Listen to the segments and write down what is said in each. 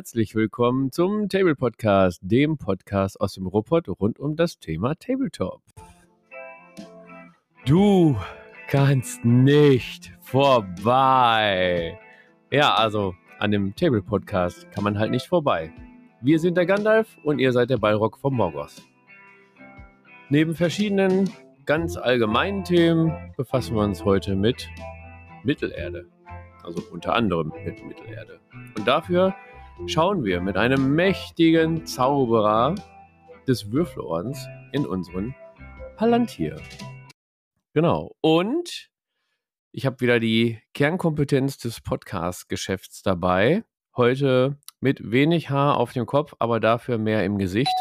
herzlich willkommen zum Table Podcast, dem Podcast aus dem Robot rund um das Thema Tabletop. Du kannst nicht vorbei. Ja, also an dem Table Podcast kann man halt nicht vorbei. Wir sind der Gandalf und ihr seid der Balrog vom Morgoth. Neben verschiedenen ganz allgemeinen Themen befassen wir uns heute mit Mittelerde. Also unter anderem mit Mittelerde. Und dafür schauen wir mit einem mächtigen Zauberer des Würfelordens in unseren Palantir. Genau. Und ich habe wieder die Kernkompetenz des Podcast-Geschäfts dabei. Heute mit wenig Haar auf dem Kopf, aber dafür mehr im Gesicht.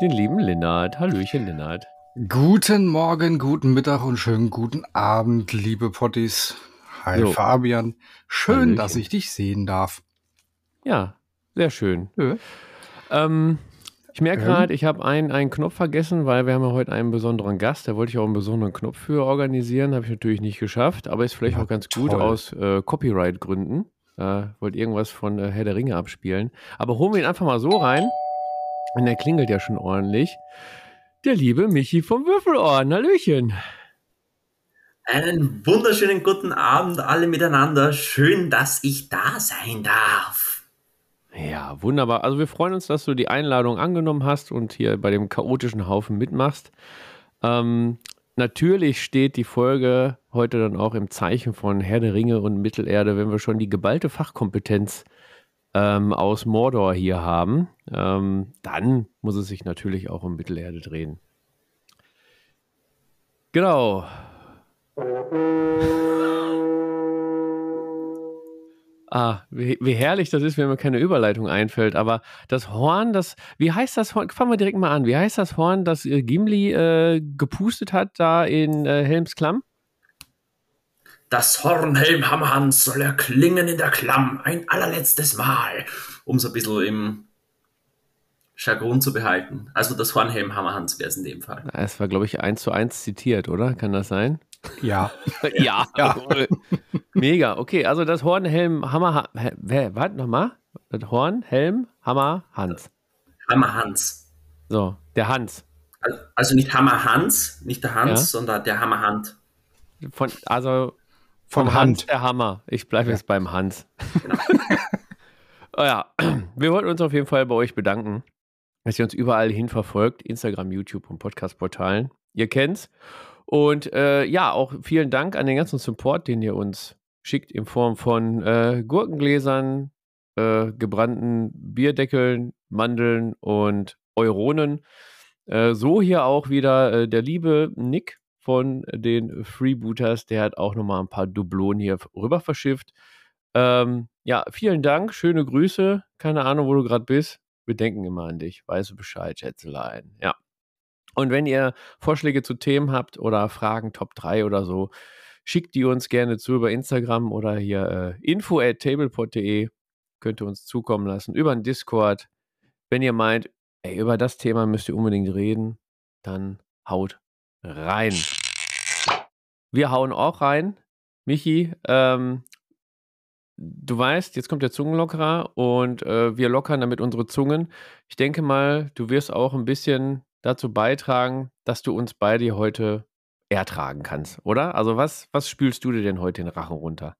Den lieben Linnard. Hallöchen, Linnard. Guten Morgen, guten Mittag und schönen guten Abend, liebe Potties. Hi jo. Fabian. Schön, Hallöchen. dass ich dich sehen darf. Ja, sehr schön. Ja. Ähm, ich merke ähm. gerade, ich habe einen, einen Knopf vergessen, weil wir haben ja heute einen besonderen Gast. Da wollte ich auch einen besonderen Knopf für organisieren. Habe ich natürlich nicht geschafft, aber ist vielleicht ja, auch ganz toll. gut aus äh, Copyright-Gründen. Da wollte irgendwas von äh, Herr der Ringe abspielen. Aber holen wir ihn einfach mal so rein. Und der klingelt ja schon ordentlich. Der liebe Michi vom Würfelohren. Hallöchen. Einen wunderschönen guten Abend alle miteinander. Schön, dass ich da sein darf. Ja, wunderbar. Also wir freuen uns, dass du die Einladung angenommen hast und hier bei dem chaotischen Haufen mitmachst. Ähm, natürlich steht die Folge heute dann auch im Zeichen von Herr der Ringe und Mittelerde, wenn wir schon die geballte Fachkompetenz ähm, aus Mordor hier haben. Ähm, dann muss es sich natürlich auch um Mittelerde drehen. Genau. Ah, wie, wie, herrlich das ist, wenn mir keine Überleitung einfällt. Aber das Horn, das, wie heißt das Horn? Fangen wir direkt mal an. Wie heißt das Horn, das äh, Gimli äh, gepustet hat da in äh, Helms Klamm? Das Horn Helm Hammerhans soll erklingen in der Klamm ein allerletztes Mal, um so ein bisschen im Jargon zu behalten. Also das Horn Helm Hammerhans wäre es in dem Fall. Es war, glaube ich, eins zu eins zitiert, oder? Kann das sein? Ja. ja. ja. Mega. Okay, also das Horn, Helm, Hammer, wer, warte nochmal. Das Horn, Helm, Hammer, Hans. Hammer Hans. So, der Hans. Also nicht Hammer Hans, nicht der Hans, ja? sondern der Hammer Hand. Von, also von Hand. Hans der Hammer. Ich bleibe jetzt beim Hans. Genau. oh ja, wir wollten uns auf jeden Fall bei euch bedanken, dass ihr uns überall hin verfolgt. Instagram, YouTube und Podcast-Portalen. Ihr kennt's. Und äh, ja, auch vielen Dank an den ganzen Support, den ihr uns schickt in Form von äh, Gurkengläsern, äh, gebrannten Bierdeckeln, Mandeln und Euronen. Äh, so hier auch wieder äh, der liebe Nick von den Freebooters, der hat auch nochmal ein paar Dublonen hier rüber verschifft. Ähm, ja, vielen Dank, schöne Grüße. Keine Ahnung, wo du gerade bist. Wir denken immer an dich. Weißt du Bescheid, Schätzelein. Ja. Und wenn ihr Vorschläge zu Themen habt oder Fragen, Top 3 oder so, schickt die uns gerne zu über Instagram oder hier äh, info at tablepod.de. Könnt ihr uns zukommen lassen über den Discord. Wenn ihr meint, ey, über das Thema müsst ihr unbedingt reden, dann haut rein. Wir hauen auch rein. Michi, ähm, du weißt, jetzt kommt der Zungenlockerer und äh, wir lockern damit unsere Zungen. Ich denke mal, du wirst auch ein bisschen dazu beitragen, dass du uns beide heute ertragen kannst, oder? Also was, was spülst du dir denn heute den Rachen runter?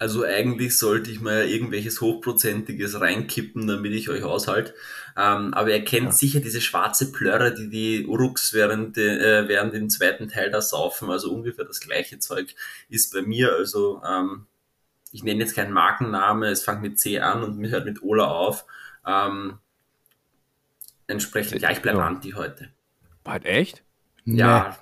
Also eigentlich sollte ich mal irgendwelches Hochprozentiges reinkippen, damit ich euch aushalte. Ähm, aber ihr kennt ja. sicher diese schwarze Plörre, die die Uruks während, äh, während dem zweiten Teil da saufen. Also ungefähr das gleiche Zeug ist bei mir. Also ähm, ich nenne jetzt keinen Markenname, es fängt mit C an und hört mit Ola auf. Ähm, Entsprechend, ja, ich bleibe ja. Anti heute. War echt? Ja.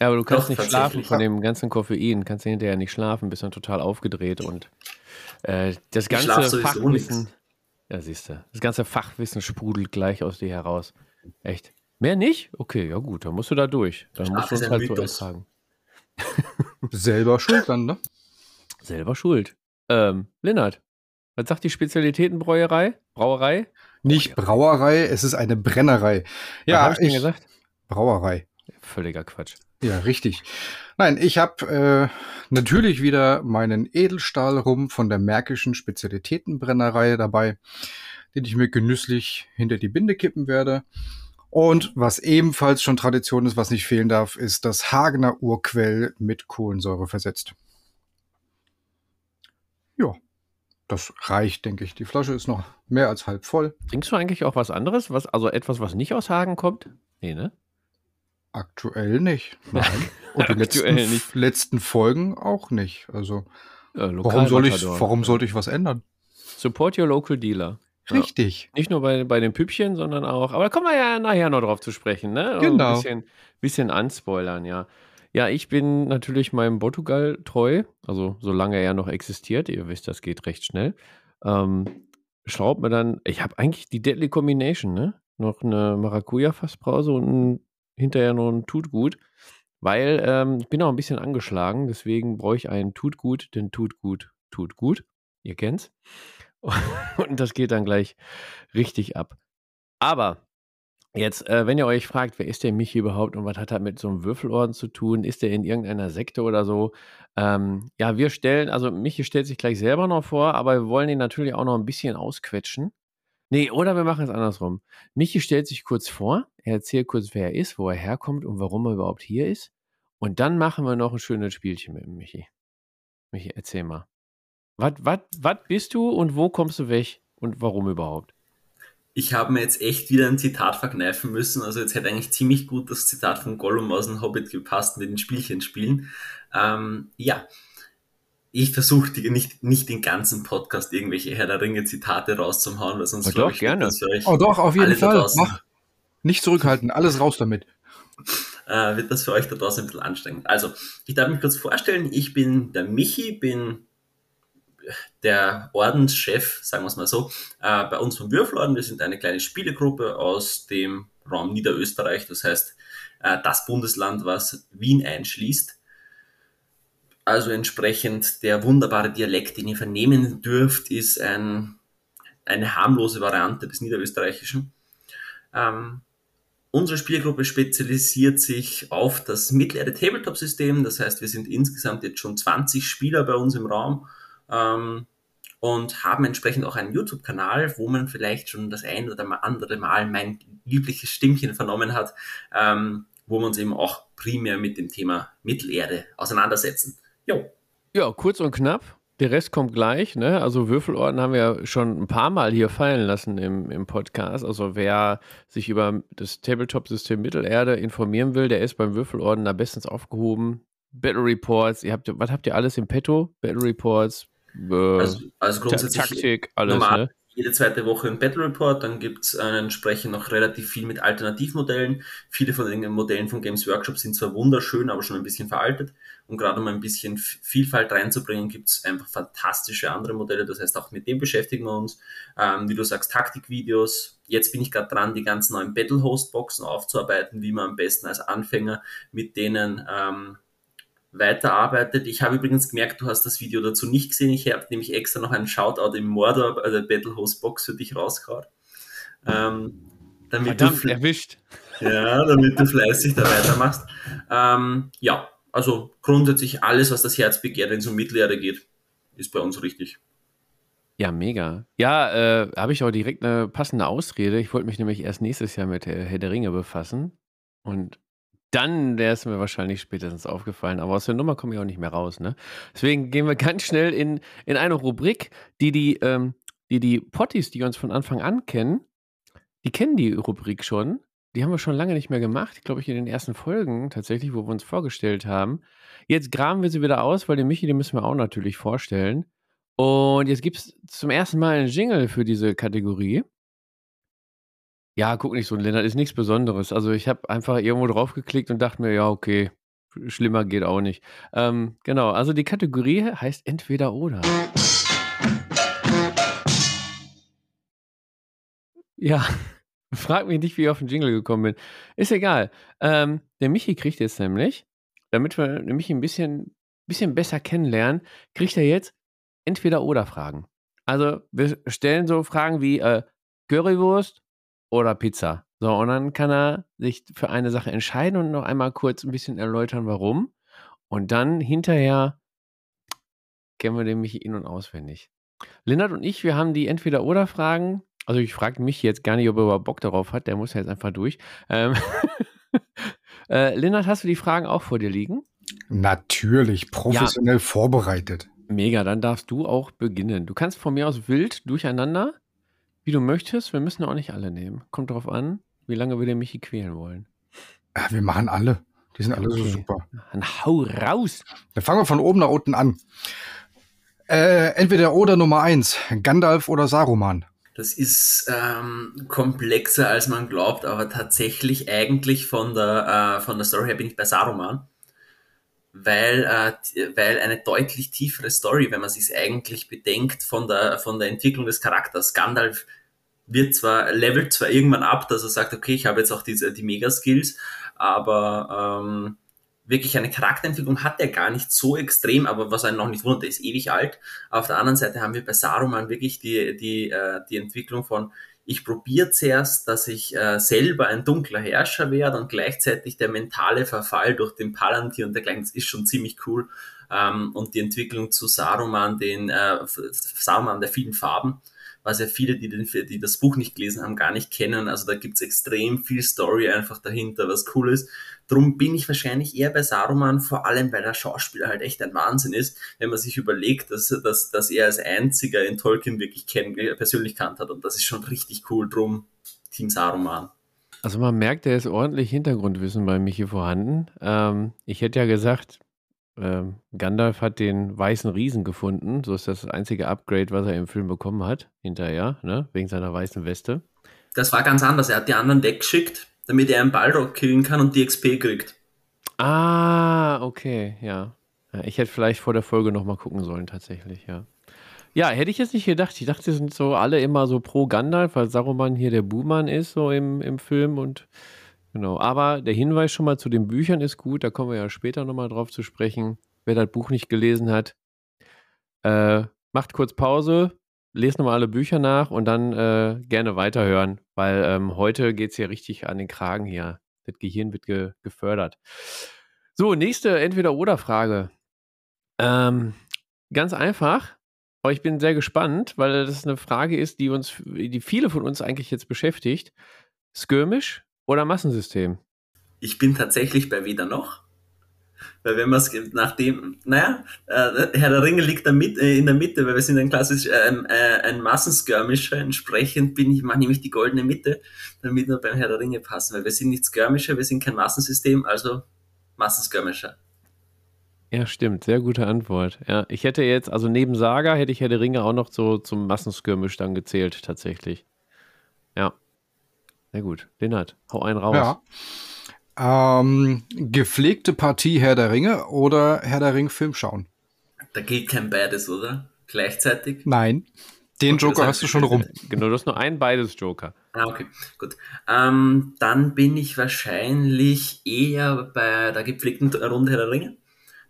Ja, aber du kannst Doch, nicht schlafen von dem ganzen Koffein, kannst du hinterher nicht schlafen, bist dann total aufgedreht und äh, das ganze Fachwissen. Ja, siehst du. Das ganze Fachwissen sprudelt gleich aus dir heraus. Echt. Mehr nicht? Okay, ja gut, dann musst du da durch. Dann musst du uns halt Mythos. so ertragen. Selber schuld dann, ne? Selber schuld. Ähm, Lennart, was sagt die Spezialitätenbrauerei? Brauerei? Nicht Brauerei, es ist eine Brennerei. Ja, Was hab ich, ich gesagt? Brauerei. Völliger Quatsch. Ja, richtig. Nein, ich habe äh, natürlich wieder meinen Edelstahl rum von der Märkischen Spezialitätenbrennerei dabei, den ich mir genüsslich hinter die Binde kippen werde. Und was ebenfalls schon Tradition ist, was nicht fehlen darf, ist das Hagener Urquell mit Kohlensäure versetzt. Ja, das reicht, denke ich. Die Flasche ist noch mehr als halb voll. Trinkst du eigentlich auch was anderes? Was, also etwas, was nicht aus Hagen kommt? Nee, ne? Aktuell nicht. Nein. Und die letzten, nicht. letzten Folgen auch nicht. Also, ja, warum, soll ich, warum sollte ich was ändern? Support your local dealer. Richtig. Ja. Nicht nur bei, bei den Püppchen, sondern auch, aber da kommen wir ja nachher noch drauf zu sprechen, ne? Genau. Ein bisschen, bisschen anspoilern, ja. Ja, ich bin natürlich meinem Portugal treu, also solange er noch existiert. Ihr wisst, das geht recht schnell. Ähm, schraubt mir dann, ich habe eigentlich die Deadly Combination, ne? Noch eine Maracuja-Fassbrause und ein, hinterher noch ein Tutgut, weil ähm, ich bin auch ein bisschen angeschlagen, deswegen brauche ich einen Tutgut, denn Tutgut tut gut. Ihr kennt's. Und das geht dann gleich richtig ab. Aber Jetzt, äh, wenn ihr euch fragt, wer ist der Michi überhaupt und was hat er mit so einem Würfelorden zu tun? Ist der in irgendeiner Sekte oder so? Ähm, ja, wir stellen, also Michi stellt sich gleich selber noch vor, aber wir wollen ihn natürlich auch noch ein bisschen ausquetschen. Nee, oder wir machen es andersrum. Michi stellt sich kurz vor, er erzählt kurz, wer er ist, wo er herkommt und warum er überhaupt hier ist. Und dann machen wir noch ein schönes Spielchen mit Michi. Michi, erzähl mal. Was bist du und wo kommst du weg und warum überhaupt? Ich habe mir jetzt echt wieder ein Zitat verkneifen müssen. Also jetzt hätte eigentlich ziemlich gut das Zitat von Gollum aus dem Hobbit gepasst mit den Spielchen spielen. Ähm, ja, ich versuche nicht, nicht den ganzen Podcast irgendwelche Herr der Ringe Zitate rauszuhauen, weil sonst glaube ich, gerne. oh doch, auf jeden Fall. Mach. Nicht zurückhalten, alles raus damit. Äh, wird das für euch da draußen ein bisschen anstrengend. Also, ich darf mich kurz vorstellen, ich bin der Michi, bin der Ordenschef, sagen wir es mal so, äh, bei uns vom Würfelorden. Wir sind eine kleine Spielegruppe aus dem Raum Niederösterreich, das heißt äh, das Bundesland, was Wien einschließt. Also entsprechend der wunderbare Dialekt, den ihr vernehmen dürft, ist ein, eine harmlose Variante des Niederösterreichischen. Ähm, unsere Spielgruppe spezialisiert sich auf das mittlere Tabletop-System. Das heißt, wir sind insgesamt jetzt schon 20 Spieler bei uns im Raum ähm, und haben entsprechend auch einen YouTube-Kanal, wo man vielleicht schon das ein oder andere Mal mein liebliches Stimmchen vernommen hat, ähm, wo wir uns eben auch primär mit dem Thema Mittelerde auseinandersetzen. Jo. Ja, kurz und knapp. Der Rest kommt gleich, ne? Also Würfelorden haben wir ja schon ein paar Mal hier fallen lassen im, im Podcast. Also wer sich über das Tabletop-System Mittelerde informieren will, der ist beim Würfelorden da bestens aufgehoben. Battle Reports, ihr habt, was habt ihr alles im Petto? Battle Reports, äh, also, also grundsätzlich Taktik, alles, normal, ne? jede zweite Woche ein Battle Report, dann gibt es entsprechend noch relativ viel mit Alternativmodellen. Viele von den Modellen von Games Workshop sind zwar wunderschön, aber schon ein bisschen veraltet. Und gerade um ein bisschen Vielfalt reinzubringen, gibt es einfach fantastische andere Modelle. Das heißt, auch mit dem beschäftigen wir uns. Ähm, wie du sagst, Taktikvideos. Jetzt bin ich gerade dran, die ganzen neuen Battle Host Boxen aufzuarbeiten, wie man am besten als Anfänger mit denen ähm, weiterarbeitet. Ich habe übrigens gemerkt, du hast das Video dazu nicht gesehen. Ich habe nämlich extra noch einen Shoutout im Mordor, also Battlehost Box für dich rausgehauen. Ähm, damit Verdammt, du erwischt. Ja, damit du fleißig da weitermachst. Ähm, ja, also grundsätzlich alles, was das Herz begehrt, wenn es um Mittelerde geht, ist bei uns richtig. Ja, mega. Ja, äh, habe ich auch direkt eine passende Ausrede. Ich wollte mich nämlich erst nächstes Jahr mit äh, Herr der Ringe befassen. Und dann wäre es mir wahrscheinlich spätestens aufgefallen. Aber aus der Nummer komme ich auch nicht mehr raus. Ne? Deswegen gehen wir ganz schnell in, in eine Rubrik, die die, ähm, die die Potties, die uns von Anfang an kennen, die kennen die Rubrik schon. Die haben wir schon lange nicht mehr gemacht. Glaube ich, in den ersten Folgen tatsächlich, wo wir uns vorgestellt haben. Jetzt graben wir sie wieder aus, weil den Michi, den müssen wir auch natürlich vorstellen. Und jetzt gibt es zum ersten Mal einen Jingle für diese Kategorie. Ja, guck nicht so, Lennart, ist nichts Besonderes. Also ich habe einfach irgendwo drauf geklickt und dachte mir, ja, okay, schlimmer geht auch nicht. Ähm, genau, also die Kategorie heißt entweder oder. Ja, frag mich nicht, wie ich auf den Jingle gekommen bin. Ist egal. Ähm, der Michi kriegt jetzt nämlich, damit wir Michi ein bisschen, bisschen besser kennenlernen, kriegt er jetzt entweder oder Fragen. Also wir stellen so Fragen wie äh, Currywurst oder Pizza. So, und dann kann er sich für eine Sache entscheiden und noch einmal kurz ein bisschen erläutern, warum. Und dann hinterher kennen wir nämlich in- und auswendig. Lennart und ich, wir haben die Entweder-Oder-Fragen. Also ich frage mich jetzt gar nicht, ob er überhaupt Bock darauf hat. Der muss ja jetzt einfach durch. Ähm äh, Lennart, hast du die Fragen auch vor dir liegen? Natürlich, professionell ja. vorbereitet. Mega, dann darfst du auch beginnen. Du kannst von mir aus wild durcheinander, wie du möchtest. Wir müssen auch nicht alle nehmen. Kommt drauf an, wie lange wir den Michi quälen wollen. Ja, wir machen alle. Die sind alle okay. so super. Dann hau raus. Dann fangen wir von oben nach unten an. Äh, entweder oder Nummer eins, Gandalf oder Saruman. Das ist ähm, komplexer als man glaubt, aber tatsächlich eigentlich von der, äh, von der Story her bin ich bei Saruman. Weil, äh, weil eine deutlich tiefere Story, wenn man sich eigentlich bedenkt, von der, von der Entwicklung des Charakters. Gandalf wird zwar, levelt zwar irgendwann ab, dass er sagt, okay, ich habe jetzt auch diese, die Mega-Skills, aber ähm, wirklich eine Charakterentwicklung hat er gar nicht so extrem, aber was einen noch nicht wundert, er ist ewig alt. Auf der anderen Seite haben wir bei Saruman wirklich die, die, äh, die Entwicklung von, ich probiere zuerst, dass ich äh, selber ein dunkler Herrscher werde und gleichzeitig der mentale Verfall durch den Palantir und dergleichen, das ist schon ziemlich cool. Ähm, und die Entwicklung zu Saruman, den äh, Saruman der vielen Farben, was ja viele, die, den, die das Buch nicht gelesen haben, gar nicht kennen. Also da gibt's extrem viel Story einfach dahinter, was cool ist. Drum bin ich wahrscheinlich eher bei Saruman, vor allem weil der Schauspieler halt echt ein Wahnsinn ist, wenn man sich überlegt, dass, dass, dass er als einziger in Tolkien wirklich kenn, persönlich kannt hat. Und das ist schon richtig cool. Drum Team Saruman. Also man merkt, da ist ordentlich Hintergrundwissen bei Michi vorhanden. Ähm, ich hätte ja gesagt, ähm, Gandalf hat den weißen Riesen gefunden. So ist das einzige Upgrade, was er im Film bekommen hat, hinterher, ne? wegen seiner weißen Weste. Das war ganz anders. Er hat die anderen weggeschickt, damit er einen Balrog killen kann und die XP kriegt. Ah, okay, ja. ich hätte vielleicht vor der Folge nochmal gucken sollen, tatsächlich, ja. Ja, hätte ich jetzt nicht gedacht. Ich dachte, die sind so alle immer so pro Gandalf, weil Saruman hier der Buhmann ist, so im, im Film und Genau, aber der Hinweis schon mal zu den Büchern ist gut, da kommen wir ja später nochmal drauf zu sprechen. Wer das Buch nicht gelesen hat, äh, macht kurz Pause, lest nochmal alle Bücher nach und dann äh, gerne weiterhören, weil ähm, heute geht es hier richtig an den Kragen hier. Das Gehirn wird ge gefördert. So, nächste Entweder-Oder-Frage. Ähm, ganz einfach, aber ich bin sehr gespannt, weil das eine Frage ist, die uns, die viele von uns eigentlich jetzt beschäftigt. Skirmish oder Massensystem? Ich bin tatsächlich bei weder noch. Weil wenn man es nach dem, naja, äh, Herr der Ringe liegt da mit, äh, in der Mitte, weil wir sind ein klassisch äh, äh, ein Massenskirmischer. Entsprechend bin ich, mache nämlich die goldene Mitte, damit wir beim Herr der Ringe passen. Weil wir sind nicht Skirmischer, wir sind kein Massensystem, also Massenskirmischer. Ja, stimmt. Sehr gute Antwort. Ja, ich hätte jetzt, also neben Saga hätte ich Herr der Ringe auch noch so zum Massenskirmisch dann gezählt, tatsächlich. Ja. Sehr gut. Lennart, hau einen raus. Ja. Ähm, gepflegte Partie Herr der Ringe oder Herr der Ring Film schauen? Da geht kein beides, oder? Gleichzeitig? Nein. Den okay, Joker hast du schon rum. Genau, du hast nur ein beides Joker. Ah, okay, gut. Ähm, dann bin ich wahrscheinlich eher bei der gepflegten Runde Herr der Ringe.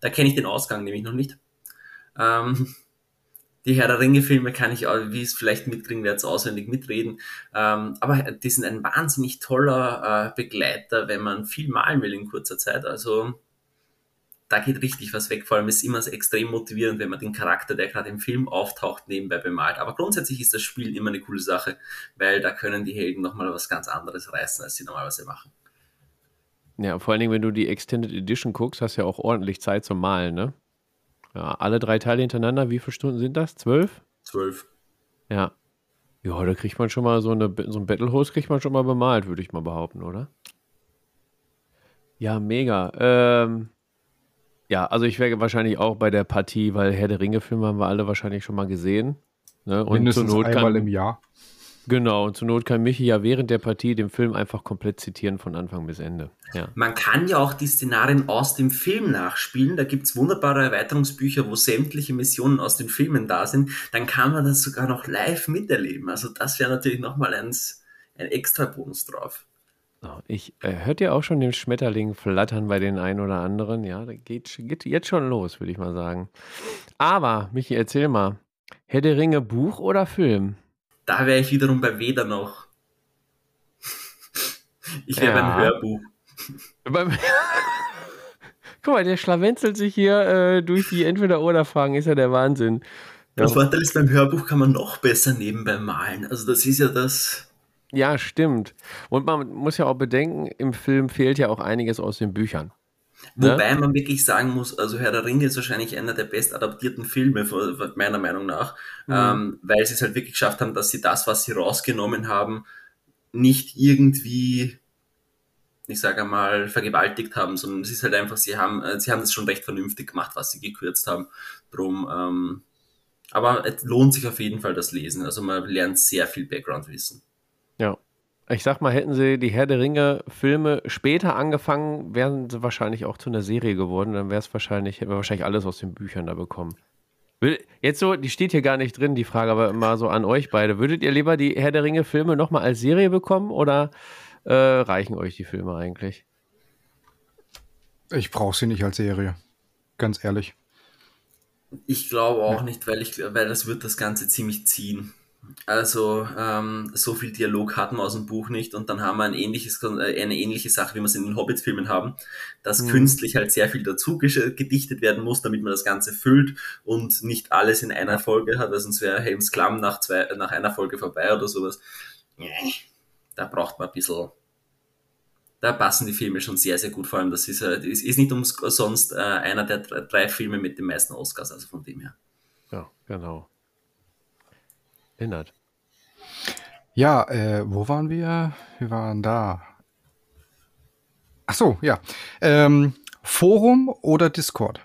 Da kenne ich den Ausgang nämlich noch nicht. Ähm, die Herr der Ringe-Filme kann ich, auch, wie es vielleicht mitkriegen werdet, auswendig mitreden. Ähm, aber die sind ein wahnsinnig toller äh, Begleiter, wenn man viel malen will in kurzer Zeit. Also da geht richtig was weg. Vor allem ist es immer extrem motivierend, wenn man den Charakter, der gerade im Film auftaucht, nebenbei bemalt. Aber grundsätzlich ist das Spiel immer eine coole Sache, weil da können die Helden nochmal was ganz anderes reißen, als sie normalerweise machen. Ja, vor allen Dingen, wenn du die Extended Edition guckst, hast du ja auch ordentlich Zeit zum Malen, ne? Ja, alle drei Teile hintereinander, wie viele Stunden sind das? Zwölf? Zwölf. Ja. Ja, da kriegt man schon mal so, eine, so ein Battlehose kriegt man schon mal bemalt, würde ich mal behaupten, oder? Ja, mega. Ähm, ja, also ich wäre wahrscheinlich auch bei der Partie, weil Herr der Ringe-Filme haben wir alle wahrscheinlich schon mal gesehen. Ne? Und Mindestens zur Not einmal kann, im Jahr. Genau, und zur Not kann Michi ja während der Partie den Film einfach komplett zitieren von Anfang bis Ende. Ja. Man kann ja auch die Szenarien aus dem Film nachspielen. Da gibt es wunderbare Erweiterungsbücher, wo sämtliche Missionen aus den Filmen da sind. Dann kann man das sogar noch live miterleben. Also das wäre natürlich nochmal ein, ein extra Bonus drauf. Ich äh, hört ja auch schon den Schmetterling flattern bei den einen oder anderen. Ja, da geht, geht jetzt schon los, würde ich mal sagen. Aber, Michi, erzähl mal. Herr der Ringe Buch oder Film? Da wäre ich wiederum bei weder noch. Ich wäre ja. beim Hörbuch. Beim Guck mal, der schlawenzelt sich hier äh, durch die Entweder-Oder-Fragen, ist ja der Wahnsinn. Der ja. Vorteil ist, beim Hörbuch kann man noch besser nebenbei malen. Also das ist ja das. Ja, stimmt. Und man muss ja auch bedenken, im Film fehlt ja auch einiges aus den Büchern. Ne? Wobei man wirklich sagen muss, also Herr der Ringe ist wahrscheinlich einer der best adaptierten Filme, meiner Meinung nach, mhm. ähm, weil sie es halt wirklich geschafft haben, dass sie das, was sie rausgenommen haben, nicht irgendwie, ich sage einmal, vergewaltigt haben, sondern es ist halt einfach, sie haben, äh, sie haben das schon recht vernünftig gemacht, was sie gekürzt haben. Drum, ähm, aber es lohnt sich auf jeden Fall das Lesen. Also man lernt sehr viel Background-Wissen. Ja. Ich sag mal, hätten sie die Herr der Ringe Filme später angefangen, wären sie wahrscheinlich auch zu einer Serie geworden. Dann wäre es wahrscheinlich, hätten wir wahrscheinlich alles aus den Büchern da bekommen. Jetzt so, die steht hier gar nicht drin, die Frage aber immer so an euch beide. Würdet ihr lieber die Herr der Ringe Filme nochmal als Serie bekommen oder äh, reichen euch die Filme eigentlich? Ich brauche sie nicht als Serie. Ganz ehrlich. Ich glaube auch ja. nicht, weil ich weil das wird das Ganze ziemlich ziehen. Also ähm, so viel Dialog hatten wir aus dem Buch nicht und dann haben wir ein ähnliches, äh, eine ähnliche Sache, wie wir es in den Hobbit-Filmen haben, dass mhm. künstlich halt sehr viel dazu gedichtet werden muss, damit man das Ganze füllt und nicht alles in einer Folge hat, weil sonst wäre Helms Klamm nach, zwei, nach einer Folge vorbei oder sowas. Da braucht man ein bisschen, da passen die Filme schon sehr, sehr gut, vor allem das ist, äh, ist, ist nicht umsonst äh, einer der drei Filme mit den meisten Oscars, also von dem her. Ja, genau. Lennart. Ja, äh, wo waren wir? Wir waren da. Ach so, ja. Ähm, Forum oder Discord?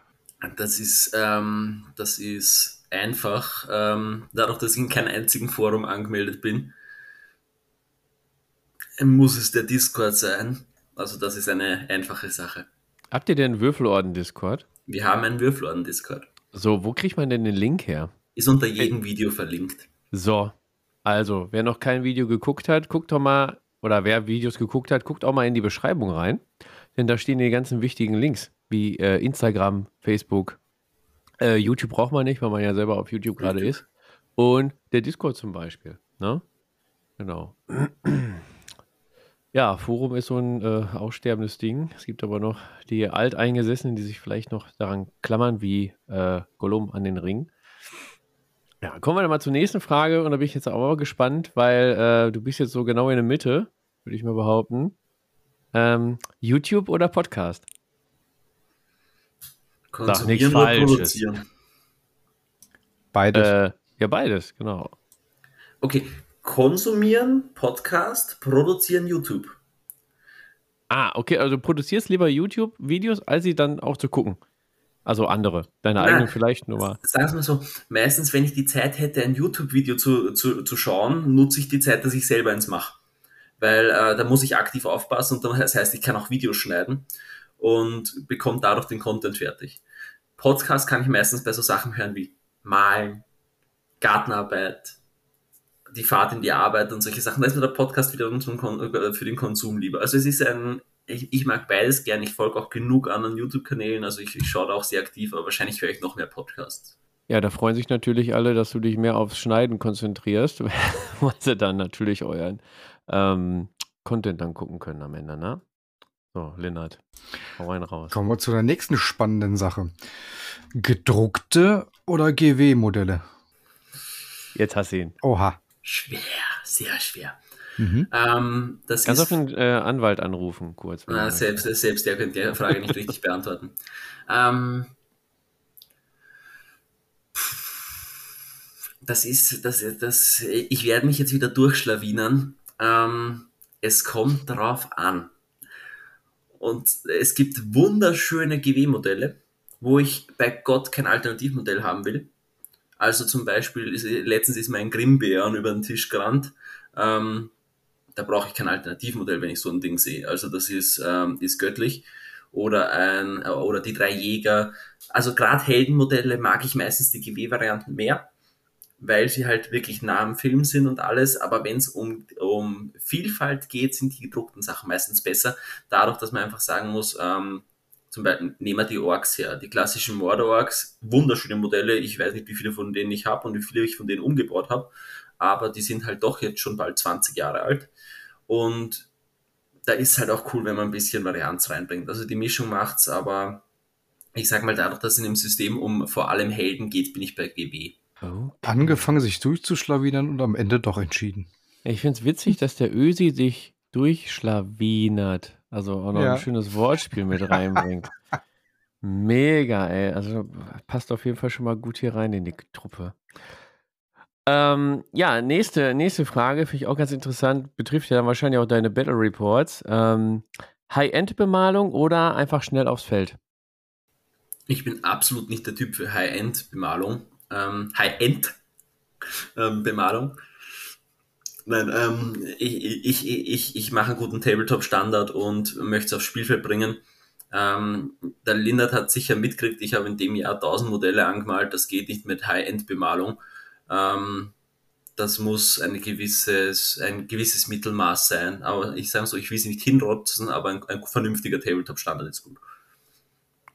Das ist, ähm, das ist einfach, ähm, dadurch, dass ich in keinem einzigen Forum angemeldet bin, muss es der Discord sein. Also das ist eine einfache Sache. Habt ihr denn Würfelorden-Discord? Wir haben einen Würfelorden-Discord. So, wo kriegt man denn den Link her? Ist unter jedem Video verlinkt. So, also, wer noch kein Video geguckt hat, guckt doch mal, oder wer Videos geguckt hat, guckt auch mal in die Beschreibung rein. Denn da stehen die ganzen wichtigen Links, wie äh, Instagram, Facebook. Äh, YouTube braucht man nicht, weil man ja selber auf YouTube gerade ist. Und der Discord zum Beispiel. Ne? Genau. Ja, Forum ist so ein äh, aussterbendes Ding. Es gibt aber noch die Alteingesessenen, die sich vielleicht noch daran klammern, wie äh, Gollum an den Ring. Ja, kommen wir dann mal zur nächsten Frage und da bin ich jetzt auch gespannt, weil äh, du bist jetzt so genau in der Mitte, würde ich mal behaupten. Ähm, YouTube oder Podcast? Sag nichts Falsches. Beides. Äh, ja, beides, genau. Okay, konsumieren, Podcast, produzieren, YouTube. Ah, okay, also du produzierst lieber YouTube-Videos, als sie dann auch zu gucken. Also andere, deine eigenen vielleicht nur mal. Sagen wir mal so, meistens, wenn ich die Zeit hätte, ein YouTube-Video zu, zu, zu schauen, nutze ich die Zeit, dass ich selber eins mache. Weil äh, da muss ich aktiv aufpassen und dann, das heißt, ich kann auch Videos schneiden und bekomme dadurch den Content fertig. Podcast kann ich meistens bei so Sachen hören wie Malen, Gartenarbeit, die Fahrt in die Arbeit und solche Sachen. Da ist mir der Podcast wieder für den Konsum lieber. Also es ist ein ich, ich mag beides gern. Ich folge auch genug anderen YouTube-Kanälen. Also ich, ich schaue da auch sehr aktiv, aber wahrscheinlich höre ich noch mehr Podcasts. Ja, da freuen sich natürlich alle, dass du dich mehr aufs Schneiden konzentrierst, weil sie dann natürlich euren ähm, Content dann gucken können am Ende, ne? So, Lennart, hau rein raus. Kommen wir zu der nächsten spannenden Sache. Gedruckte oder GW-Modelle? Jetzt hast du ihn. Oha. Schwer, sehr schwer. Mhm. Ähm, das Kannst ist, auch einen äh, Anwalt anrufen, kurz. Na, selbst, selbst der könnte die Frage nicht richtig beantworten. Ähm, das ist, das, das, ich werde mich jetzt wieder durchschlawinern. Ähm, es kommt drauf an. Und es gibt wunderschöne GW-Modelle, wo ich bei Gott kein Alternativmodell haben will. Also zum Beispiel, ist, letztens ist mir ein Grimbären über den Tisch gerannt. Ähm, da brauche ich kein Alternativmodell, wenn ich so ein Ding sehe. Also das ist, ähm, ist göttlich. Oder ein, oder die drei Jäger. Also gerade Heldenmodelle mag ich meistens die GW-Varianten mehr, weil sie halt wirklich nah am Film sind und alles. Aber wenn es um, um Vielfalt geht, sind die gedruckten Sachen meistens besser. Dadurch, dass man einfach sagen muss, ähm, zum Beispiel nehmen wir die Orks her, die klassischen Mordor-Orks, wunderschöne Modelle. Ich weiß nicht, wie viele von denen ich habe und wie viele ich von denen umgebaut habe aber die sind halt doch jetzt schon bald 20 Jahre alt. Und da ist halt auch cool, wenn man ein bisschen Varianz reinbringt. Also die Mischung macht's, aber ich sag mal, dadurch, dass es in dem System um vor allem Helden geht, bin ich bei GB. Oh. Angefangen, sich durchzuschlawinern und am Ende doch entschieden. Ich finde es witzig, dass der Ösi sich durchschlawinert. Also auch noch ja. ein schönes Wortspiel mit reinbringt. Mega, ey. Also passt auf jeden Fall schon mal gut hier rein in die Truppe. Ähm, ja, nächste, nächste Frage, finde ich auch ganz interessant, betrifft ja dann wahrscheinlich auch deine Battle Reports. Ähm, High-End-Bemalung oder einfach schnell aufs Feld? Ich bin absolut nicht der Typ für High-End-Bemalung. Ähm, High-End-Bemalung. Nein, ähm, ich, ich, ich, ich mache einen guten Tabletop-Standard und möchte es aufs Spielfeld bringen. Ähm, der Lindert hat sicher mitgekriegt, ich habe in dem Jahr 1000 Modelle angemalt, das geht nicht mit High-End-Bemalung. Ähm, das muss ein gewisses, ein gewisses Mittelmaß sein. Aber ich sage so, ich will es nicht hinrotzen, aber ein, ein vernünftiger Tabletop-Standard ist gut.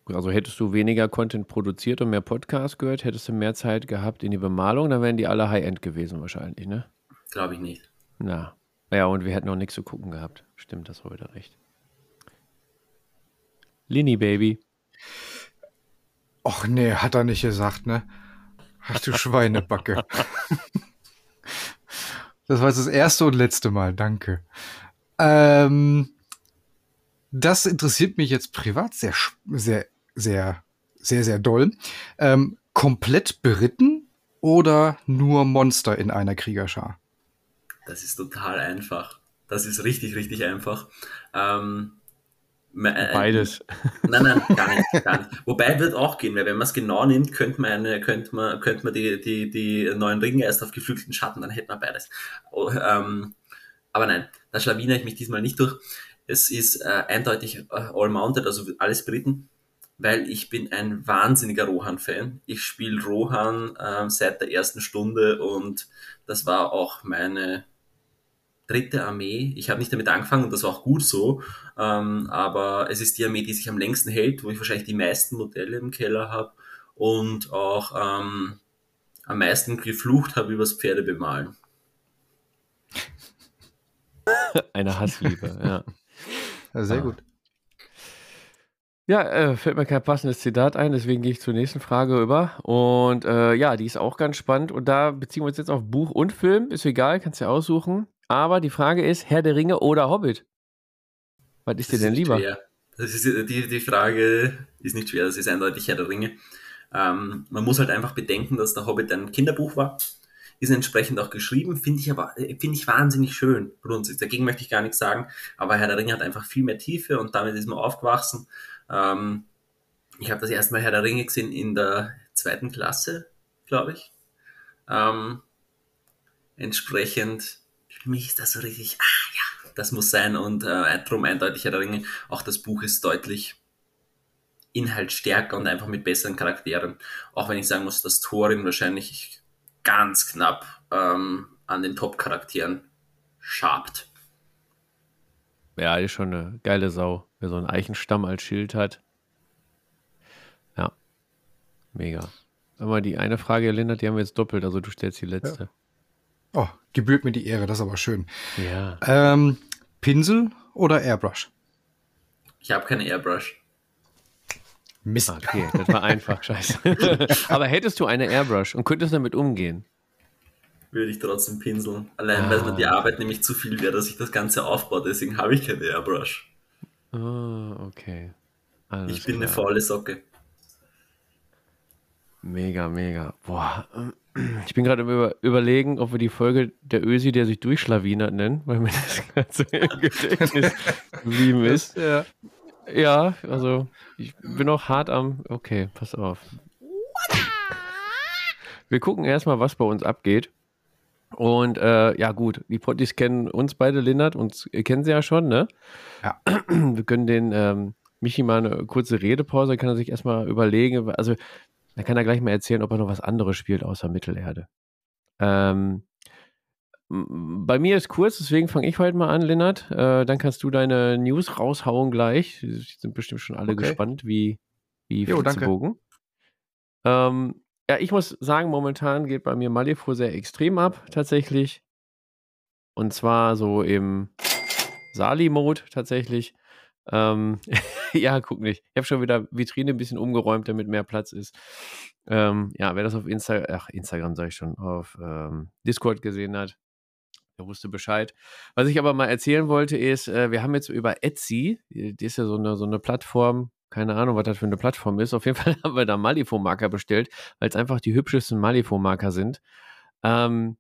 Also hättest du weniger Content produziert und mehr Podcast gehört, hättest du mehr Zeit gehabt in die Bemalung, dann wären die alle High-End gewesen wahrscheinlich, ne? Glaube ich nicht. Na. Ja, und wir hätten auch nichts zu gucken gehabt. Stimmt, das war wieder recht. Lini Baby. Och nee, hat er nicht gesagt, ne? Ach du Schweinebacke. das war jetzt das erste und letzte Mal, danke. Ähm, das interessiert mich jetzt privat sehr, sehr, sehr, sehr, sehr doll. Ähm, komplett beritten oder nur Monster in einer Kriegerschar? Das ist total einfach. Das ist richtig, richtig einfach. Ähm, äh, Beides. Nein, nein, gar nicht, gar nicht. Wobei wird auch gehen, weil wenn man es genau nimmt, könnte man, eine, könnte man, könnte man die, die, die neuen Ringe erst auf geflügelten Schatten, dann hätte man beides. Oh, ähm, aber nein, da schlawinere ich mich diesmal nicht durch. Es ist äh, eindeutig äh, all-mounted, also alles Briten, weil ich bin ein wahnsinniger Rohan-Fan. Ich spiele Rohan äh, seit der ersten Stunde und das war auch meine dritte Armee. Ich habe nicht damit angefangen und das war auch gut so, ähm, aber es ist die Armee, die sich am längsten hält, wo ich wahrscheinlich die meisten Modelle im Keller habe und auch ähm, am meisten geflucht habe übers Pferde bemalen. Eine Hassliebe, ja. ja sehr ah. gut. Ja, äh, fällt mir kein passendes Zitat ein, deswegen gehe ich zur nächsten Frage über. Und äh, ja, die ist auch ganz spannend. Und da beziehen wir uns jetzt auf Buch und Film. Ist egal, kannst du ja aussuchen. Aber die Frage ist, Herr der Ringe oder Hobbit? Was ist dir denn lieber? Schwer. Das ist, die, die Frage ist nicht schwer, das ist eindeutig Herr der Ringe. Ähm, man muss halt einfach bedenken, dass der Hobbit ein Kinderbuch war. Ist entsprechend auch geschrieben, finde ich aber, finde ich wahnsinnig schön. Grundsätzlich. Dagegen möchte ich gar nichts sagen. Aber Herr der Ringe hat einfach viel mehr Tiefe und damit ist man aufgewachsen. Ähm, ich habe das erste Mal Herr der Ringe gesehen in der zweiten Klasse, glaube ich. Ähm, entsprechend für mich ist das so richtig, ah ja, das muss sein und äh, drum eindeutig Herr der Ringe. Auch das Buch ist deutlich inhaltsstärker und einfach mit besseren Charakteren. Auch wenn ich sagen muss, dass Thorin wahrscheinlich ganz knapp ähm, an den Top-Charakteren schabt. Ja, ist schon eine geile Sau, wer so einen Eichenstamm als Schild hat. Ja, mega. Aber die eine Frage, Lindert, die haben wir jetzt doppelt, also du stellst die letzte. Ja. Oh, gebührt mir die Ehre, das ist aber schön. Ja. Ähm, Pinsel oder Airbrush? Ich habe keine Airbrush. Mist. Okay, das war einfach, scheiße. aber hättest du eine Airbrush und könntest damit umgehen? Würde ich trotzdem pinseln. Allein, ah. weil mir die Arbeit nämlich zu viel wäre, dass ich das Ganze aufbaue. Deswegen habe ich keine Airbrush. Oh, okay. Alles ich bin klar. eine faule Socke. Mega, mega. Boah, ich bin gerade über, überlegen, ob wir die Folge der Ösi, der sich durchschlawinert, nennen, weil mir das Ganze im Gedächtnis geblieben ist. Ja. ja, also ich bin auch hart am. Okay, pass auf. Wir gucken erstmal, was bei uns abgeht. Und äh, ja, gut, die Potties kennen uns beide, Lindert, uns kennen sie ja schon, ne? Ja. Wir können den ähm, Michi mal eine kurze Redepause, kann er sich erstmal überlegen. Also dann kann er gleich mal erzählen, ob er noch was anderes spielt außer Mittelerde. Ähm, bei mir ist kurz, deswegen fange ich heute mal an, Lennart. Äh, dann kannst du deine News raushauen gleich. Die sind bestimmt schon alle okay. gespannt, wie, wie jo, danke. Ähm, ja, ich muss sagen, momentan geht bei mir Malifaux sehr extrem ab, tatsächlich. Und zwar so im Sali-Mode tatsächlich. Ähm, ja, guck nicht. Ich habe schon wieder Vitrine ein bisschen umgeräumt, damit mehr Platz ist. Ähm, ja, wer das auf Insta ach, Instagram, sage ich schon, auf ähm, Discord gesehen hat, der wusste Bescheid. Was ich aber mal erzählen wollte, ist, äh, wir haben jetzt über Etsy, die ist ja so eine, so eine Plattform, keine Ahnung, was das für eine Plattform ist. Auf jeden Fall haben wir da Malifo-Marker bestellt, weil es einfach die hübschesten Malifo-Marker sind. Ähm,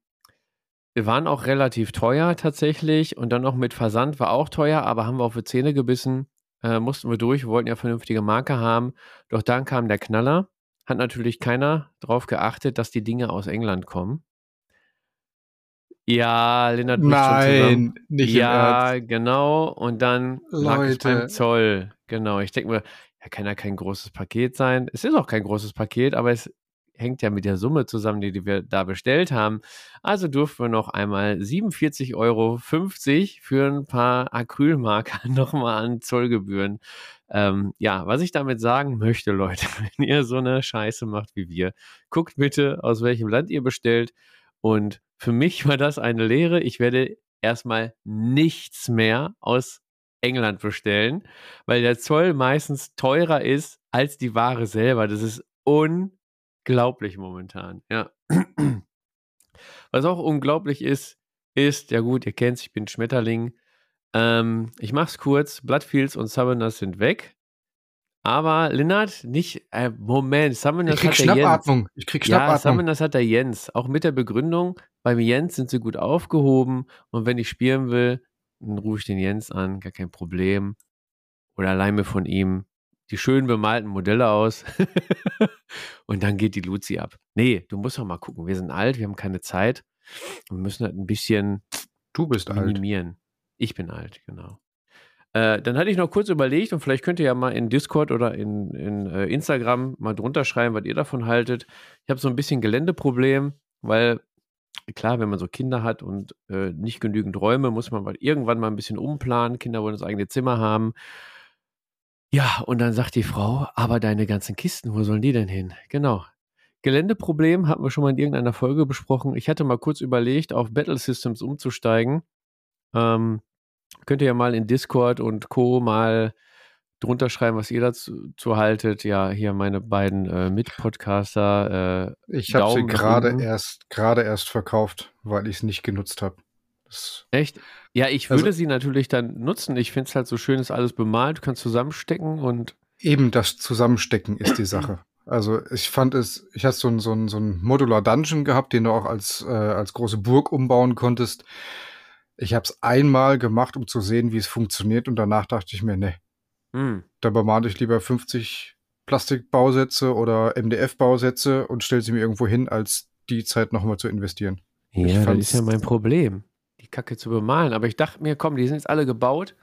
waren auch relativ teuer tatsächlich und dann noch mit Versand war auch teuer, aber haben wir auf die Zähne gebissen, äh, mussten wir durch, wir wollten ja vernünftige Marker haben. Doch dann kam der Knaller. Hat natürlich keiner darauf geachtet, dass die Dinge aus England kommen. Ja, Lennart Nein, nicht Ja, genau. Und dann lag es beim Zoll. Genau. Ich denke mir, ja, kann ja kein großes Paket sein. Es ist auch kein großes Paket, aber es hängt ja mit der Summe zusammen, die, die wir da bestellt haben. Also durften wir noch einmal 47,50 Euro für ein paar Acrylmarker nochmal an Zollgebühren. Ähm, ja, was ich damit sagen möchte, Leute, wenn ihr so eine Scheiße macht wie wir, guckt bitte, aus welchem Land ihr bestellt und für mich war das eine Lehre. Ich werde erstmal nichts mehr aus England bestellen, weil der Zoll meistens teurer ist als die Ware selber. Das ist unglaublich momentan. Ja. Was auch unglaublich ist, ist, ja gut, ihr kennt es, ich bin Schmetterling. Ähm, ich mach's kurz. Bloodfields und Summoners sind weg. Aber Lennart, nicht, äh, Moment, Summoners ich krieg hat der Jens. Ich krieg Schnappatmung. Ja, Summoners hat der Jens. Auch mit der Begründung, beim Jens sind sie gut aufgehoben und wenn ich spielen will, dann rufe ich den Jens an, gar kein Problem. Oder mir von ihm die schön bemalten Modelle aus und dann geht die Luzi ab. Nee, du musst doch mal gucken. Wir sind alt, wir haben keine Zeit. Wir müssen halt ein bisschen du bist minimieren. Alt. Ich bin alt, genau. Äh, dann hatte ich noch kurz überlegt und vielleicht könnt ihr ja mal in Discord oder in, in äh, Instagram mal drunter schreiben, was ihr davon haltet. Ich habe so ein bisschen Geländeproblem, weil klar, wenn man so Kinder hat und äh, nicht genügend Räume, muss man irgendwann mal ein bisschen umplanen. Kinder wollen das eigene Zimmer haben. Ja, und dann sagt die Frau, aber deine ganzen Kisten, wo sollen die denn hin? Genau. Geländeproblem hatten wir schon mal in irgendeiner Folge besprochen. Ich hatte mal kurz überlegt, auf Battle Systems umzusteigen. Ähm, Könnt ihr ja mal in Discord und Co. mal drunter schreiben, was ihr dazu haltet. Ja, hier meine beiden äh, Mitpodcaster. Äh, ich habe sie gerade erst gerade erst verkauft, weil ich es nicht genutzt habe. Echt? Ja, ich würde also, sie natürlich dann nutzen. Ich finde es halt so schön, ist alles bemalt, du kannst zusammenstecken und. Eben das Zusammenstecken ist die Sache. Also ich fand es, ich hatte so ein, so ein, so ein Modular Dungeon gehabt, den du auch als, äh, als große Burg umbauen konntest. Ich habe es einmal gemacht, um zu sehen, wie es funktioniert und danach dachte ich mir, ne, hm. da bemale ich lieber 50 Plastikbausätze oder MDF-Bausätze und stelle sie mir irgendwo hin, als die Zeit nochmal zu investieren. Ja, das ist ja mein Problem, die Kacke zu bemalen. Aber ich dachte mir, komm, die sind jetzt alle gebaut.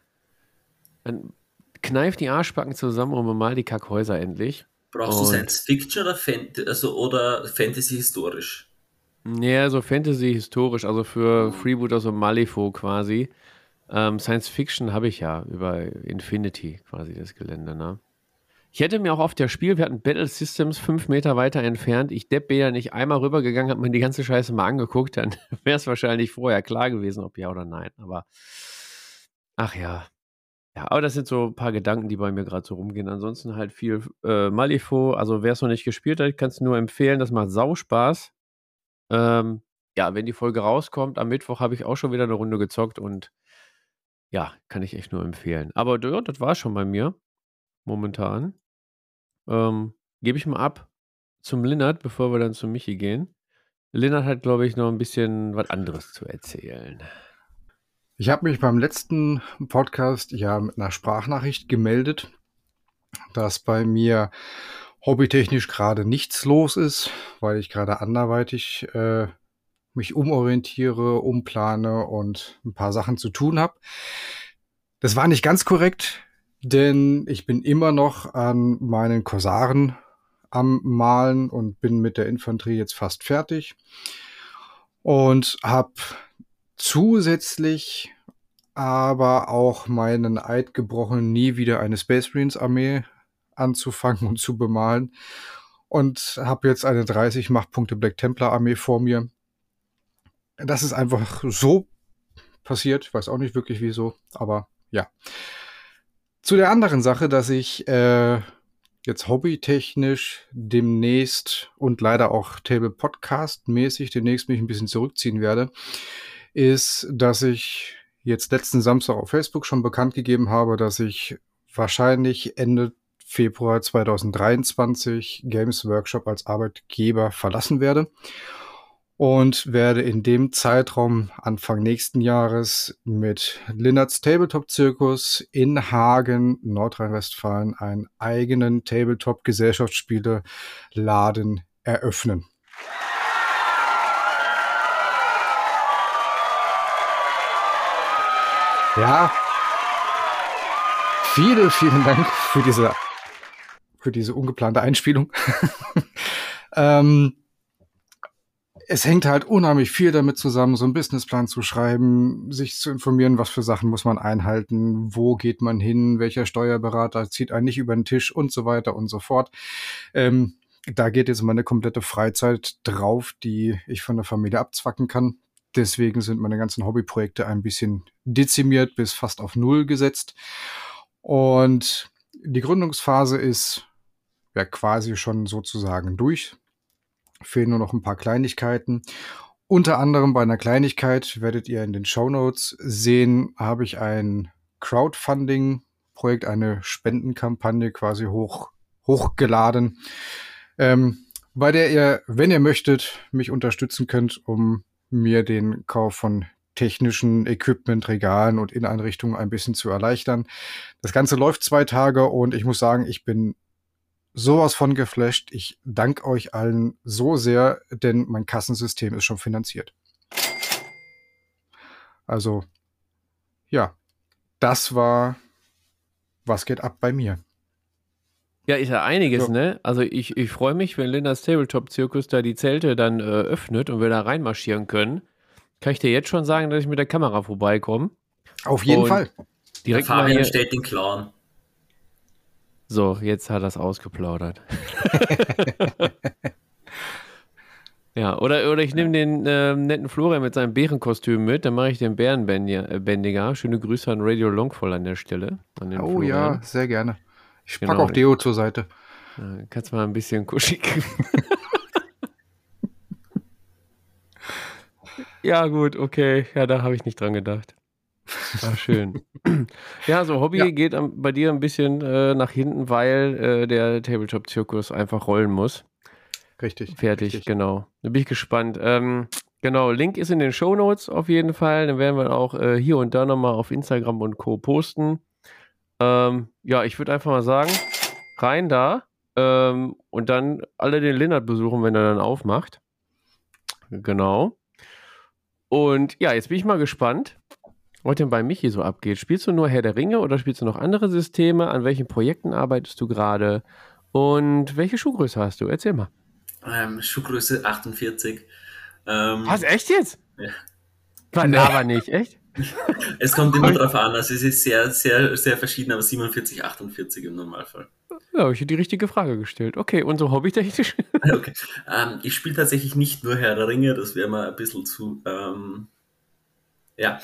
Dann kneif die Arschbacken zusammen und bemal die Kackhäuser endlich. Brauchst und du Science Fiction oder, Fant also, oder Fantasy historisch? Ja, so Fantasy historisch, also für Freeboot, also Malifo quasi. Ähm, Science Fiction habe ich ja über Infinity quasi das Gelände, ne? Ich hätte mir auch auf der Spiel, wir hatten Battle Systems fünf Meter weiter entfernt. Ich Depp ja nicht einmal rübergegangen, habe mir die ganze Scheiße mal angeguckt, dann wäre es wahrscheinlich vorher klar gewesen, ob ja oder nein. Aber ach ja. Ja, aber das sind so ein paar Gedanken, die bei mir gerade so rumgehen. Ansonsten halt viel äh, Malifo. Also wer es noch nicht gespielt hat, kannst du nur empfehlen. Das macht sau Spaß. Ähm, ja, wenn die Folge rauskommt, am Mittwoch habe ich auch schon wieder eine Runde gezockt und ja, kann ich echt nur empfehlen. Aber ja, das war schon bei mir momentan. Ähm, Gebe ich mal ab zum Linnert, bevor wir dann zu Michi gehen. Linnert hat, glaube ich, noch ein bisschen was anderes zu erzählen. Ich habe mich beim letzten Podcast ja mit einer Sprachnachricht gemeldet, dass bei mir hobbytechnisch gerade nichts los ist, weil ich gerade anderweitig äh, mich umorientiere, umplane und ein paar Sachen zu tun habe. Das war nicht ganz korrekt, denn ich bin immer noch an meinen Korsaren am Malen und bin mit der Infanterie jetzt fast fertig und habe zusätzlich aber auch meinen Eid gebrochen, nie wieder eine Space Marines Armee anzufangen und zu bemalen. Und habe jetzt eine 30 Machtpunkte Black Templar Armee vor mir. Das ist einfach so passiert. Ich weiß auch nicht wirklich wieso, aber ja. Zu der anderen Sache, dass ich äh, jetzt hobbytechnisch demnächst und leider auch Table Podcast mäßig demnächst mich ein bisschen zurückziehen werde, ist, dass ich jetzt letzten Samstag auf Facebook schon bekannt gegeben habe, dass ich wahrscheinlich Ende Februar 2023 Games Workshop als Arbeitgeber verlassen werde und werde in dem Zeitraum Anfang nächsten Jahres mit Linnerts Tabletop Zirkus in Hagen, Nordrhein-Westfalen, einen eigenen Tabletop Gesellschaftsspiele Laden eröffnen. Ja, vielen, vielen Dank für diese, für diese ungeplante Einspielung. ähm, es hängt halt unheimlich viel damit zusammen, so einen Businessplan zu schreiben, sich zu informieren, was für Sachen muss man einhalten, wo geht man hin, welcher Steuerberater zieht einen nicht über den Tisch und so weiter und so fort. Ähm, da geht jetzt meine komplette Freizeit drauf, die ich von der Familie abzwacken kann. Deswegen sind meine ganzen Hobbyprojekte ein bisschen dezimiert bis fast auf Null gesetzt. Und die Gründungsphase ist ja quasi schon sozusagen durch fehlen nur noch ein paar Kleinigkeiten. Unter anderem bei einer Kleinigkeit werdet ihr in den Show Notes sehen, habe ich ein Crowdfunding-Projekt, eine Spendenkampagne quasi hoch, hochgeladen, ähm, bei der ihr, wenn ihr möchtet, mich unterstützen könnt, um mir den Kauf von technischen Equipment, Regalen und Inneneinrichtungen ein bisschen zu erleichtern. Das Ganze läuft zwei Tage und ich muss sagen, ich bin sowas von geflasht. Ich danke euch allen so sehr, denn mein Kassensystem ist schon finanziert. Also, ja, das war, was geht ab bei mir. Ja, ist ja einiges, so. ne? Also ich, ich freue mich, wenn Lindas Tabletop-Zirkus da die Zelte dann äh, öffnet und wir da reinmarschieren können. Kann ich dir jetzt schon sagen, dass ich mit der Kamera vorbeikomme? Auf jeden und Fall. Direkt Fabian stellt den Clown. So, jetzt hat er es ausgeplaudert. ja, oder, oder ich nehme den äh, netten Florian mit seinem Bärenkostüm mit, dann mache ich den Bärenbändiger. Äh, Schöne Grüße an Radio Longfall an der Stelle. An oh Florian. ja, sehr gerne. Ich genau, packe auch Deo zur Seite. Äh, kannst mal ein bisschen kuschig. ja, gut, okay. Ja, da habe ich nicht dran gedacht. Ah, schön. ja, so Hobby ja. geht bei dir ein bisschen äh, nach hinten, weil äh, der Tabletop-Zirkus einfach rollen muss. Richtig. Fertig, richtig. genau. Da bin ich gespannt. Ähm, genau, Link ist in den Show Notes auf jeden Fall. Dann werden wir auch äh, hier und da nochmal auf Instagram und Co. posten. Ähm, ja, ich würde einfach mal sagen, rein da ähm, und dann alle den Linnert besuchen, wenn er dann aufmacht. Genau. Und ja, jetzt bin ich mal gespannt, was denn bei Michi so abgeht. Spielst du nur Herr der Ringe oder spielst du noch andere Systeme? An welchen Projekten arbeitest du gerade? Und welche Schuhgröße hast du? Erzähl mal. Ähm, Schuhgröße 48. Ähm, Was, echt jetzt? Ja. Nein, aber nicht, echt? es kommt immer drauf an, also es ist sehr, sehr, sehr verschieden, aber 47, 48 im Normalfall. Ja, ich habe die richtige Frage gestellt. Okay, und so hobbytechnisch? okay. Ähm, ich spiele tatsächlich nicht nur Herr der Ringe, das wäre mal ein bisschen zu, ähm, ja,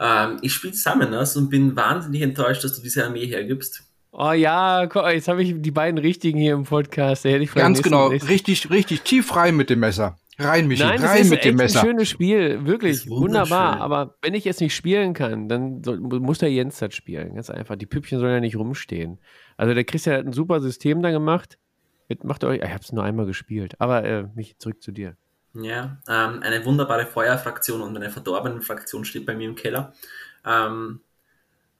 ähm, ich spiele Summoners und bin wahnsinnig enttäuscht, dass du diese Armee hergibst. Oh ja, jetzt habe ich die beiden richtigen hier im Podcast. Ganz genau, richtig, richtig tief rein mit dem Messer. Rein, Michi, Nein, rein mit dem Messer. Das ist ein schönes Spiel, wirklich wunderbar. Aber wenn ich jetzt nicht spielen kann, dann soll, muss der Jens das spielen. Ganz einfach. Die Püppchen sollen ja nicht rumstehen. Also der Christian hat ein super System da gemacht. Jetzt macht euch, ich habe es nur einmal gespielt. Aber äh, mich zurück zu dir. Ja, ähm, eine wunderbare Feuerfraktion und eine verdorbene Fraktion steht bei mir im Keller. Ähm,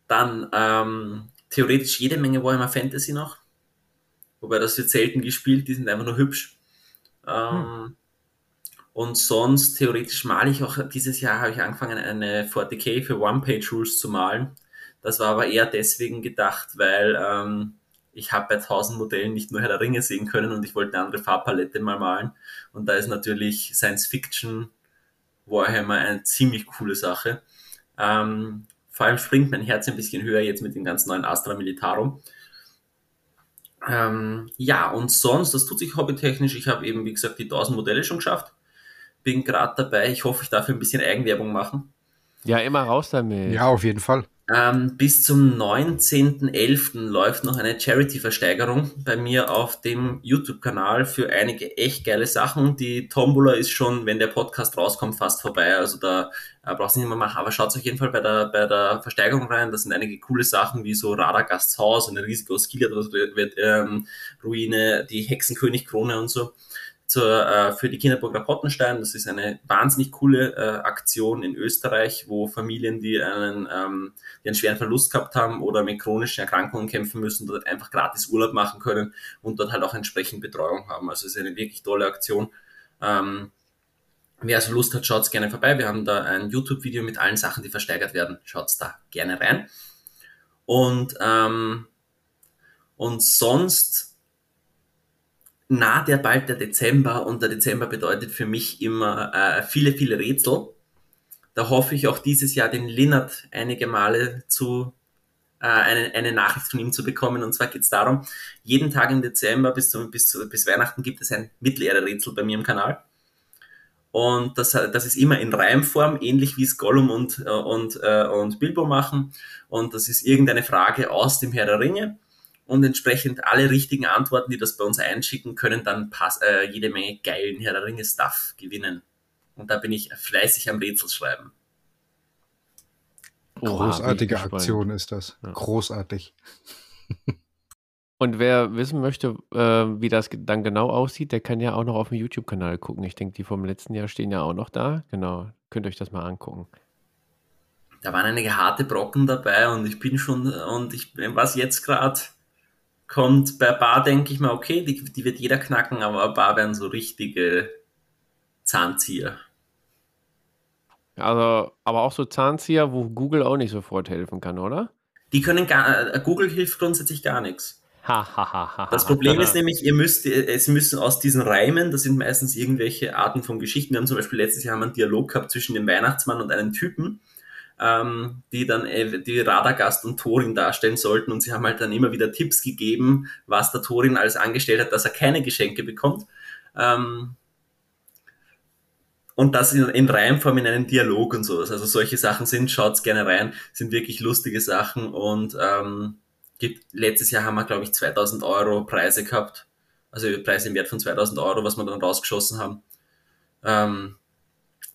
dann ähm, theoretisch jede Menge Warhammer Fantasy noch. Wobei das wird selten gespielt, die sind einfach nur hübsch. Ähm, hm. Und sonst theoretisch male ich auch, dieses Jahr habe ich angefangen, eine 40k für One-Page-Rules zu malen. Das war aber eher deswegen gedacht, weil ähm, ich habe bei 1000 Modellen nicht nur Herr der Ringe sehen können und ich wollte eine andere Farbpalette mal malen. Und da ist natürlich Science Fiction Warhammer eine ziemlich coole Sache. Ähm, vor allem springt mein Herz ein bisschen höher jetzt mit dem ganzen neuen Astra Militarum. Ähm, ja, und sonst, das tut sich hobbytechnisch. Ich habe eben, wie gesagt, die 1000 Modelle schon geschafft. Bin gerade dabei. Ich hoffe, ich darf ein bisschen Eigenwerbung machen. Ja, immer raus damit. Ja, auf jeden Fall. Ähm, bis zum 19.11. läuft noch eine Charity-Versteigerung bei mir auf dem YouTube-Kanal für einige echt geile Sachen. Die Tombola ist schon, wenn der Podcast rauskommt, fast vorbei. Also da äh, brauchst du nicht mehr machen. Aber schaut auf jeden Fall bei der, bei der Versteigerung rein. Das sind einige coole Sachen wie so Radagasts Haus, eine riesige Skiliad-Ruine, die Hexenkönig-Krone und so zur, äh, für die Kinderburg Rapottenstein. Das ist eine wahnsinnig coole äh, Aktion in Österreich, wo Familien, die einen, ähm, die einen schweren Verlust gehabt haben oder mit chronischen Erkrankungen kämpfen müssen, dort einfach gratis Urlaub machen können und dort halt auch entsprechend Betreuung haben. Also es ist eine wirklich tolle Aktion. Ähm, wer also Lust hat, schaut gerne vorbei. Wir haben da ein YouTube-Video mit allen Sachen, die versteigert werden. Schaut da gerne rein. Und, ähm, und sonst naht ja bald der Dezember und der Dezember bedeutet für mich immer äh, viele, viele Rätsel. Da hoffe ich auch dieses Jahr den Linnert einige Male zu äh, eine, eine Nachricht von ihm zu bekommen. Und zwar geht es darum, jeden Tag im Dezember bis, zum, bis, zu, bis Weihnachten gibt es ein Mittelerde-Rätsel bei mir im Kanal. Und das, das ist immer in Reimform, ähnlich wie es Gollum und, äh, und, äh, und Bilbo machen. Und das ist irgendeine Frage aus dem Herr der Ringe und entsprechend alle richtigen Antworten, die das bei uns einschicken, können dann pass äh, jede Menge geilen Herr der Ringe Stuff gewinnen. Und da bin ich fleißig am Rätsel schreiben. Großartige Aktion ist das. Ja. Großartig. Und wer wissen möchte, äh, wie das dann genau aussieht, der kann ja auch noch auf dem YouTube-Kanal gucken. Ich denke, die vom letzten Jahr stehen ja auch noch da. Genau, könnt ihr euch das mal angucken. Da waren einige harte Brocken dabei und ich bin schon, und ich, was jetzt gerade kommt bei Bar, denke ich mal, okay, die, die wird jeder knacken, aber Bar werden so richtige Zahnzieher. Also, aber auch so Zahnzieher, wo Google auch nicht sofort helfen kann, oder? Die können gar, äh, Google hilft grundsätzlich gar nichts. das Problem ist nämlich, ihr müsst, es müssen aus diesen Reimen, das sind meistens irgendwelche Arten von Geschichten. Wir haben zum Beispiel letztes Jahr einen Dialog gehabt zwischen dem Weihnachtsmann und einem Typen ähm, die dann die Radagast und Thorin darstellen sollten. Und sie haben halt dann immer wieder Tipps gegeben, was der Thorin alles angestellt hat, dass er keine Geschenke bekommt. Ähm, und das in, in Reimform in einem Dialog und sowas. Also solche Sachen sind, schaut's gerne rein, sind wirklich lustige Sachen und ähm, gibt, letztes Jahr haben wir, glaube ich, 2000 Euro Preise gehabt. Also Preise im Wert von 2000 Euro, was wir dann rausgeschossen haben. Ähm,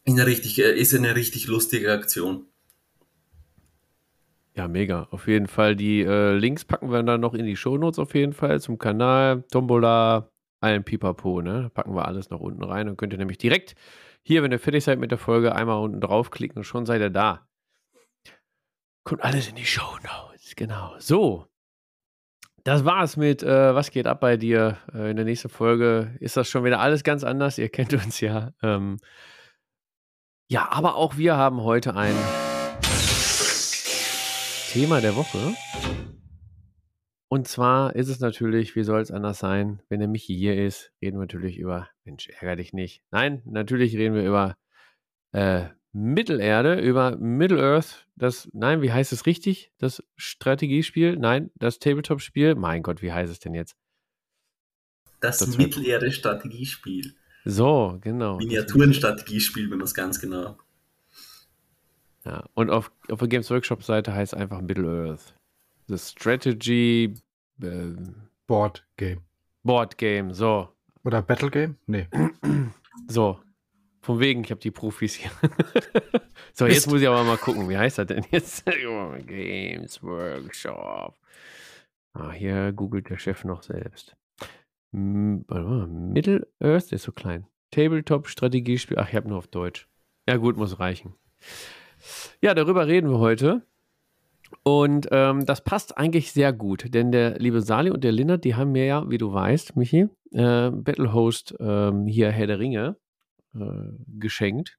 eine richtig, äh, ist eine richtig lustige Aktion. Ja, mega. Auf jeden Fall. Die äh, Links packen wir dann noch in die Shownotes auf jeden Fall zum Kanal, Tombola, allen Pipapo, ne? Packen wir alles noch unten rein und könnt ihr nämlich direkt hier, wenn ihr fertig seid mit der Folge, einmal unten draufklicken und schon seid ihr da. Kommt alles in die Shownotes, genau. So. Das war's mit äh, Was geht ab bei dir? Äh, in der nächsten Folge ist das schon wieder alles ganz anders. Ihr kennt uns ja. Ähm, ja, aber auch wir haben heute ein Thema der Woche. Und zwar ist es natürlich, wie soll es anders sein, wenn der Michi hier ist, reden wir natürlich über, Mensch, ärger dich nicht. Nein, natürlich reden wir über äh, Mittelerde, über Middle-earth, das, nein, wie heißt es richtig? Das Strategiespiel? Nein, das Tabletop-Spiel? Mein Gott, wie heißt es denn jetzt? Das, das Mittelerde-Strategiespiel. So, genau. Miniaturen-Strategiespiel, wenn man es ganz genau. Ja, und auf, auf der Games Workshop Seite heißt es einfach Middle-earth. The Strategy äh, Board Game. Board Game, so. Oder Battle Game? Nee. So. Von wegen, ich habe die Profis hier. so, jetzt muss ich aber mal gucken, wie heißt das denn jetzt? Games Workshop. Ah, hier googelt der Chef noch selbst. Middle Earth ist so klein. Tabletop Strategiespiel. Ach, ich habe nur auf Deutsch. Ja, gut, muss reichen. Ja, darüber reden wir heute. Und ähm, das passt eigentlich sehr gut, denn der liebe Sali und der Linnert, die haben mir ja, wie du weißt, Michi, äh, Battlehost äh, hier Herr der Ringe äh, geschenkt.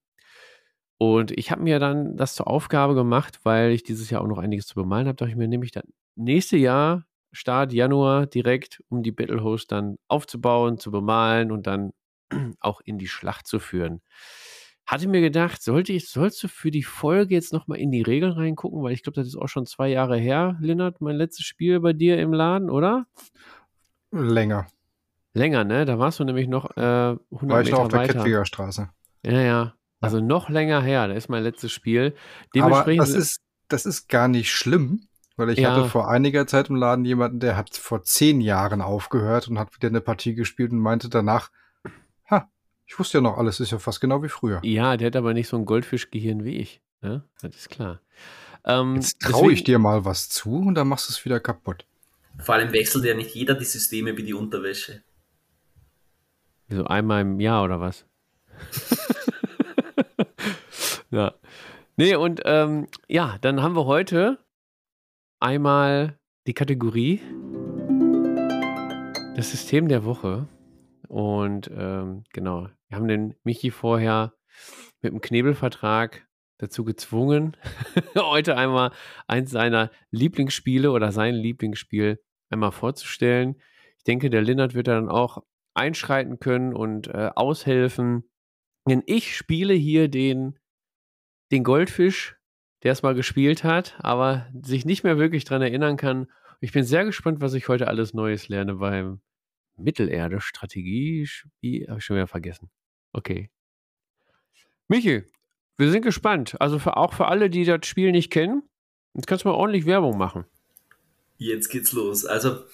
Und ich habe mir dann das zur Aufgabe gemacht, weil ich dieses Jahr auch noch einiges zu bemalen habe, dachte ich mir, nehme ich dann nächste Jahr, Start Januar, direkt, um die Battlehost dann aufzubauen, zu bemalen und dann auch in die Schlacht zu führen hatte mir gedacht, sollte ich, sollst du für die Folge jetzt nochmal in die Regeln reingucken, weil ich glaube, das ist auch schon zwei Jahre her, Lennart, mein letztes Spiel bei dir im Laden, oder? Länger. Länger, ne? Da warst du nämlich noch äh, 100 War ich Meter noch auf weiter. der Kettwiger Straße. Ja, ja. Also noch länger her, das ist mein letztes Spiel. Aber das ist, das ist gar nicht schlimm, weil ich ja. hatte vor einiger Zeit im Laden jemanden, der hat vor zehn Jahren aufgehört und hat wieder eine Partie gespielt und meinte danach, ich wusste ja noch alles, ist ja fast genau wie früher. Ja, der hat aber nicht so ein Goldfischgehirn wie ich. Ne? Das ist klar. Ähm, Jetzt traue ich dir mal was zu und dann machst du es wieder kaputt. Vor allem wechselt ja nicht jeder die Systeme wie die Unterwäsche. So einmal im Jahr oder was? ja. Nee, und ähm, ja, dann haben wir heute einmal die Kategorie das System der Woche. Und ähm, genau, wir haben den Michi vorher mit dem Knebelvertrag dazu gezwungen, heute einmal eins seiner Lieblingsspiele oder sein Lieblingsspiel einmal vorzustellen. Ich denke, der Linnert wird dann auch einschreiten können und äh, aushelfen. Denn ich spiele hier den, den Goldfisch, der es mal gespielt hat, aber sich nicht mehr wirklich daran erinnern kann. Ich bin sehr gespannt, was ich heute alles Neues lerne beim Mittelerde-Strategie-Spiel. Habe ich schon wieder vergessen. Okay. Michi, wir sind gespannt. Also für, auch für alle, die das Spiel nicht kennen, jetzt kannst du mal ordentlich Werbung machen. Jetzt geht's los. Also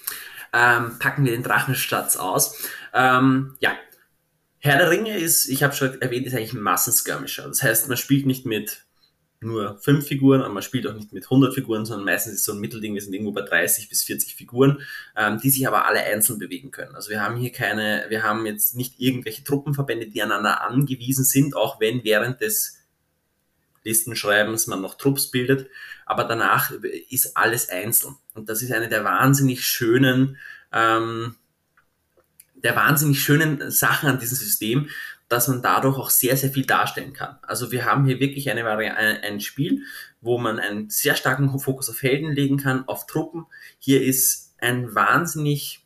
ähm, packen wir den Drachenstatz aus. Ähm, ja, Herr der Ringe ist, ich habe schon erwähnt, ist eigentlich ein Massenskirmischer. Das heißt, man spielt nicht mit nur fünf Figuren, aber man spielt auch nicht mit 100 Figuren, sondern meistens ist so ein Mittelding, wir sind irgendwo bei 30 bis 40 Figuren, ähm, die sich aber alle einzeln bewegen können. Also wir haben hier keine, wir haben jetzt nicht irgendwelche Truppenverbände, die aneinander angewiesen sind, auch wenn während des Listenschreibens man noch Trupps bildet, aber danach ist alles einzeln. Und das ist eine der wahnsinnig schönen, ähm, der wahnsinnig schönen Sachen an diesem System, dass man dadurch auch sehr, sehr viel darstellen kann. Also wir haben hier wirklich eine Variante, ein Spiel, wo man einen sehr starken Fokus auf Helden legen kann, auf Truppen. Hier ist ein wahnsinnig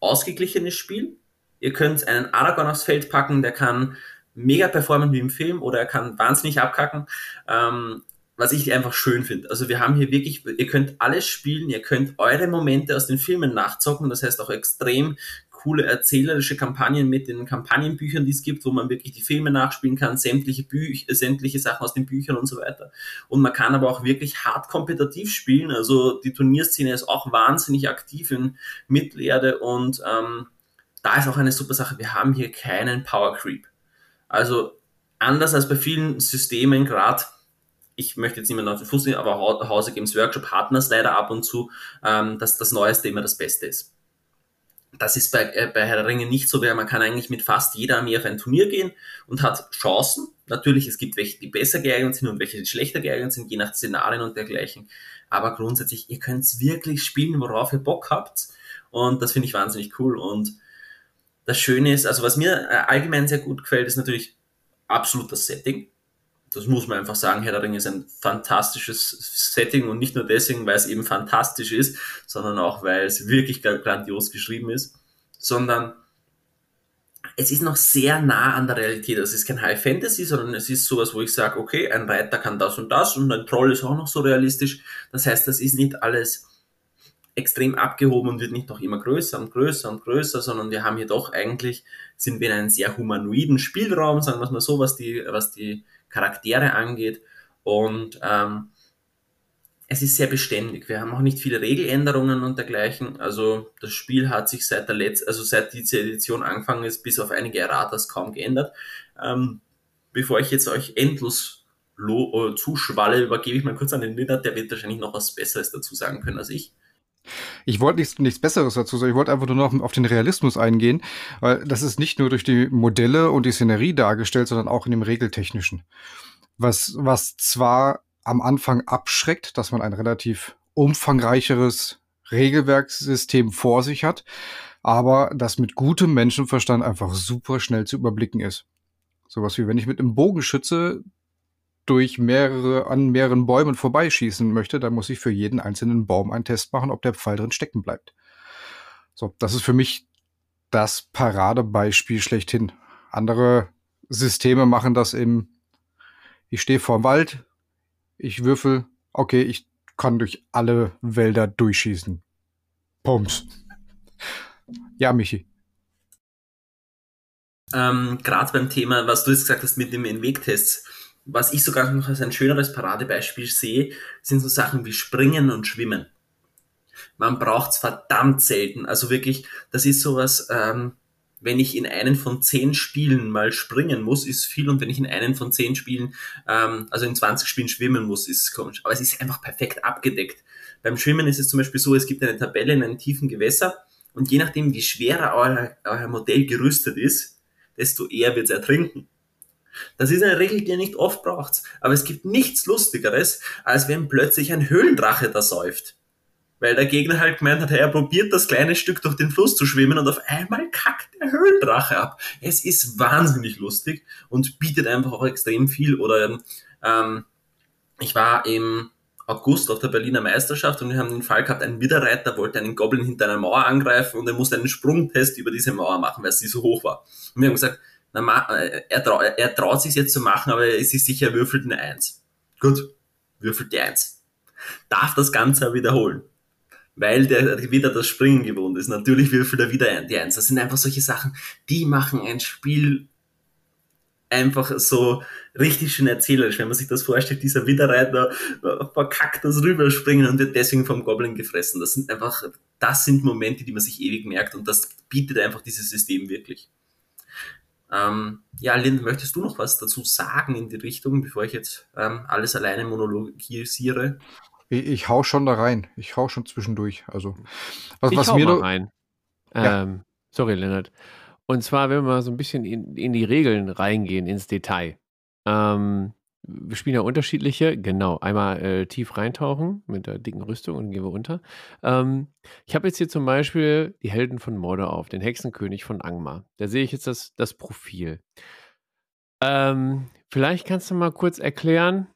ausgeglichenes Spiel. Ihr könnt einen Aragorn aufs Feld packen, der kann mega performen wie im Film oder er kann wahnsinnig abkacken. Ähm, was ich einfach schön finde. Also wir haben hier wirklich, ihr könnt alles spielen, ihr könnt eure Momente aus den Filmen nachzocken, das heißt auch extrem coole erzählerische Kampagnen mit den Kampagnenbüchern, die es gibt, wo man wirklich die Filme nachspielen kann, sämtliche Bücher, sämtliche Sachen aus den Büchern und so weiter. Und man kann aber auch wirklich hart kompetitiv spielen. Also die Turnierszene ist auch wahnsinnig aktiv in Mittelerde und ähm, da ist auch eine super Sache. Wir haben hier keinen Power Creep. Also anders als bei vielen Systemen, gerade ich möchte jetzt niemanden auf den Fuß nehmen, aber Hause Games Workshop hat es leider ab und zu, ähm, dass das Neueste immer das Beste ist. Das ist bei, äh, bei Herr der Ringe nicht so, weil man kann eigentlich mit fast jeder Armee auf ein Turnier gehen und hat Chancen. Natürlich, es gibt welche, die besser geeignet sind und welche, die schlechter geeignet sind, je nach Szenarien und dergleichen. Aber grundsätzlich, ihr könnt wirklich spielen, worauf ihr Bock habt. Und das finde ich wahnsinnig cool. Und das Schöne ist, also was mir äh, allgemein sehr gut gefällt, ist natürlich absolut das Setting. Das muss man einfach sagen, Herr der Ringe ist ein fantastisches Setting und nicht nur deswegen, weil es eben fantastisch ist, sondern auch, weil es wirklich grandios geschrieben ist, sondern es ist noch sehr nah an der Realität. Also es ist kein High Fantasy, sondern es ist sowas, wo ich sage, okay, ein Reiter kann das und das und ein Troll ist auch noch so realistisch. Das heißt, das ist nicht alles extrem abgehoben und wird nicht noch immer größer und größer und größer, sondern wir haben hier doch eigentlich, sind wir in einem sehr humanoiden Spielraum, sagen wir es mal so, was die, was die Charaktere angeht. Und ähm, es ist sehr beständig. Wir haben auch nicht viele Regeländerungen und dergleichen. Also das Spiel hat sich seit der letzten, also seit diese Edition angefangen ist, bis auf einige Erratas kaum geändert. Ähm, bevor ich jetzt euch endlos äh, zuschwalle, übergebe ich mal kurz an den Lindert, der wird wahrscheinlich noch was Besseres dazu sagen können als ich. Ich wollte nichts, nichts Besseres dazu sagen. Ich wollte einfach nur noch auf den Realismus eingehen, weil das ist nicht nur durch die Modelle und die Szenerie dargestellt, sondern auch in dem Regeltechnischen. Was, was zwar am Anfang abschreckt, dass man ein relativ umfangreicheres Regelwerkssystem vor sich hat, aber das mit gutem Menschenverstand einfach super schnell zu überblicken ist. Sowas wie wenn ich mit einem Bogenschütze durch mehrere, an mehreren Bäumen vorbeischießen möchte, dann muss ich für jeden einzelnen Baum einen Test machen, ob der Pfeil drin stecken bleibt. So, das ist für mich das Paradebeispiel schlechthin. Andere Systeme machen das im, ich stehe vorm Wald, ich würfel, okay, ich kann durch alle Wälder durchschießen. Pumps. Ja, Michi. ähm, gerade beim Thema, was du jetzt gesagt hast mit dem Entwegtests, was ich sogar noch als ein schöneres Paradebeispiel sehe, sind so Sachen wie Springen und Schwimmen. Man braucht es verdammt selten. Also wirklich, das ist sowas, ähm, wenn ich in einen von zehn Spielen mal springen muss, ist viel und wenn ich in einen von zehn Spielen, ähm, also in 20 Spielen schwimmen muss, ist es komisch. Aber es ist einfach perfekt abgedeckt. Beim Schwimmen ist es zum Beispiel so, es gibt eine Tabelle in einem tiefen Gewässer und je nachdem, wie schwerer euer, euer Modell gerüstet ist, desto eher wird es ertrinken. Das ist eine Regel, die ihr nicht oft braucht. Aber es gibt nichts Lustigeres, als wenn plötzlich ein Höhlendrache da säuft weil der Gegner halt gemeint hat, hey, er probiert das kleine Stück durch den Fluss zu schwimmen und auf einmal kackt der Höhlendrache ab. Es ist wahnsinnig lustig und bietet einfach auch extrem viel. Oder ähm, ich war im August auf der Berliner Meisterschaft und wir haben den Fall gehabt, ein Widerreiter wollte einen Goblin hinter einer Mauer angreifen und er musste einen Sprungtest über diese Mauer machen, weil sie so hoch war. Und wir haben gesagt, er, trau, er traut sich jetzt zu machen, aber es ist sicher, er würfelt eine Eins. Gut, würfelt die Eins. Darf das Ganze wiederholen weil der wieder das Springen gewohnt ist. Natürlich würfelt er wieder die Eins. Das sind einfach solche Sachen, die machen ein Spiel einfach so richtig schön erzählerisch, wenn man sich das vorstellt, dieser Widerreiter verkackt das rüberspringen und wird deswegen vom Goblin gefressen. Das sind einfach, das sind Momente, die man sich ewig merkt und das bietet einfach dieses System wirklich. Ähm, ja, Lynn, möchtest du noch was dazu sagen in die Richtung, bevor ich jetzt ähm, alles alleine monologisiere? Ich, ich hau schon da rein. Ich hau schon zwischendurch. Also, was, ich was hau mir mal rein. Ja. Ähm, sorry, Lennart. Und zwar, wenn wir mal so ein bisschen in, in die Regeln reingehen, ins Detail. Ähm, wir spielen ja unterschiedliche, genau. Einmal äh, tief reintauchen mit der dicken Rüstung und gehen wir unter. Ähm, ich habe jetzt hier zum Beispiel die Helden von Mordor auf, den Hexenkönig von Angmar. Da sehe ich jetzt das, das Profil. Ähm, vielleicht kannst du mal kurz erklären,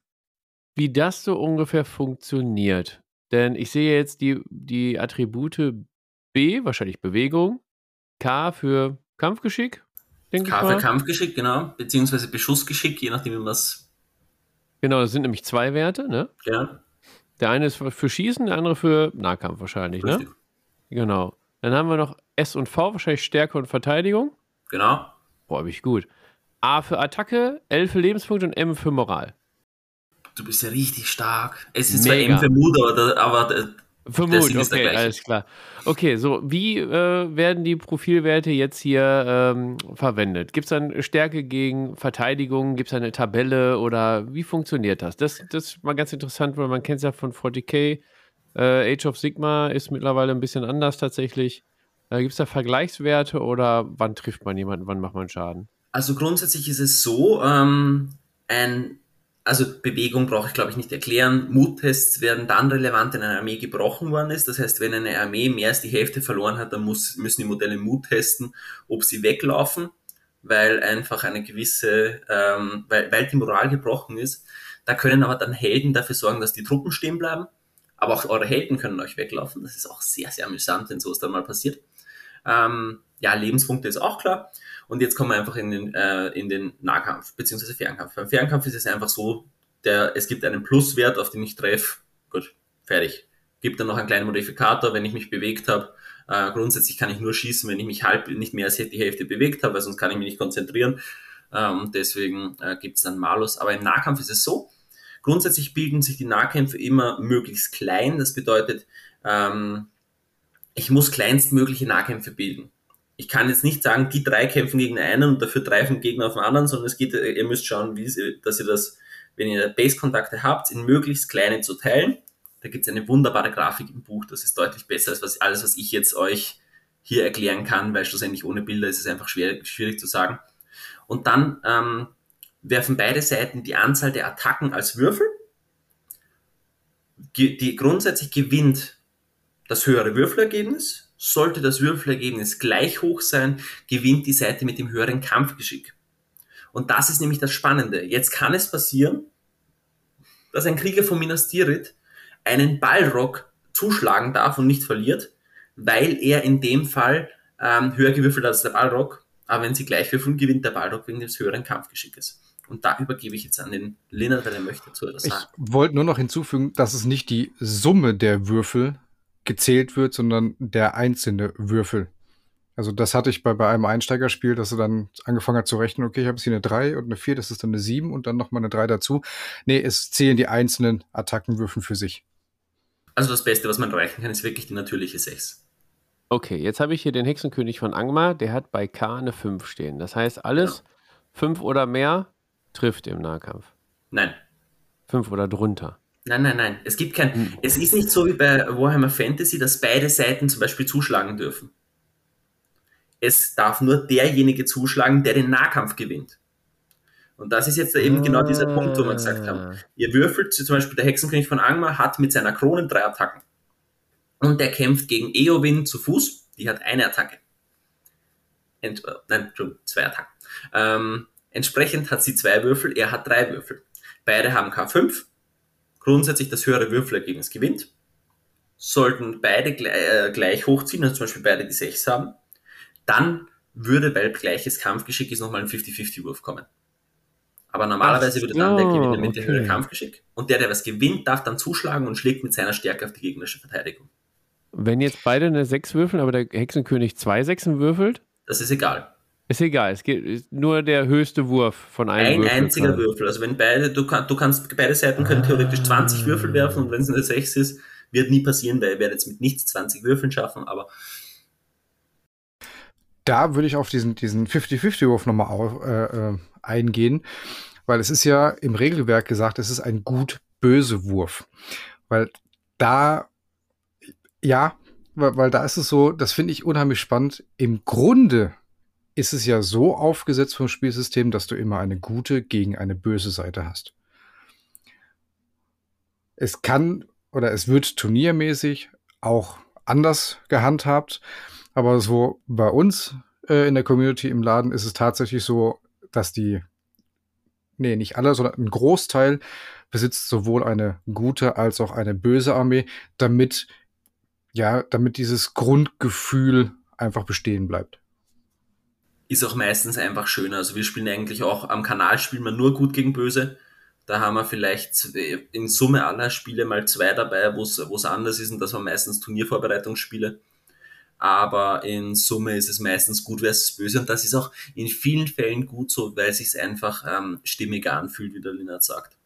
wie das so ungefähr funktioniert. Denn ich sehe jetzt die, die Attribute B, wahrscheinlich Bewegung, K für Kampfgeschick, denke K ich mal. für Kampfgeschick, genau, beziehungsweise Beschussgeschick, je nachdem, wie man es. Genau, das sind nämlich zwei Werte, ne? Ja. Der eine ist für Schießen, der andere für Nahkampf wahrscheinlich, ne? Richtig. ne? Genau. Dann haben wir noch S und V, wahrscheinlich Stärke und Verteidigung. Genau. Boah, hab ich gut. A für Attacke, L für Lebenspunkte und M für Moral du bist ja richtig stark. Es ist Mega. zwar M für Mut, aber, aber Mut, okay, alles klar. Okay, so, wie äh, werden die Profilwerte jetzt hier ähm, verwendet? Gibt es dann Stärke gegen Verteidigung? Gibt es eine Tabelle oder wie funktioniert das? das? Das ist mal ganz interessant, weil man kennt es ja von 40k. Äh, Age of Sigma ist mittlerweile ein bisschen anders tatsächlich. Äh, Gibt es da Vergleichswerte oder wann trifft man jemanden, wann macht man Schaden? Also grundsätzlich ist es so, ähm, ein also Bewegung brauche ich glaube ich nicht erklären. Muttests werden dann relevant, wenn eine Armee gebrochen worden ist. Das heißt, wenn eine Armee mehr als die Hälfte verloren hat, dann muss, müssen die Modelle Mut testen, ob sie weglaufen, weil einfach eine gewisse, ähm, weil, weil die Moral gebrochen ist. Da können aber dann Helden dafür sorgen, dass die Truppen stehen bleiben. Aber auch eure Helden können euch weglaufen. Das ist auch sehr, sehr amüsant, wenn sowas dann mal passiert. Ähm, ja, Lebenspunkte ist auch klar. Und jetzt kommen wir einfach in den, äh, in den Nahkampf beziehungsweise Fernkampf. Beim Fernkampf ist es einfach so, der, es gibt einen Pluswert, auf den ich treffe. Gut, fertig. Gibt dann noch einen kleinen Modifikator, wenn ich mich bewegt habe. Äh, grundsätzlich kann ich nur schießen, wenn ich mich halb nicht mehr als die Hälfte bewegt habe, weil sonst kann ich mich nicht konzentrieren. Ähm, deswegen äh, gibt es dann Malus. Aber im Nahkampf ist es so, grundsätzlich bilden sich die Nahkämpfe immer möglichst klein. Das bedeutet, ähm, ich muss kleinstmögliche Nahkämpfe bilden ich kann jetzt nicht sagen, die drei kämpfen gegen einen und dafür drei vom Gegner auf den anderen, sondern es geht, ihr müsst schauen, wie dass ihr das, wenn ihr Base-Kontakte habt, in möglichst kleine zu teilen. Da gibt es eine wunderbare Grafik im Buch, das ist deutlich besser als was, alles, was ich jetzt euch hier erklären kann, weil schlussendlich ohne Bilder ist es einfach schwer, schwierig zu sagen. Und dann ähm, werfen beide Seiten die Anzahl der Attacken als Würfel. Die grundsätzlich gewinnt das höhere Würfelergebnis sollte das Würfelergebnis gleich hoch sein, gewinnt die Seite mit dem höheren Kampfgeschick. Und das ist nämlich das Spannende. Jetzt kann es passieren, dass ein Krieger von Minas Tirith einen Ballrock zuschlagen darf und nicht verliert, weil er in dem Fall ähm, höher gewürfelt hat als der Ballrock. Aber wenn sie gleich würfeln, gewinnt der Ballrock wegen des höheren Kampfgeschickes. Und da übergebe ich jetzt an den Lennart, weil er möchte zu etwas sagen. Ich wollte nur noch hinzufügen, dass es nicht die Summe der Würfel gezählt wird, sondern der einzelne Würfel. Also das hatte ich bei, bei einem Einsteigerspiel, dass er dann angefangen hat zu rechnen, okay, ich habe jetzt hier eine 3 und eine 4, das ist dann eine 7 und dann nochmal eine 3 dazu. Nee, es zählen die einzelnen Attackenwürfen für sich. Also das Beste, was man erreichen kann, ist wirklich die natürliche 6. Okay, jetzt habe ich hier den Hexenkönig von Angmar, der hat bei K eine 5 stehen. Das heißt, alles ja. 5 oder mehr trifft im Nahkampf. Nein. 5 oder drunter. Nein, nein, nein. Es gibt kein. Hm. Es ist nicht so wie bei Warhammer Fantasy, dass beide Seiten zum Beispiel zuschlagen dürfen. Es darf nur derjenige zuschlagen, der den Nahkampf gewinnt. Und das ist jetzt eben ah. genau dieser Punkt, wo wir gesagt haben. Ah. Ihr würfelt, zum Beispiel der Hexenkönig von Angmar hat mit seiner Krone drei Attacken. Und der kämpft gegen Eowyn zu Fuß, die hat eine Attacke. Ent, äh, nein, zwei Attacken. Ähm, entsprechend hat sie zwei Würfel, er hat drei Würfel. Beide haben K5. Grundsätzlich das höhere Würfelergebnis gewinnt. Sollten beide gleich, äh, gleich hochziehen, also zum Beispiel beide die 6 haben, dann würde, weil gleiches Kampfgeschick ist, nochmal ein 50-50-Wurf kommen. Aber normalerweise würde dann der Gewinner mit okay. dem höheren Kampfgeschick und der, der was gewinnt, darf dann zuschlagen und schlägt mit seiner Stärke auf die gegnerische Verteidigung. Wenn jetzt beide eine 6 würfeln, aber der Hexenkönig zwei Sechsen würfelt? Das ist egal. Ist egal, es geht nur der höchste Wurf von einem Ein Würfel einziger kann. Würfel. Also wenn beide, du, kann, du kannst, beide Seiten können theoretisch 20 Würfel werfen und wenn es eine 6 ist, wird nie passieren, weil ihr werdet jetzt mit nichts 20 Würfeln schaffen, aber da würde ich auf diesen, diesen 50-50-Wurf nochmal äh, äh, eingehen, weil es ist ja im Regelwerk gesagt, es ist ein gut-böse Wurf. Weil da, ja, weil, weil da ist es so, das finde ich unheimlich spannend. Im Grunde ist es ja so aufgesetzt vom Spielsystem, dass du immer eine gute gegen eine böse Seite hast. Es kann oder es wird turniermäßig auch anders gehandhabt. Aber so bei uns äh, in der Community im Laden ist es tatsächlich so, dass die, nee, nicht alle, sondern ein Großteil besitzt sowohl eine gute als auch eine böse Armee, damit, ja, damit dieses Grundgefühl einfach bestehen bleibt. Ist auch meistens einfach schöner. Also wir spielen eigentlich auch am Kanal spielen wir nur gut gegen böse. Da haben wir vielleicht in Summe aller Spiele mal zwei dabei, wo es anders ist und das waren meistens Turniervorbereitungsspiele aber in Summe ist es meistens gut versus böse und das ist auch in vielen Fällen gut so, weil es sich einfach ähm, stimmiger anfühlt, wie der Linhard sagt.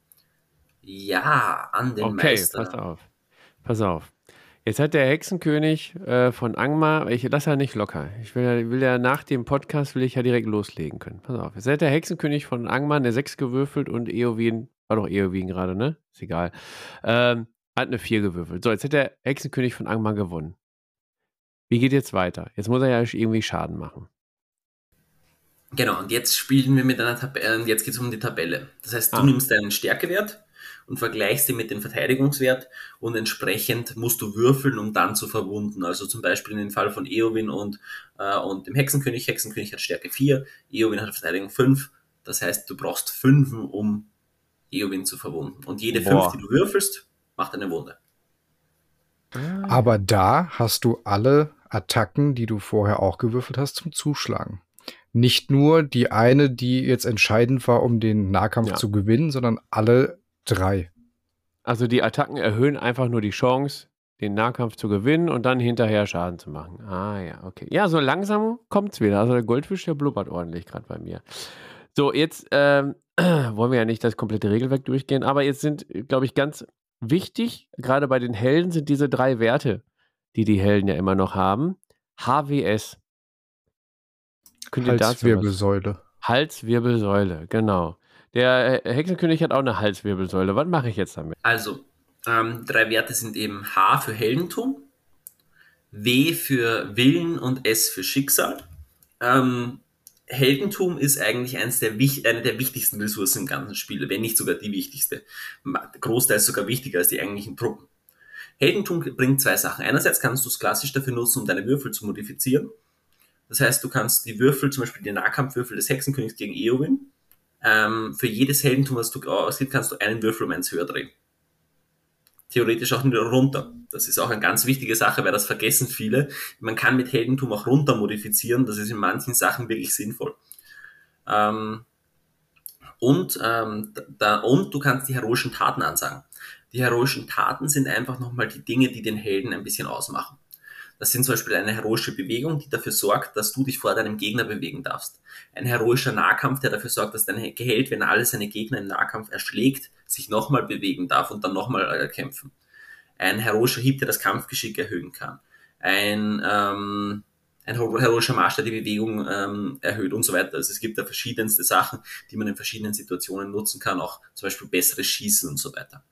Ja, an den okay, Meister. pass auf. Pass auf. Jetzt hat der Hexenkönig äh, von Angmar, ich lasse ja nicht locker. Ich will ja, will ja nach dem Podcast will ich ja direkt loslegen können. Pass auf. Jetzt hat der Hexenkönig von Angmar eine 6 gewürfelt und Eowyn, war doch Eowyn gerade, ne? Ist egal. Ähm, hat eine 4 gewürfelt. So, jetzt hat der Hexenkönig von Angmar gewonnen. Wie geht jetzt weiter? Jetzt muss er ja irgendwie Schaden machen. Genau, und jetzt spielen wir mit einer Tabelle, jetzt geht es um die Tabelle. Das heißt, du ah. nimmst deinen Stärkewert und vergleichst ihn mit dem Verteidigungswert und entsprechend musst du würfeln, um dann zu verwunden. Also zum Beispiel in dem Fall von Eowyn und, äh, und dem Hexenkönig. Hexenkönig hat Stärke 4, Eowyn hat Verteidigung 5. Das heißt, du brauchst 5, um Eowyn zu verwunden. Und jede 5, die du würfelst, macht eine Wunde. Aber da hast du alle Attacken, die du vorher auch gewürfelt hast, zum Zuschlagen. Nicht nur die eine, die jetzt entscheidend war, um den Nahkampf ja. zu gewinnen, sondern alle drei. Also die Attacken erhöhen einfach nur die Chance, den Nahkampf zu gewinnen und dann hinterher Schaden zu machen. Ah ja, okay. Ja, so langsam kommt es wieder. Also der Goldfisch, der blubbert ordentlich gerade bei mir. So, jetzt ähm, wollen wir ja nicht das komplette Regelwerk durchgehen, aber jetzt sind, glaube ich, ganz wichtig, gerade bei den Helden, sind diese drei Werte, die die Helden ja immer noch haben. HWS. Halswirbelsäule. Halswirbelsäule, genau. Der Hexenkönig hat auch eine Halswirbelsäule. Was mache ich jetzt damit? Also, ähm, drei Werte sind eben H für Heldentum, W für Willen und S für Schicksal. Ähm, Heldentum ist eigentlich eines der, eine der wichtigsten Ressourcen im ganzen Spiel, wenn nicht sogar die wichtigste. Großteils sogar wichtiger als die eigentlichen Truppen. Heldentum bringt zwei Sachen. Einerseits kannst du es klassisch dafür nutzen, um deine Würfel zu modifizieren. Das heißt, du kannst die Würfel, zum Beispiel die Nahkampfwürfel des Hexenkönigs gegen Eowyn, ähm, für jedes Heldentum, was du ausgibst, kannst du einen Würfel um eins höher drehen. Theoretisch auch wieder runter. Das ist auch eine ganz wichtige Sache, weil das vergessen viele. Man kann mit Heldentum auch runter modifizieren. Das ist in manchen Sachen wirklich sinnvoll. Ähm, und, ähm, da, und du kannst die heroischen Taten ansagen. Die heroischen Taten sind einfach nochmal die Dinge, die den Helden ein bisschen ausmachen. Das sind zum Beispiel eine heroische Bewegung, die dafür sorgt, dass du dich vor deinem Gegner bewegen darfst. Ein heroischer Nahkampf, der dafür sorgt, dass dein Held, wenn er alle seine Gegner im Nahkampf erschlägt, sich nochmal bewegen darf und dann nochmal äh, kämpfen. Ein heroischer Hieb, der das Kampfgeschick erhöhen kann. Ein, ähm, ein heroischer Marsch, der die Bewegung ähm, erhöht und so weiter. Also es gibt da verschiedenste Sachen, die man in verschiedenen Situationen nutzen kann, auch zum Beispiel besseres Schießen und so weiter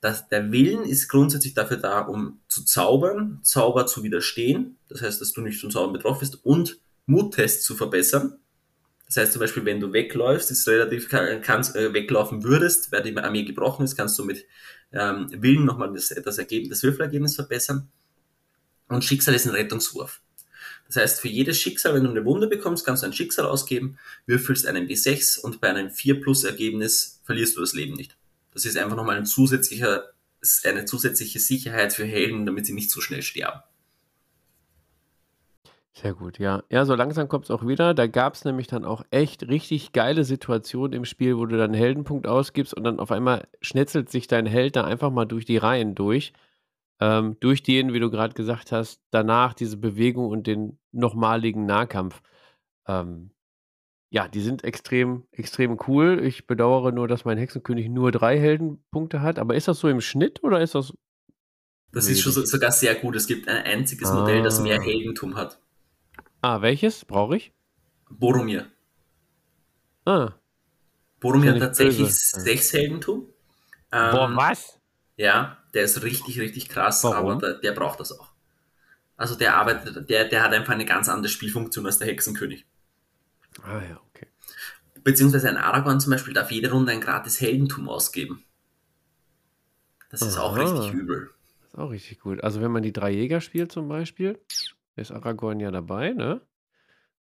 dass der Willen ist grundsätzlich dafür da, um zu zaubern, Zauber zu widerstehen, das heißt, dass du nicht zum Zaubern betroffen bist, und Muttests zu verbessern. Das heißt zum Beispiel, wenn du wegläufst, ist relativ kannst, äh, weglaufen würdest, weil die Armee gebrochen ist, kannst du mit ähm, Willen nochmal das, das, Ergebnis, das Würfelergebnis verbessern. Und Schicksal ist ein Rettungswurf. Das heißt, für jedes Schicksal, wenn du eine Wunde bekommst, kannst du ein Schicksal ausgeben, würfelst einen W6 und bei einem 4 plus Ergebnis verlierst du das Leben nicht. Das ist einfach nochmal ein zusätzlicher, eine zusätzliche Sicherheit für Helden, damit sie nicht so schnell sterben. Sehr gut, ja. Ja, so langsam kommt es auch wieder. Da gab es nämlich dann auch echt richtig geile Situationen im Spiel, wo du dann Heldenpunkt ausgibst und dann auf einmal schnetzelt sich dein Held da einfach mal durch die Reihen durch. Ähm, durch den, wie du gerade gesagt hast, danach diese Bewegung und den nochmaligen Nahkampf. Ähm, ja, die sind extrem, extrem cool. Ich bedauere nur, dass mein Hexenkönig nur drei Heldenpunkte hat. Aber ist das so im Schnitt oder ist das. Das wenig? ist schon so, sogar sehr gut. Es gibt ein einziges ah. Modell, das mehr ah. Heldentum hat. Ah, welches brauche ich? Boromir. Ah. Boromir hat tatsächlich böse. sechs Heldentum. Ähm, Boah, was? Ja, der ist richtig, richtig krass, Warum? aber der, der braucht das auch. Also der arbeitet, der, der hat einfach eine ganz andere Spielfunktion als der Hexenkönig. Ah ja, okay. Beziehungsweise ein Aragorn zum Beispiel darf jede Runde ein gratis Heldentum ausgeben. Das ist Aha. auch richtig übel. Das ist auch richtig gut. Also wenn man die drei Jäger spielt zum Beispiel, ist Aragorn ja dabei, ne?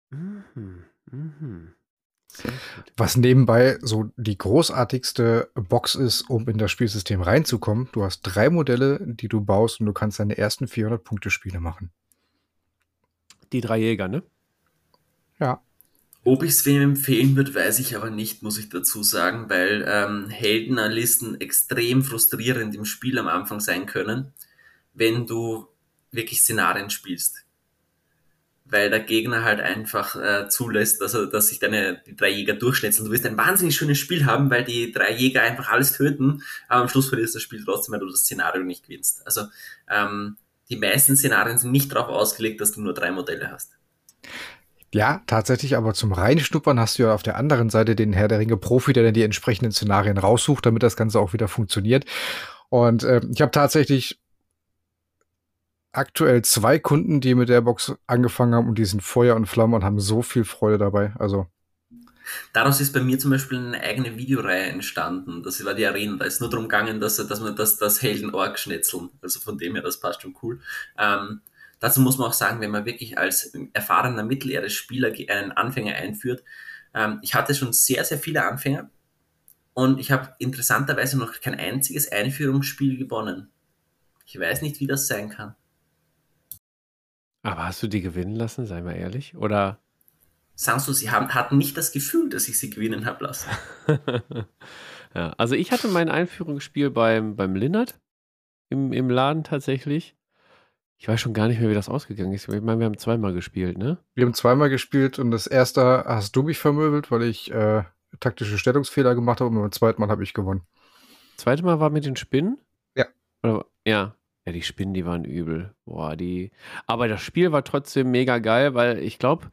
Mhm. Mhm. Was nebenbei so die großartigste Box ist, um in das Spielsystem reinzukommen. Du hast drei Modelle, die du baust und du kannst deine ersten 400 Punkte Spiele machen. Die drei Jäger, ne? Ja. Ob ich es wem empfehlen würde, weiß ich aber nicht, muss ich dazu sagen, weil ähm, Heldenlisten extrem frustrierend im Spiel am Anfang sein können, wenn du wirklich Szenarien spielst. Weil der Gegner halt einfach äh, zulässt, dass, er, dass sich deine die drei Jäger durchschnetzeln. Du wirst ein wahnsinnig schönes Spiel haben, weil die drei Jäger einfach alles töten, aber am Schluss verlierst du das Spiel trotzdem, weil du das Szenario nicht gewinnst. Also ähm, die meisten Szenarien sind nicht darauf ausgelegt, dass du nur drei Modelle hast. Ja, tatsächlich, aber zum Reinschnuppern hast du ja auf der anderen Seite den Herr der Ringe Profi, der dann die entsprechenden Szenarien raussucht, damit das Ganze auch wieder funktioniert. Und äh, ich habe tatsächlich aktuell zwei Kunden, die mit der Box angefangen haben und die sind Feuer und Flamme und haben so viel Freude dabei. Also Daraus ist bei mir zum Beispiel eine eigene Videoreihe entstanden. Das war die Arena. Da ist nur darum gegangen, dass, dass man das, das Helden-Org schnetzeln. Also von dem her, das passt schon cool. Ähm, Dazu muss man auch sagen, wenn man wirklich als erfahrener Mittelerde-Spieler einen Anfänger einführt, ähm, ich hatte schon sehr, sehr viele Anfänger und ich habe interessanterweise noch kein einziges Einführungsspiel gewonnen. Ich weiß nicht, wie das sein kann. Aber hast du die gewinnen lassen, sei mal ehrlich? Oder? Sagst du, sie haben, hatten nicht das Gefühl, dass ich sie gewinnen habe lassen. ja, also ich hatte mein Einführungsspiel beim, beim Linnert im, im Laden tatsächlich. Ich weiß schon gar nicht mehr, wie das ausgegangen ist. Ich meine, wir haben zweimal gespielt, ne? Wir haben zweimal gespielt und das erste hast du mich vermöbelt, weil ich äh, taktische Stellungsfehler gemacht habe und beim zweiten Mal habe ich gewonnen. Zweite Mal war mit den Spinnen? Ja. Oder, ja. Ja, die Spinnen, die waren übel. Boah, die. Aber das Spiel war trotzdem mega geil, weil ich glaube,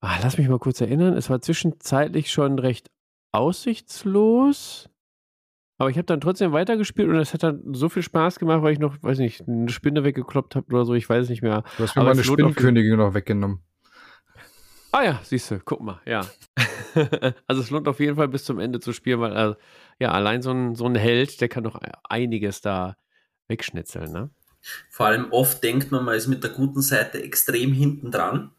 ah, lass mich mal kurz erinnern, es war zwischenzeitlich schon recht aussichtslos. Aber ich habe dann trotzdem weitergespielt und es hat dann so viel Spaß gemacht, weil ich noch, weiß nicht, eine Spinne weggekloppt habe oder so, ich weiß es nicht mehr. Du hast mir meine Spinnenkönigin noch weggenommen. Ah ja, siehst du, guck mal, ja. also es lohnt auf jeden Fall bis zum Ende zu spielen, weil äh, ja, allein so ein, so ein Held, der kann noch einiges da wegschnitzeln, ne? Vor allem oft denkt man, man ist mit der guten Seite extrem hinten dran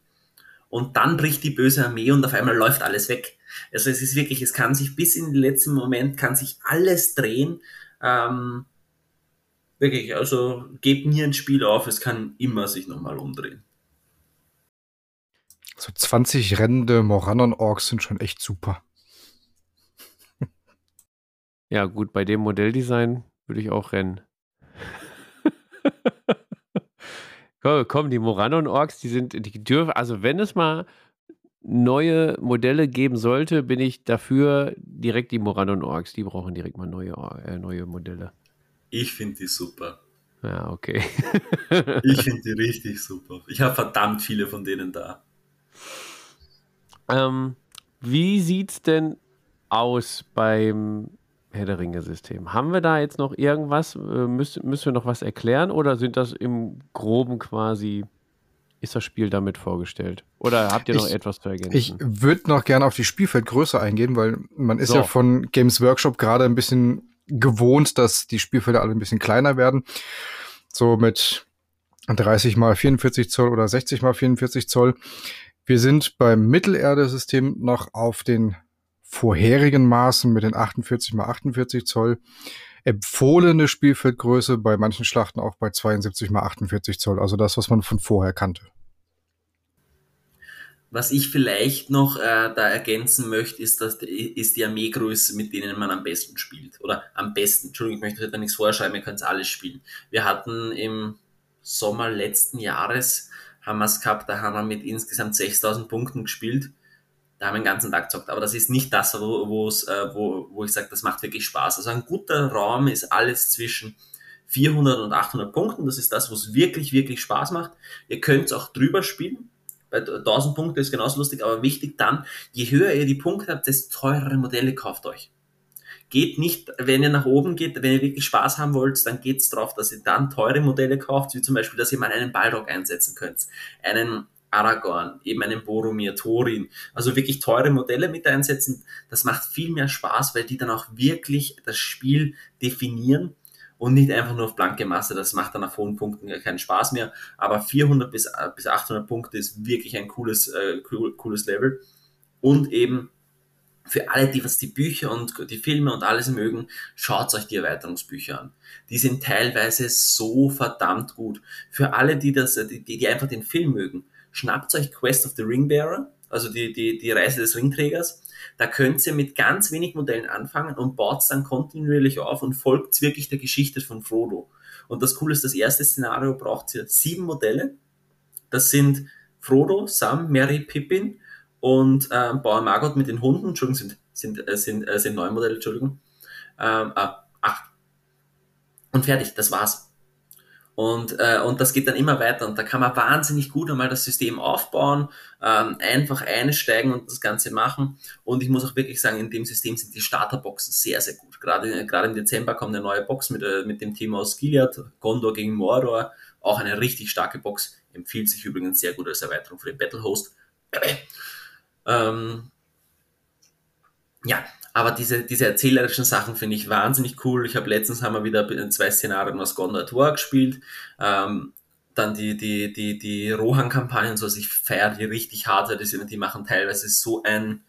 und dann bricht die böse Armee und auf einmal läuft alles weg. Also es ist wirklich, es kann sich bis in den letzten Moment, kann sich alles drehen. Ähm, wirklich, also gebt nie ein Spiel auf, es kann immer sich nochmal umdrehen. So 20 rennende Morannon-Orks sind schon echt super. Ja, gut, bei dem Modelldesign würde ich auch rennen. Komm, komm die Moranon-Orks, die sind, die dürfen, also wenn es mal neue Modelle geben sollte, bin ich dafür direkt die Moranon-Orks. Die brauchen direkt mal neue, äh, neue Modelle. Ich finde die super. Ja, okay. ich finde die richtig super. Ich habe verdammt viele von denen da. Ähm, wie sieht's denn aus beim Herr der Ringe-System? Haben wir da jetzt noch irgendwas? Äh, müssen, müssen wir noch was erklären oder sind das im Groben quasi ist das Spiel damit vorgestellt? Oder habt ihr noch ich, etwas zu ergänzen? Ich würde noch gerne auf die Spielfeldgröße eingehen, weil man ist so. ja von Games Workshop gerade ein bisschen gewohnt, dass die Spielfelder alle ein bisschen kleiner werden. So mit 30 mal 44 Zoll oder 60 mal 44 Zoll. Wir sind beim Mittelerde-System noch auf den vorherigen Maßen mit den 48 mal 48 Zoll. Empfohlene Spielfeldgröße bei manchen Schlachten auch bei 72 mal 48 Zoll. Also das, was man von vorher kannte. Was ich vielleicht noch äh, da ergänzen möchte, ist, dass, ist die Armeegröße, mit denen man am besten spielt. Oder am besten, Entschuldigung, ich möchte da nichts vorschreiben, ihr könnt alles spielen. Wir hatten im Sommer letzten Jahres, haben wir es gehabt, da haben wir mit insgesamt 6000 Punkten gespielt. Da haben wir den ganzen Tag gezockt. Aber das ist nicht das, wo, äh, wo, wo ich sage, das macht wirklich Spaß. Also ein guter Raum ist alles zwischen 400 und 800 Punkten. Das ist das, was wirklich, wirklich Spaß macht. Ihr könnt auch drüber spielen bei 1000 Punkte ist genauso lustig, aber wichtig dann, je höher ihr die Punkte habt, desto teurere Modelle kauft euch. Geht nicht, wenn ihr nach oben geht, wenn ihr wirklich Spaß haben wollt, dann geht's drauf, dass ihr dann teure Modelle kauft, wie zum Beispiel, dass ihr mal einen Balrog einsetzen könnt, einen Aragorn, eben einen Boromir, Thorin, also wirklich teure Modelle mit einsetzen. Das macht viel mehr Spaß, weil die dann auch wirklich das Spiel definieren und nicht einfach nur auf blanke Masse. Das macht dann auf hohen Punkten keinen Spaß mehr. Aber 400 bis, äh, bis 800 Punkte ist wirklich ein cooles, äh, cooles Level. Und eben für alle, die was die Bücher und die Filme und alles mögen, schaut euch die Erweiterungsbücher an. Die sind teilweise so verdammt gut. Für alle, die das, die, die einfach den Film mögen, schnappt euch Quest of the Ringbearer, also die, die, die Reise des Ringträgers da könnt ihr mit ganz wenig Modellen anfangen und baut es dann kontinuierlich auf und folgt wirklich der Geschichte von Frodo. Und das Coole ist, das erste Szenario braucht ihr sieben Modelle. Das sind Frodo, Sam, Mary, Pippin und äh, Bauer Margot mit den Hunden. Entschuldigung, sind, sind, äh, sind, äh, sind neun Modelle, Entschuldigung. Ähm, äh, acht. Und fertig, das war's. Und, äh, und das geht dann immer weiter und da kann man wahnsinnig gut einmal das System aufbauen, ähm, einfach einsteigen und das Ganze machen. Und ich muss auch wirklich sagen, in dem System sind die Starterboxen sehr, sehr gut. Gerade, gerade im Dezember kommt eine neue Box mit, äh, mit dem Thema aus Gilead, Gondor gegen Mordor. Auch eine richtig starke Box. Empfiehlt sich übrigens sehr gut als Erweiterung für den Battle Host. ähm, ja, aber diese, diese erzählerischen Sachen finde ich wahnsinnig cool. Ich habe letztens haben wir wieder zwei Szenarien aus Gondor at War gespielt. Ähm, dann die, die, die, die Rohan-Kampagnen, so, also ich feiere die richtig hart, weil die, die machen teilweise so ein,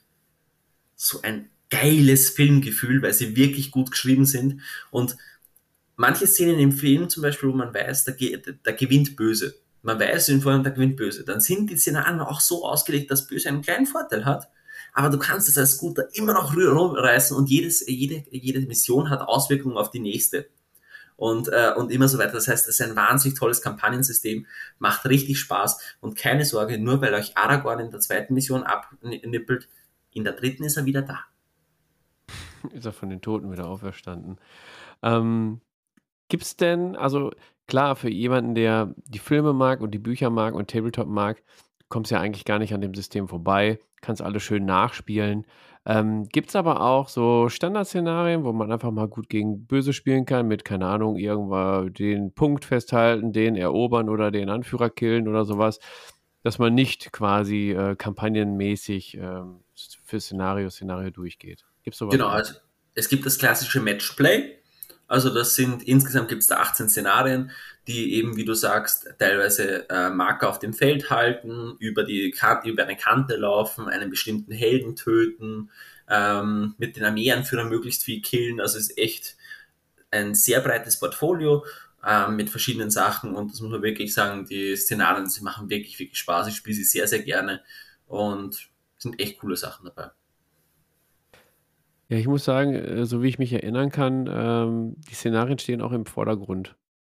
so ein geiles Filmgefühl, weil sie wirklich gut geschrieben sind. Und manche Szenen im Film zum Beispiel, wo man weiß, da, da gewinnt Böse. Man weiß in Vorhinein, da gewinnt Böse. Dann sind die Szenarien auch so ausgelegt, dass Böse einen kleinen Vorteil hat aber du kannst es als Scooter immer noch rumreißen und jedes, jede, jede Mission hat Auswirkungen auf die nächste. Und, äh, und immer so weiter. Das heißt, es ist ein wahnsinnig tolles Kampagnensystem, macht richtig Spaß und keine Sorge, nur weil euch Aragorn in der zweiten Mission abnippelt, in der dritten ist er wieder da. Ist er von den Toten wieder auferstanden. Ähm, Gibt es denn, also klar, für jemanden, der die Filme mag und die Bücher mag und Tabletop mag, kommst ja eigentlich gar nicht an dem System vorbei, kannst alles schön nachspielen. Ähm, Gibt es aber auch so Standardszenarien, wo man einfach mal gut gegen Böse spielen kann, mit, keine Ahnung, irgendwo den Punkt festhalten, den erobern oder den Anführer killen oder sowas, dass man nicht quasi äh, kampagnenmäßig äh, für Szenario, Szenario durchgeht. Gibt's sowas? Genau, also es gibt das klassische Matchplay. Also das sind, insgesamt gibt es da 18 Szenarien die eben, wie du sagst, teilweise äh, Marker auf dem Feld halten, über, die Kante, über eine Kante laufen, einen bestimmten Helden töten, ähm, mit den Armeeanführern möglichst viel killen. Also es ist echt ein sehr breites Portfolio ähm, mit verschiedenen Sachen und das muss man wirklich sagen, die Szenarien, sie machen wirklich, wirklich Spaß. Ich spiele sie sehr, sehr gerne und sind echt coole Sachen dabei. Ja, ich muss sagen, äh, so wie ich mich erinnern kann, ähm, die Szenarien stehen auch im Vordergrund.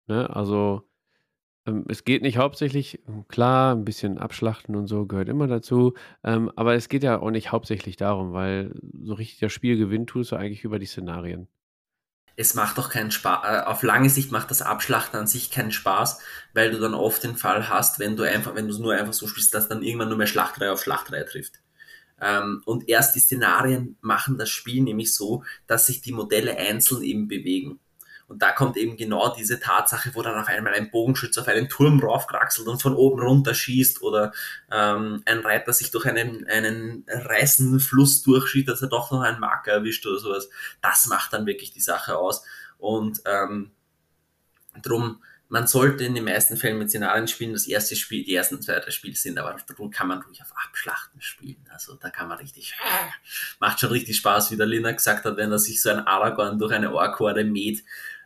Ne? Also ähm, es geht nicht hauptsächlich, klar, ein bisschen abschlachten und so gehört immer dazu, ähm, aber es geht ja auch nicht hauptsächlich darum, weil so richtig das Spiel gewinnt tust du eigentlich über die Szenarien. Es macht doch keinen Spaß, äh, auf lange Sicht macht das Abschlachten an sich keinen Spaß, weil du dann oft den Fall hast, wenn du einfach, wenn du es nur einfach so spielst, dass dann irgendwann nur mehr Schlachtreihe auf Schlachtreihe trifft. Ähm, und erst die Szenarien machen das Spiel nämlich so, dass sich die Modelle einzeln eben bewegen. Und da kommt eben genau diese Tatsache, wo dann auf einmal ein Bogenschütze auf einen Turm raufkraxelt und von oben runter schießt oder ähm, ein Reiter sich durch einen, einen reißenden Fluss durchschießt, dass er doch noch einen Marker erwischt oder sowas. Das macht dann wirklich die Sache aus. Und ähm, drum man sollte in den meisten Fällen mit Szenarien spielen. Das erste Spiel, die ersten zwei, drei Spiele sind, aber darum kann man ruhig auf Abschlachten spielen. Also da kann man richtig, macht schon richtig Spaß, wie der Lina gesagt hat, wenn er sich so ein Aragorn durch eine Ork-Horde mäht,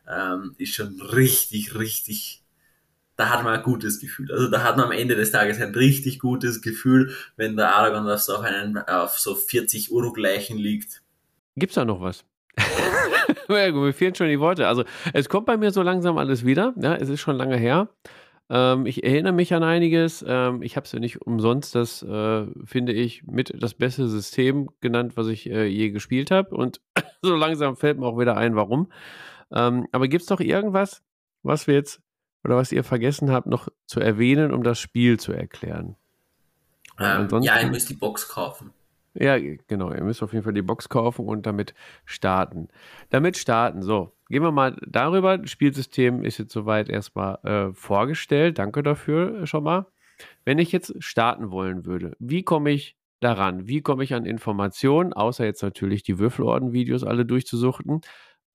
ähm, ist schon richtig, richtig, da hat man ein gutes Gefühl. Also da hat man am Ende des Tages ein richtig gutes Gefühl, wenn der Aragorn auf so, einen, auf so 40 Urugleichen liegt. Gibt's da noch was? ja, mir fehlen schon die Worte. Also, es kommt bei mir so langsam alles wieder. Ja, es ist schon lange her. Ähm, ich erinnere mich an einiges. Ähm, ich habe es ja nicht umsonst, das äh, finde ich mit das beste System genannt, was ich äh, je gespielt habe. Und so langsam fällt mir auch wieder ein, warum. Ähm, aber gibt es doch irgendwas, was wir jetzt oder was ihr vergessen habt, noch zu erwähnen, um das Spiel zu erklären? Ähm, ja, ihr müsst die Box kaufen. Ja, genau. Ihr müsst auf jeden Fall die Box kaufen und damit starten. Damit starten. So, gehen wir mal darüber. Das Spielsystem ist jetzt soweit erstmal äh, vorgestellt. Danke dafür schon mal. Wenn ich jetzt starten wollen würde, wie komme ich daran? Wie komme ich an Informationen, außer jetzt natürlich die Würfelorden-Videos alle durchzusuchten?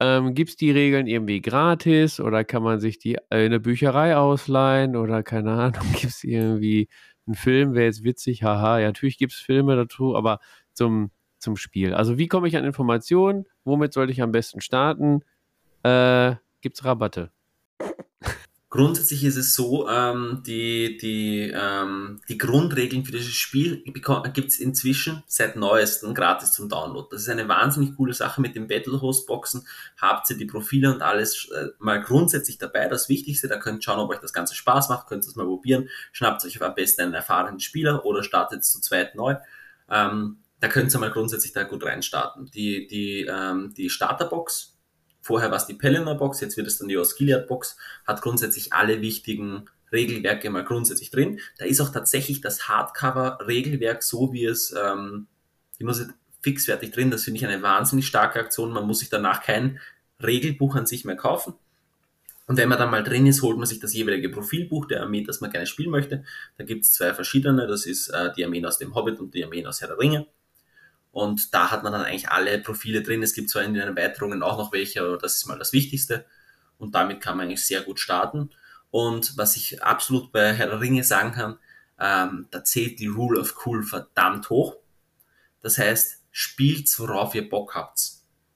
Ähm, Gibt es die Regeln irgendwie gratis oder kann man sich die äh, in der Bücherei ausleihen oder keine Ahnung, gibt es irgendwie ein Film wäre jetzt witzig, haha, ja, natürlich gibt es Filme dazu, aber zum, zum Spiel. Also wie komme ich an Informationen? Womit sollte ich am besten starten? Äh, gibt es Rabatte? Grundsätzlich ist es so, ähm, die, die, ähm, die Grundregeln für dieses Spiel gibt es inzwischen seit neuestem gratis zum Download. Das ist eine wahnsinnig coole Sache mit den Battlehost-Boxen. Habt ihr die Profile und alles äh, mal grundsätzlich dabei. Das Wichtigste, da könnt ihr schauen, ob euch das Ganze Spaß macht, könnt ihr es mal probieren. Schnappt euch am besten einen erfahrenen Spieler oder startet zu zweit neu. Ähm, da könnt ihr mal grundsätzlich da gut reinstarten. Die, die, ähm, die Starterbox Vorher war es die Pelennor Box, jetzt wird es dann die Osgiliath Box, hat grundsätzlich alle wichtigen Regelwerke mal grundsätzlich drin. Da ist auch tatsächlich das Hardcover-Regelwerk so, wie es, ähm, ich muss fixfertig drin, das finde ich eine wahnsinnig starke Aktion. Man muss sich danach kein Regelbuch an sich mehr kaufen. Und wenn man dann mal drin ist, holt man sich das jeweilige Profilbuch der Armee, das man gerne spielen möchte. Da gibt es zwei verschiedene, das ist äh, die Armeen aus dem Hobbit und die Armeen aus Herr der Ringe. Und da hat man dann eigentlich alle Profile drin. Es gibt zwar in den Erweiterungen auch noch welche, aber das ist mal das Wichtigste. Und damit kann man eigentlich sehr gut starten. Und was ich absolut bei Herr Ringe sagen kann, ähm, da zählt die Rule of Cool verdammt hoch. Das heißt, spielt, worauf ihr Bock habt.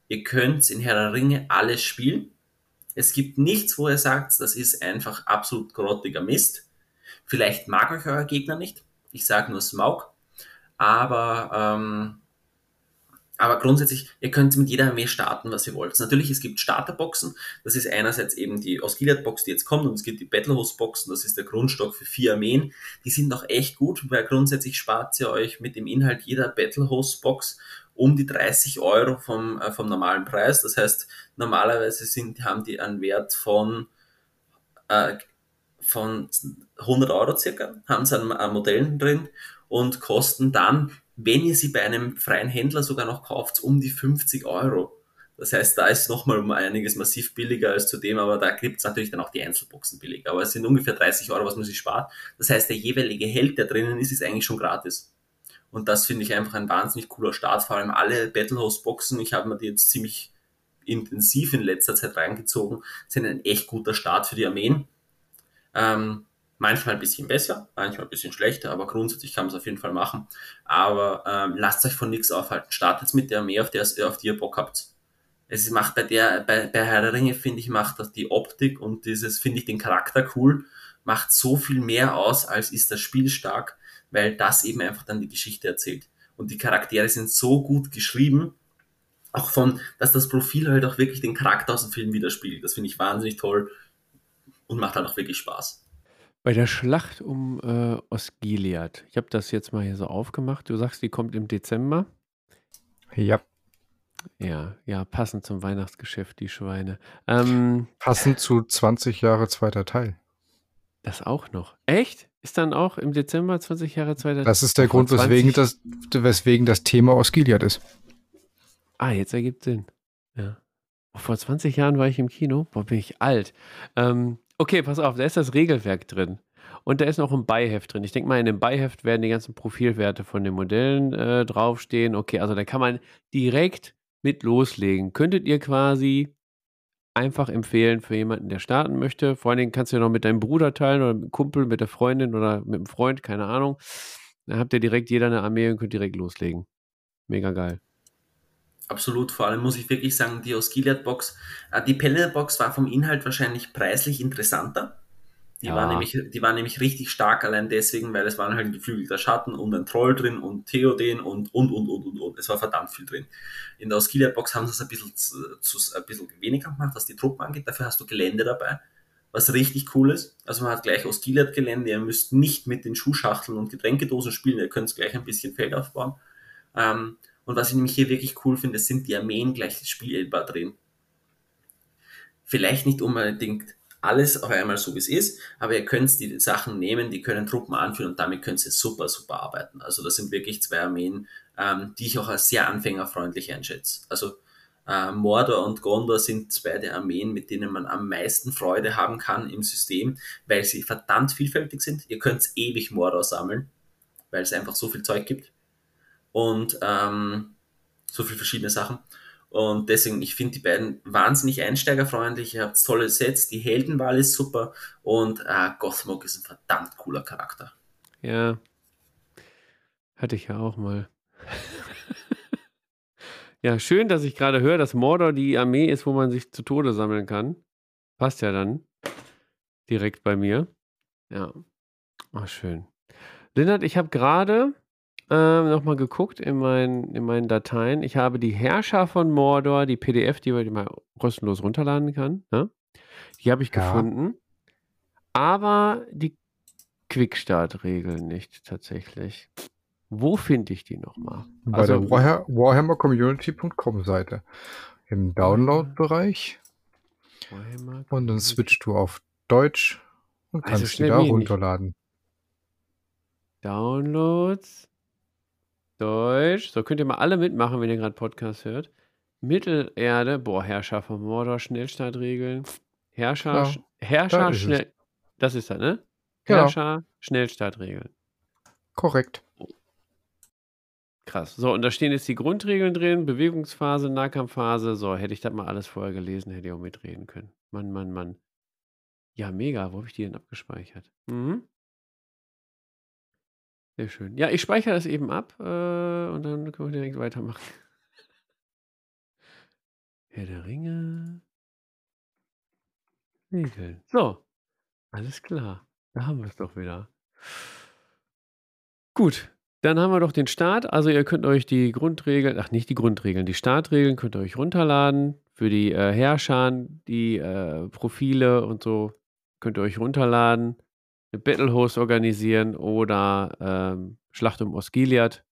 Ihr könnt in Herr Ringe alles spielen. Es gibt nichts, wo ihr sagt, das ist einfach absolut grottiger Mist. Vielleicht mag euch euer Gegner nicht. Ich sage nur Smaug. Aber ähm, aber grundsätzlich, ihr könnt mit jeder Armee starten, was ihr wollt. Natürlich, es gibt Starterboxen. Das ist einerseits eben die Osgiliath-Box, die jetzt kommt, und es gibt die Battlehost-Boxen. Das ist der Grundstock für vier Armeen. Die sind auch echt gut, weil grundsätzlich spart ihr euch mit dem Inhalt jeder Battlehost-Box um die 30 Euro vom, äh, vom normalen Preis. Das heißt, normalerweise sind, haben die einen Wert von, äh, von 100 Euro circa, haben sie an, an Modellen drin und kosten dann wenn ihr sie bei einem freien Händler sogar noch kauft, um die 50 Euro. Das heißt, da ist nochmal um einiges massiv billiger als zu dem, aber da gibt es natürlich dann auch die Einzelboxen billiger. Aber es sind ungefähr 30 Euro, was man sich spart. Das heißt, der jeweilige Held, der drinnen ist, ist eigentlich schon gratis. Und das finde ich einfach ein wahnsinnig cooler Start. Vor allem alle Battlehouse-Boxen, ich habe mir die jetzt ziemlich intensiv in letzter Zeit reingezogen, sind ein echt guter Start für die Armeen. Ähm, Manchmal ein bisschen besser, manchmal ein bisschen schlechter, aber grundsätzlich kann man es auf jeden Fall machen. Aber ähm, lasst euch von nichts aufhalten. Startet mit der Armee, auf, der, auf die ihr Bock habt. Es macht bei der, bei, bei Herr der Ringe, finde ich, macht das die Optik und dieses, finde ich, den Charakter cool, macht so viel mehr aus, als ist das Spiel stark, weil das eben einfach dann die Geschichte erzählt. Und die Charaktere sind so gut geschrieben, auch von, dass das Profil halt auch wirklich den Charakter aus dem Film widerspiegelt. Das finde ich wahnsinnig toll und macht halt auch wirklich Spaß. Bei der Schlacht um äh, Osgiliath. Ich habe das jetzt mal hier so aufgemacht. Du sagst, die kommt im Dezember. Ja. Ja, ja, passend zum Weihnachtsgeschäft, die Schweine. Ähm, passend zu 20 Jahre zweiter Teil. Das auch noch. Echt? Ist dann auch im Dezember 20 Jahre zweiter Teil? Das ist der Grund, weswegen das, weswegen das Thema Osgiliath ist. Ah, jetzt ergibt Sinn. Ja. Vor 20 Jahren war ich im Kino. Boah, bin ich alt. Ähm, Okay, pass auf, da ist das Regelwerk drin. Und da ist noch ein Beiheft drin. Ich denke mal, in dem Beiheft werden die ganzen Profilwerte von den Modellen äh, draufstehen. Okay, also da kann man direkt mit loslegen. Könntet ihr quasi einfach empfehlen für jemanden, der starten möchte. Vor allen Dingen kannst du ja noch mit deinem Bruder teilen oder mit einem Kumpel, mit der Freundin oder mit einem Freund, keine Ahnung. Dann habt ihr direkt jeder eine Armee und könnt direkt loslegen. Mega geil. Absolut, vor allem muss ich wirklich sagen, die aus Gilead Box, äh, die Pellet Box war vom Inhalt wahrscheinlich preislich interessanter. Die, ja. war nämlich, die war nämlich richtig stark, allein deswegen, weil es waren halt ein geflügelter Schatten und ein Troll drin und Theoden und, und, und, und, und, und. Es war verdammt viel drin. In der Osgiliath Box haben sie es ein bisschen, zu, zu, ein bisschen weniger gemacht, was die Truppen angeht. Dafür hast du Gelände dabei, was richtig cool ist. Also man hat gleich Osgiliath Gelände. Ihr müsst nicht mit den Schuhschachteln und Getränkedosen spielen. Ihr könnt gleich ein bisschen Feld aufbauen. Ähm, und was ich nämlich hier wirklich cool finde, sind die Armeen gleich spielbar drin. Vielleicht nicht unbedingt alles auf einmal so wie es ist, aber ihr könnt die Sachen nehmen, die können Truppen anführen und damit könnt ihr super, super arbeiten. Also das sind wirklich zwei Armeen, ähm, die ich auch als sehr anfängerfreundlich einschätze. Also äh, Mordor und Gondor sind zwei der Armeen, mit denen man am meisten Freude haben kann im System, weil sie verdammt vielfältig sind. Ihr könnt ewig Mordor sammeln, weil es einfach so viel Zeug gibt und ähm, so viele verschiedene Sachen. Und deswegen, ich finde die beiden wahnsinnig einsteigerfreundlich. Ihr habt tolle Sets, die Heldenwahl ist super und äh, Gothmog ist ein verdammt cooler Charakter. Ja. Hatte ich ja auch mal. ja, schön, dass ich gerade höre, dass Mordor die Armee ist, wo man sich zu Tode sammeln kann. Passt ja dann. Direkt bei mir. Ja. Ach, schön. Lennart, ich habe gerade ähm, nochmal geguckt in meinen, in meinen Dateien. Ich habe die Herrscher von Mordor, die PDF, die man kostenlos runterladen kann. Ne? Die habe ich ja. gefunden. Aber die Quickstart-Regeln nicht tatsächlich. Wo finde ich die nochmal? Bei also, der Warhammer, WarhammerCommunity.com Seite. Im Download-Bereich. Und dann switchst du auf Deutsch und also kannst also die da runterladen. Downloads. Deutsch. So könnt ihr mal alle mitmachen, wenn ihr gerade Podcast hört. Mittelerde, boah, Herrscher von Mordor, Schnellstartregeln. Herrscher, ja, Herrscher, da schnell. Das ist das, ne? Genau. Herrscher, Schnellstartregeln. Korrekt. Krass. So, und da stehen jetzt die Grundregeln drin: Bewegungsphase, Nahkampfphase. So, hätte ich das mal alles vorher gelesen, hätte ich auch mitreden können. Mann, Mann, Mann. Ja, mega. Wo habe ich die denn abgespeichert? Mhm. Sehr schön. Ja, ich speichere das eben ab äh, und dann können wir direkt weitermachen. Herr der Ringe. Regeln. So, alles klar. Da haben wir es doch wieder. Gut, dann haben wir doch den Start. Also ihr könnt euch die Grundregeln, ach nicht die Grundregeln, die Startregeln könnt ihr euch runterladen. Für die äh, Herrscher, die äh, Profile und so könnt ihr euch runterladen eine Battlehost organisieren oder ähm, Schlacht um Osgiliath.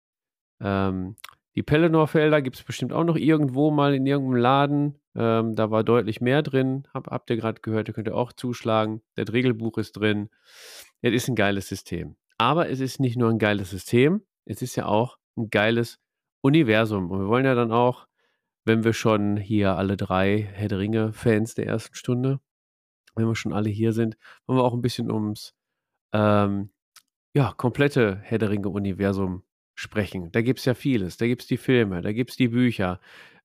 Ähm, die Pelennor-Felder gibt es bestimmt auch noch irgendwo mal in irgendeinem Laden. Ähm, da war deutlich mehr drin. Hab, habt ihr gerade gehört, ihr könnt ihr auch zuschlagen. Das Regelbuch ist drin. Es ist ein geiles System. Aber es ist nicht nur ein geiles System, es ist ja auch ein geiles Universum. Und wir wollen ja dann auch, wenn wir schon hier alle drei Herr der Ringe-Fans der ersten Stunde, wenn wir schon alle hier sind, wollen wir auch ein bisschen ums ähm, ja, komplette Herr der Ringe-Universum sprechen. Da gibt es ja vieles. Da gibt es die Filme, da gibt es die Bücher.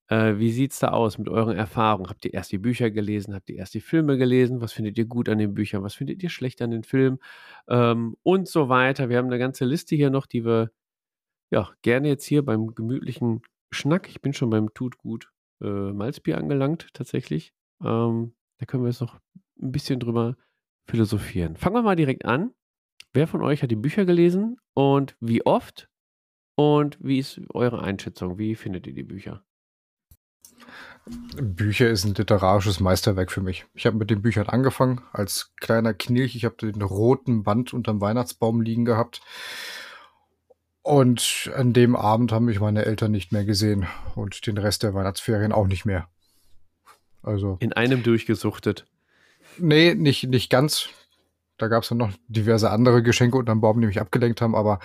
Äh, wie sieht es da aus mit euren Erfahrungen? Habt ihr erst die Bücher gelesen? Habt ihr erst die Filme gelesen? Was findet ihr gut an den Büchern? Was findet ihr schlecht an den Filmen? Ähm, und so weiter. Wir haben eine ganze Liste hier noch, die wir ja gerne jetzt hier beim gemütlichen Schnack, ich bin schon beim Tut gut äh, Malzbier angelangt, tatsächlich. Ähm, da können wir jetzt noch ein bisschen drüber philosophieren. Fangen wir mal direkt an. Wer von euch hat die Bücher gelesen und wie oft? Und wie ist eure Einschätzung? Wie findet ihr die Bücher? Bücher ist ein literarisches Meisterwerk für mich. Ich habe mit den Büchern angefangen als kleiner Knilch. Ich habe den roten Band unterm Weihnachtsbaum liegen gehabt. Und an dem Abend haben mich meine Eltern nicht mehr gesehen und den Rest der Weihnachtsferien auch nicht mehr. Also. In einem durchgesuchtet. Nee, nicht, nicht ganz. Da gab es dann noch diverse andere Geschenke unterm Baum, die mich abgelenkt haben. Aber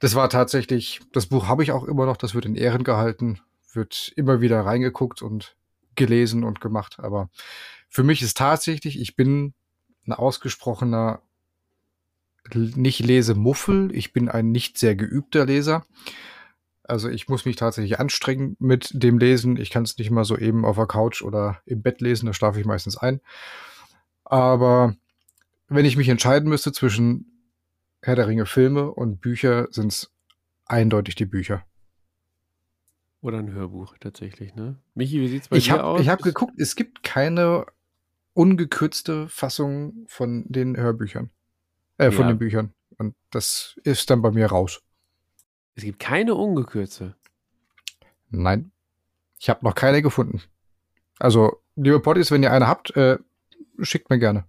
das war tatsächlich, das Buch habe ich auch immer noch, das wird in Ehren gehalten, wird immer wieder reingeguckt und gelesen und gemacht. Aber für mich ist tatsächlich, ich bin ein ausgesprochener nicht Lesemuffel. Ich bin ein nicht sehr geübter Leser. Also ich muss mich tatsächlich anstrengen mit dem Lesen. Ich kann es nicht mal so eben auf der Couch oder im Bett lesen, da schlafe ich meistens ein. Aber wenn ich mich entscheiden müsste zwischen Herr der Ringe Filme und Bücher, sind es eindeutig die Bücher. Oder ein Hörbuch tatsächlich, ne? Michi, wie sieht's bei ich dir hab, aus? Ich habe geguckt, es gibt keine ungekürzte Fassung von den Hörbüchern. Äh, von ja. den Büchern. Und das ist dann bei mir raus. Es gibt keine ungekürzte. Nein. Ich habe noch keine gefunden. Also, liebe Potties, wenn ihr eine habt, äh, schickt mir gerne.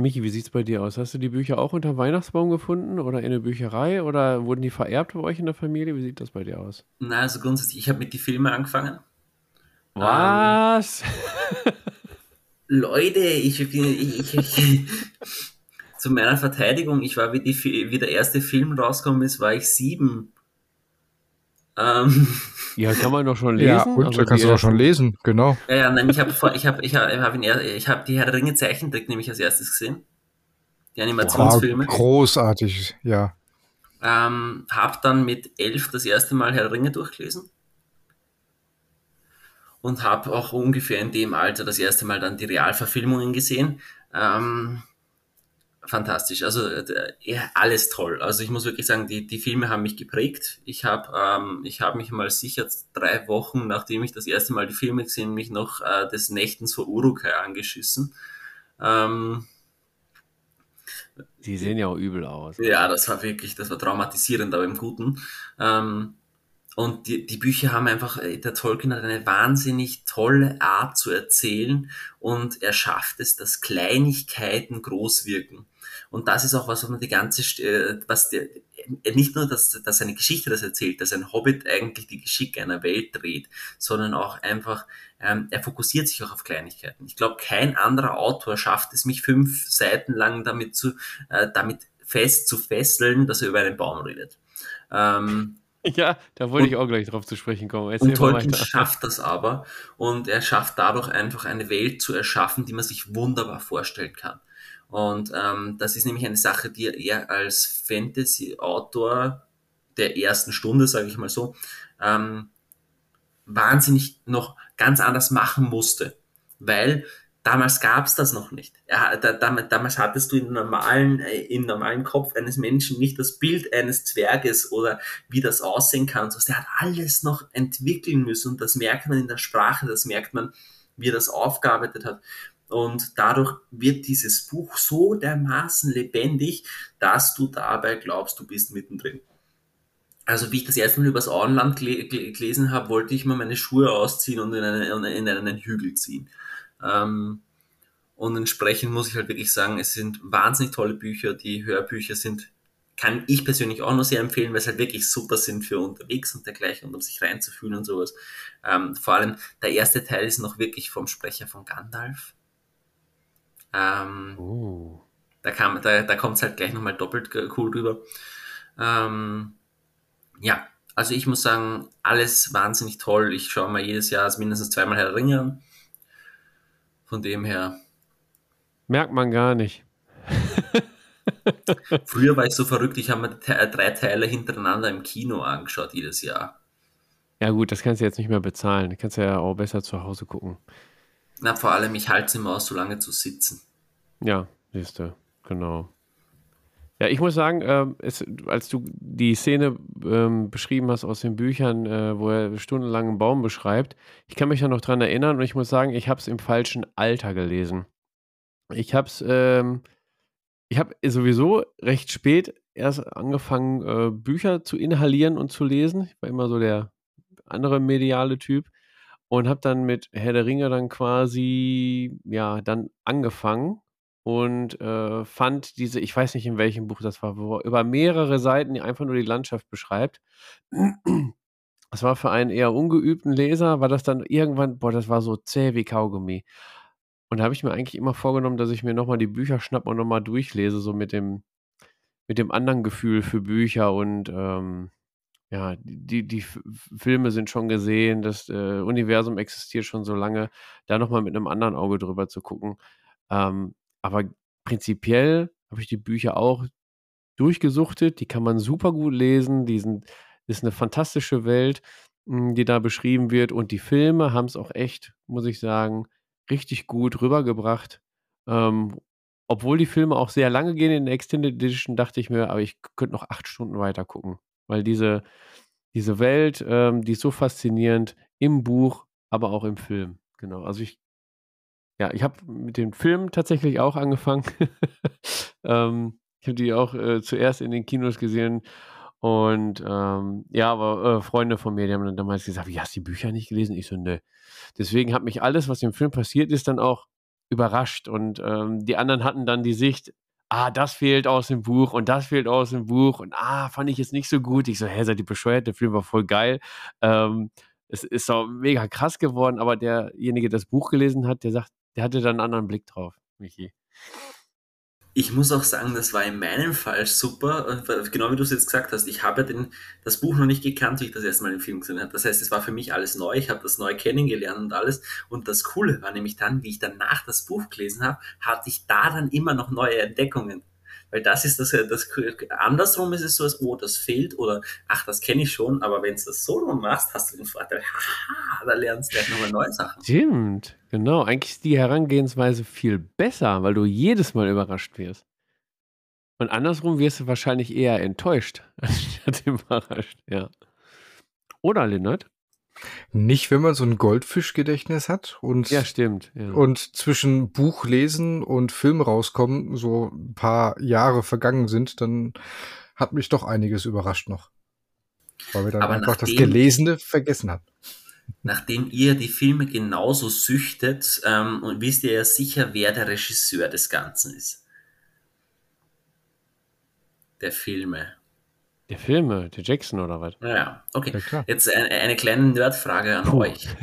Michi, wie sieht es bei dir aus? Hast du die Bücher auch unter Weihnachtsbaum gefunden oder in der Bücherei oder wurden die vererbt bei euch in der Familie? Wie sieht das bei dir aus? Na, also grundsätzlich, ich habe mit den Filmen angefangen. Was? Ähm, Leute, ich, ich, ich, zu meiner Verteidigung, ich war, wie, die, wie der erste Film rausgekommen ist, war ich sieben. Ähm, ja, kann man doch schon lesen. Ja, und also kannst du doch schon lesen, genau. Ja, ja nein, ich habe ich hab, ich hab, ich hab, ich hab die Herr der Ringe Zeichentrick nämlich als erstes gesehen. Die Animationsfilme. Wow, großartig, ja. Ähm, hab dann mit elf das erste Mal Herr der Ringe durchgelesen und habe auch ungefähr in dem Alter das erste Mal dann die Realverfilmungen gesehen. Ähm, fantastisch. Also äh, ja, alles toll. Also ich muss wirklich sagen, die, die Filme haben mich geprägt. Ich habe ähm, ich hab mich mal sicher drei Wochen, nachdem ich das erste Mal die Filme gesehen, mich noch äh, des Nächtens vor Urukai angeschissen. Ähm, die sehen ja auch übel aus. Ja, das war wirklich, das war traumatisierend, aber im Guten. Ähm, und die, die Bücher haben einfach, äh, der Tolkien hat eine wahnsinnig tolle Art zu erzählen und er schafft es, dass Kleinigkeiten groß wirken. Und das ist auch was, was man die ganze, äh, was der, äh, nicht nur, dass, dass eine Geschichte das erzählt, dass ein Hobbit eigentlich die Geschicke einer Welt dreht, sondern auch einfach, ähm, er fokussiert sich auch auf Kleinigkeiten. Ich glaube, kein anderer Autor schafft es, mich fünf Seiten lang damit zu, äh, damit fest zu fesseln, dass er über einen Baum redet. Ähm, Ja, da wollte und, ich auch gleich drauf zu sprechen kommen. Erzähl und Tolkien schafft das aber und er schafft dadurch einfach eine Welt zu erschaffen, die man sich wunderbar vorstellen kann. Und ähm, das ist nämlich eine Sache, die er als Fantasy-Autor der ersten Stunde, sage ich mal so, ähm, wahnsinnig noch ganz anders machen musste. Weil Damals gab es das noch nicht. Ja, da, damals hattest du im normalen, äh, im normalen Kopf eines Menschen nicht das Bild eines Zwerges oder wie das aussehen kann. So. Der hat alles noch entwickeln müssen und das merkt man in der Sprache, das merkt man, wie er das aufgearbeitet hat. Und dadurch wird dieses Buch so dermaßen lebendig, dass du dabei glaubst, du bist mittendrin. Also wie ich das erste Mal übers Auenland gelesen habe, wollte ich mal meine Schuhe ausziehen und in einen, in einen Hügel ziehen. Ähm, und entsprechend muss ich halt wirklich sagen, es sind wahnsinnig tolle Bücher. Die Hörbücher sind, kann ich persönlich auch nur sehr empfehlen, weil es halt wirklich super sind für unterwegs und dergleichen und um sich reinzufühlen und sowas. Ähm, vor allem der erste Teil ist noch wirklich vom Sprecher von Gandalf. Ähm, oh. Da, kam, da, da kommt es halt gleich nochmal doppelt cool rüber. Ähm, ja, also ich muss sagen, alles wahnsinnig toll. Ich schaue mal jedes Jahr mindestens zweimal Herr Ringe an. Von dem her. Merkt man gar nicht. Früher war ich so verrückt, ich habe mir drei Teile hintereinander im Kino angeschaut jedes Jahr. Ja gut, das kannst du jetzt nicht mehr bezahlen. Du kannst ja auch besser zu Hause gucken. Na, vor allem, ich halte es immer aus, so lange zu sitzen. Ja, siehst du, genau. Ja, ich muss sagen, äh, es, als du die Szene ähm, beschrieben hast aus den Büchern, äh, wo er stundenlang einen Baum beschreibt, ich kann mich da noch dran erinnern und ich muss sagen, ich habe es im falschen Alter gelesen. Ich habe es, ähm, ich habe sowieso recht spät erst angefangen, äh, Bücher zu inhalieren und zu lesen. Ich war immer so der andere mediale Typ. Und habe dann mit Herr der Ringe dann quasi, ja, dann angefangen und äh, fand diese, ich weiß nicht in welchem Buch das war, wo er über mehrere Seiten einfach nur die Landschaft beschreibt. Das war für einen eher ungeübten Leser, war das dann irgendwann, boah, das war so zäh wie Kaugummi. Und da habe ich mir eigentlich immer vorgenommen, dass ich mir nochmal die Bücher schnappe und nochmal durchlese, so mit dem, mit dem anderen Gefühl für Bücher und ähm, ja, die, die Filme sind schon gesehen, das äh, Universum existiert schon so lange, da nochmal mit einem anderen Auge drüber zu gucken. Ähm, aber prinzipiell habe ich die Bücher auch durchgesuchtet, die kann man super gut lesen, die sind, ist eine fantastische Welt, hm, die da beschrieben wird und die Filme haben es auch echt, muss ich sagen, richtig gut rübergebracht. Ähm, obwohl die Filme auch sehr lange gehen in der Extended Edition, dachte ich mir, aber ich könnte noch acht Stunden weiter gucken. Weil diese, diese Welt, ähm, die ist so faszinierend im Buch, aber auch im Film. Genau. Also ich, ja, ich habe mit dem Film tatsächlich auch angefangen. ähm, ich habe die auch äh, zuerst in den Kinos gesehen. Und ähm, ja, aber äh, Freunde von mir, die haben dann damals gesagt, wie hast du die Bücher nicht gelesen? Ich so, ne. Deswegen hat mich alles, was im Film passiert ist, dann auch überrascht. Und ähm, die anderen hatten dann die Sicht, ah, das fehlt aus dem Buch und das fehlt aus dem Buch und ah, fand ich jetzt nicht so gut. Ich so, hä, seid ihr bescheuert? Der Film war voll geil. Ähm, es ist auch mega krass geworden, aber derjenige, der das Buch gelesen hat, der sagt, der hatte da einen anderen Blick drauf, Michi ich muss auch sagen, das war in meinem Fall super, genau wie du es jetzt gesagt hast. Ich habe ja den, das Buch noch nicht gekannt, wie ich das erste Mal im Film gesehen habe. Das heißt, es war für mich alles neu. Ich habe das neu kennengelernt und alles. Und das Coole war nämlich dann, wie ich danach das Buch gelesen habe, hatte ich da dann immer noch neue Entdeckungen. Weil das ist das, das andersrum ist es so, als oh, das fehlt oder ach, das kenne ich schon, aber wenn du das so rum machst, hast du den Vorteil, haha, da lernst du gleich nochmal neue Sachen. Stimmt, genau. Eigentlich ist die Herangehensweise viel besser, weil du jedes Mal überrascht wirst. Und andersrum wirst du wahrscheinlich eher enttäuscht, anstatt überrascht, ja. Oder, Lennart? Nicht, wenn man so ein Goldfischgedächtnis hat und, ja, stimmt, ja. und zwischen Buch lesen und Film rauskommen so ein paar Jahre vergangen sind, dann hat mich doch einiges überrascht noch. Weil wir dann Aber einfach nachdem, das Gelesene vergessen haben. Nachdem ihr die Filme genauso süchtet, ähm, und wisst ihr ja sicher, wer der Regisseur des Ganzen ist. Der Filme. Der Filme, der Jackson oder was? Ja, okay. Ja, Jetzt eine, eine kleine Nerdfrage an Puh. euch.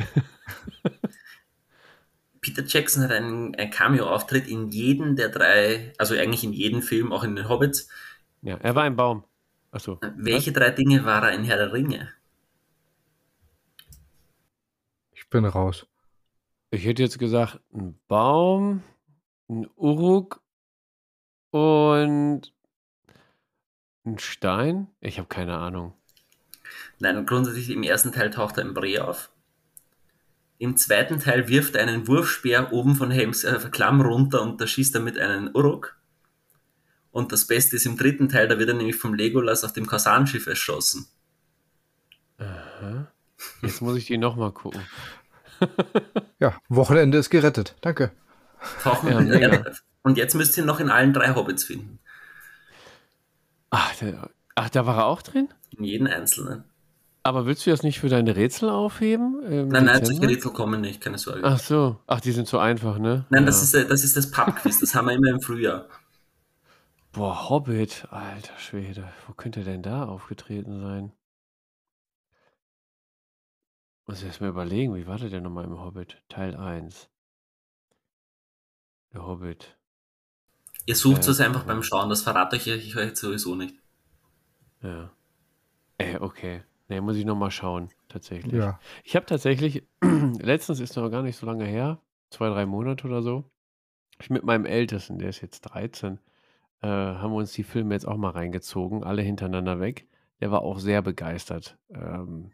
Peter Jackson hat einen, einen Cameo-Auftritt in jedem der drei, also eigentlich in jedem Film, auch in den Hobbits. Ja, er war ein Baum. Achso. Welche was? drei Dinge war er in Herr der Ringe? Ich bin raus. Ich hätte jetzt gesagt, ein Baum, ein Uruk und ein Stein? Ich habe keine Ahnung. Nein, grundsätzlich im ersten Teil taucht er im Bree auf. Im zweiten Teil wirft er einen Wurfspeer oben von Helms äh, Klamm runter und da schießt er mit einem Uruk. Und das Beste ist im dritten Teil, da wird er nämlich vom Legolas auf dem Kasanschiff erschossen. Aha. Jetzt muss ich die nochmal gucken. ja, Wochenende ist gerettet. Danke. Tauchen ja. Und jetzt müsst ihr noch in allen drei Hobbits finden. Ach, der, ach, da war er auch drin? In jeden einzelnen. Aber willst du das nicht für deine Rätsel aufheben? Nein, nein, solche Rätsel kommen nicht, keine Sorge. Ach so, ach, die sind so einfach, ne? Nein, ja. das ist das, ist das Pubquiz, das haben wir immer im Frühjahr. Boah, Hobbit, alter Schwede, wo könnte er denn da aufgetreten sein? Muss ich erst mal überlegen, wie war der denn nochmal im Hobbit? Teil 1. Der Hobbit. Ihr sucht es einfach beim Schauen, das verrate ich euch jetzt sowieso nicht. Ja. Äh, okay. Ne, muss ich nochmal schauen, tatsächlich. Ja. Ich habe tatsächlich, letztens ist noch gar nicht so lange her, zwei, drei Monate oder so, ich mit meinem Ältesten, der ist jetzt 13, äh, haben wir uns die Filme jetzt auch mal reingezogen, alle hintereinander weg. Der war auch sehr begeistert ähm,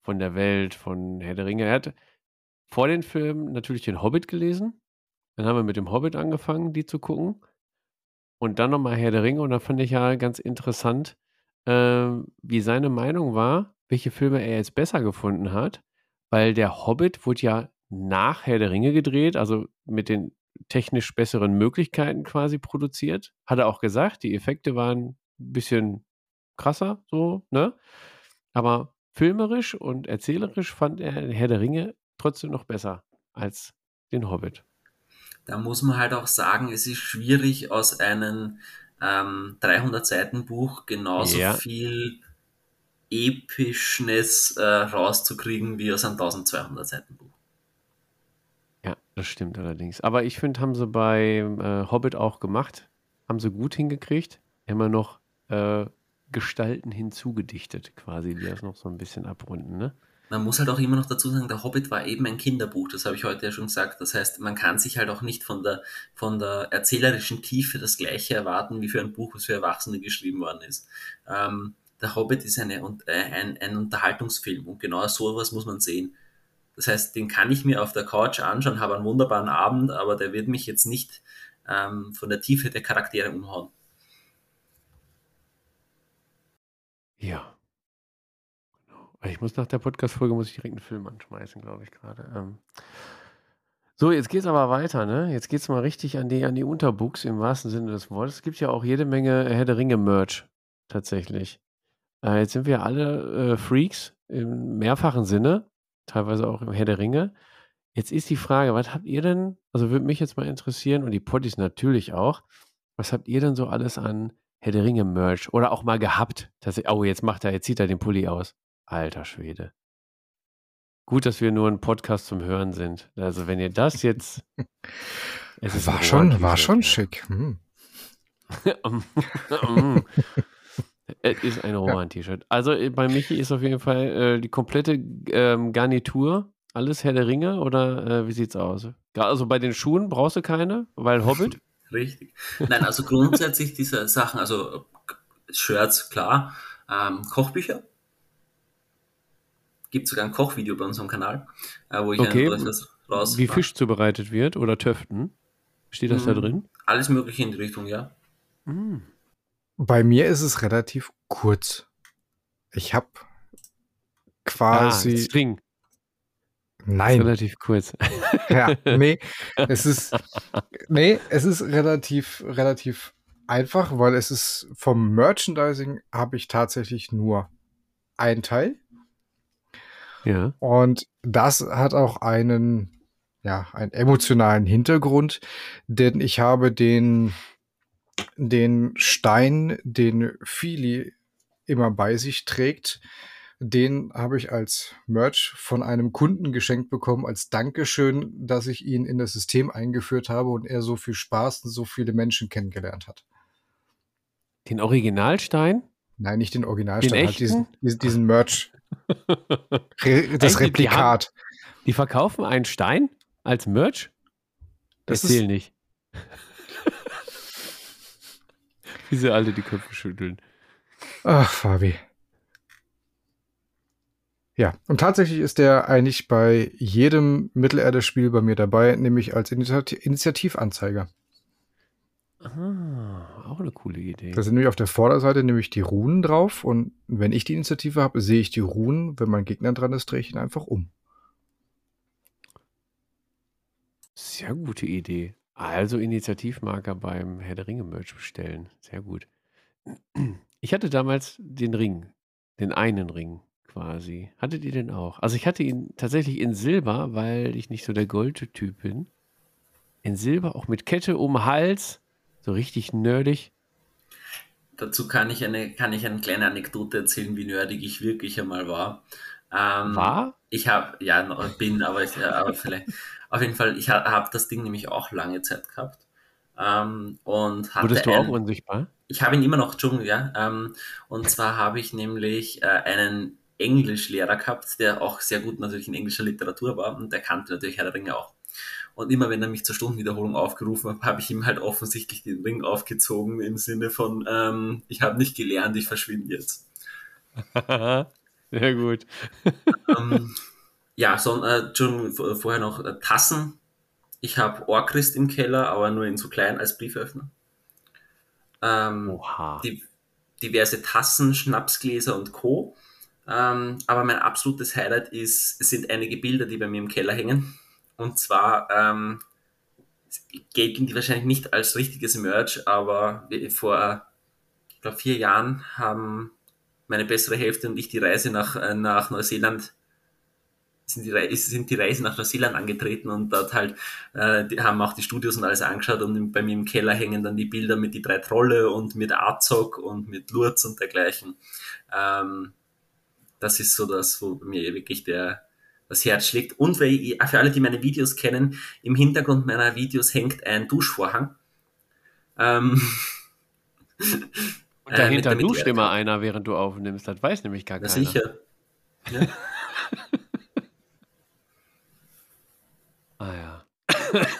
von der Welt, von Herr der Ringe. Er hat vor den Filmen natürlich den Hobbit gelesen. Dann haben wir mit dem Hobbit angefangen, die zu gucken. Und dann nochmal Herr der Ringe und da fand ich ja ganz interessant, ähm, wie seine Meinung war, welche Filme er jetzt besser gefunden hat, weil der Hobbit wurde ja nach Herr der Ringe gedreht, also mit den technisch besseren Möglichkeiten quasi produziert. Hat er auch gesagt, die Effekte waren ein bisschen krasser, so, ne? Aber filmerisch und erzählerisch fand er Herr der Ringe trotzdem noch besser als den Hobbit. Da muss man halt auch sagen, es ist schwierig aus einem ähm, 300 Seiten Buch genauso ja. viel Epischness äh, rauszukriegen wie aus einem 1200 Seiten Buch. Ja, das stimmt allerdings. Aber ich finde, haben sie bei äh, Hobbit auch gemacht. Haben sie gut hingekriegt. Immer noch äh, Gestalten hinzugedichtet, quasi, die das noch so ein bisschen abrunden, ne? Man muss halt auch immer noch dazu sagen, der Hobbit war eben ein Kinderbuch, das habe ich heute ja schon gesagt. Das heißt, man kann sich halt auch nicht von der, von der erzählerischen Tiefe das gleiche erwarten, wie für ein Buch, was für Erwachsene geschrieben worden ist. Ähm, der Hobbit ist eine, äh, ein, ein Unterhaltungsfilm und genau sowas muss man sehen. Das heißt, den kann ich mir auf der Couch anschauen, habe einen wunderbaren Abend, aber der wird mich jetzt nicht ähm, von der Tiefe der Charaktere umhauen. Ja. Ich muss nach der Podcast-Folge direkt einen Film anschmeißen, glaube ich gerade. Ähm. So, jetzt geht es aber weiter, ne? Jetzt es mal richtig an die, an die Unterbooks im wahrsten Sinne des Wortes. Es gibt ja auch jede Menge Herr der Ringe-Merch tatsächlich. Äh, jetzt sind wir alle äh, Freaks im mehrfachen Sinne teilweise auch im Herr der Ringe. Jetzt ist die Frage, was habt ihr denn, also würde mich jetzt mal interessieren und die Potties natürlich auch, was habt ihr denn so alles an Herr der Ringe Merch oder auch mal gehabt? Dass, oh, jetzt macht er, jetzt zieht er den Pulli aus. Alter Schwede. Gut, dass wir nur ein Podcast zum Hören sind. Also wenn ihr das jetzt. Es war schon, war schon schick. Hm. Es ist ein Roman-T-Shirt. Also äh, bei Michi ist auf jeden Fall äh, die komplette ähm, Garnitur, alles Herr der Ringe oder äh, wie sieht's aus? Also bei den Schuhen brauchst du keine, weil Hobbit? Richtig. Nein, also grundsätzlich diese Sachen, also Shirts, klar, ähm, Kochbücher. Gibt sogar ein Kochvideo bei unserem Kanal, äh, wo ich okay. etwas raus. Wie Fisch zubereitet wird oder Töften. Steht das mhm. da drin? Alles Mögliche in die Richtung, ja. Mhm. Bei mir ist es relativ kurz. Ich habe quasi. Ah, String. Nein. Relativ kurz. Ja, nee, es ist, nee, es ist relativ, relativ einfach, weil es ist vom Merchandising habe ich tatsächlich nur ein Teil. Ja. Und das hat auch einen, ja, einen emotionalen Hintergrund, denn ich habe den den Stein, den Fili immer bei sich trägt, den habe ich als Merch von einem Kunden geschenkt bekommen, als Dankeschön, dass ich ihn in das System eingeführt habe und er so viel Spaß und so viele Menschen kennengelernt hat. Den Originalstein? Nein, nicht den Originalstein, den halt diesen, diesen Merch. Das Replikat. Die, haben, die, verkaufen einen Stein als Merch? Das Erzähl nicht. Wie sie alle die Köpfe schütteln. Ach, Fabi. Ja, und tatsächlich ist der eigentlich bei jedem Mittelerde-Spiel bei mir dabei, nämlich als Initiativanzeiger. Ah, auch eine coole Idee. Da sind nämlich auf der Vorderseite nämlich die Runen drauf und wenn ich die Initiative habe, sehe ich die Runen. Wenn mein Gegner dran ist, drehe ich ihn einfach um. Sehr gute Idee. Also Initiativmarker beim Herr der Ringe Merch bestellen. Sehr gut. Ich hatte damals den Ring, den einen Ring quasi. Hattet ihr den auch? Also ich hatte ihn tatsächlich in Silber, weil ich nicht so der Gold-Typ bin. In Silber, auch mit Kette um Hals, so richtig nerdig. Dazu kann ich eine, kann ich eine kleine Anekdote erzählen, wie nerdig ich wirklich einmal war. Ähm, war? Ich habe, ja, bin, aber, ich, aber vielleicht. Auf jeden Fall, ich habe das Ding nämlich auch lange Zeit gehabt. Ähm, und hatte Wurdest du auch unsichtbar? Ich habe ihn immer noch, Entschuldigung, ja. Ähm, und zwar habe ich nämlich äh, einen Englischlehrer gehabt, der auch sehr gut natürlich in englischer Literatur war und der kannte natürlich Herr der Ringe auch. Und immer wenn er mich zur Stundenwiederholung aufgerufen hat, habe ich ihm halt offensichtlich den Ring aufgezogen im Sinne von, ähm, ich habe nicht gelernt, ich verschwinde jetzt. Sehr gut. ähm, ja, so, äh, schon vorher noch äh, Tassen. Ich habe Orchrist im Keller, aber nur in so klein als Brieföffner. Ähm, Oha. Die, diverse Tassen, Schnapsgläser und Co. Ähm, aber mein absolutes Highlight ist, sind einige Bilder, die bei mir im Keller hängen. Und zwar ähm, gelten die wahrscheinlich nicht als richtiges Merch, aber vor glaub, vier Jahren haben meine bessere Hälfte und ich die Reise nach, äh, nach Neuseeland sind die, sind die Reise nach Neuseeland angetreten und dort halt, äh, die haben auch die Studios und alles angeschaut und bei mir im Keller hängen dann die Bilder mit die drei Trolle und mit Azog und mit Lurz und dergleichen. Ähm, das ist so das, wo mir wirklich der, das Herz schlägt. Und weil ich, für alle, die meine Videos kennen, im Hintergrund meiner Videos hängt ein Duschvorhang. Ähm, und dahinter äh, duscht immer einer, während du aufnimmst. Das weiß nämlich gar keiner. Sicher. Ja. ah ja.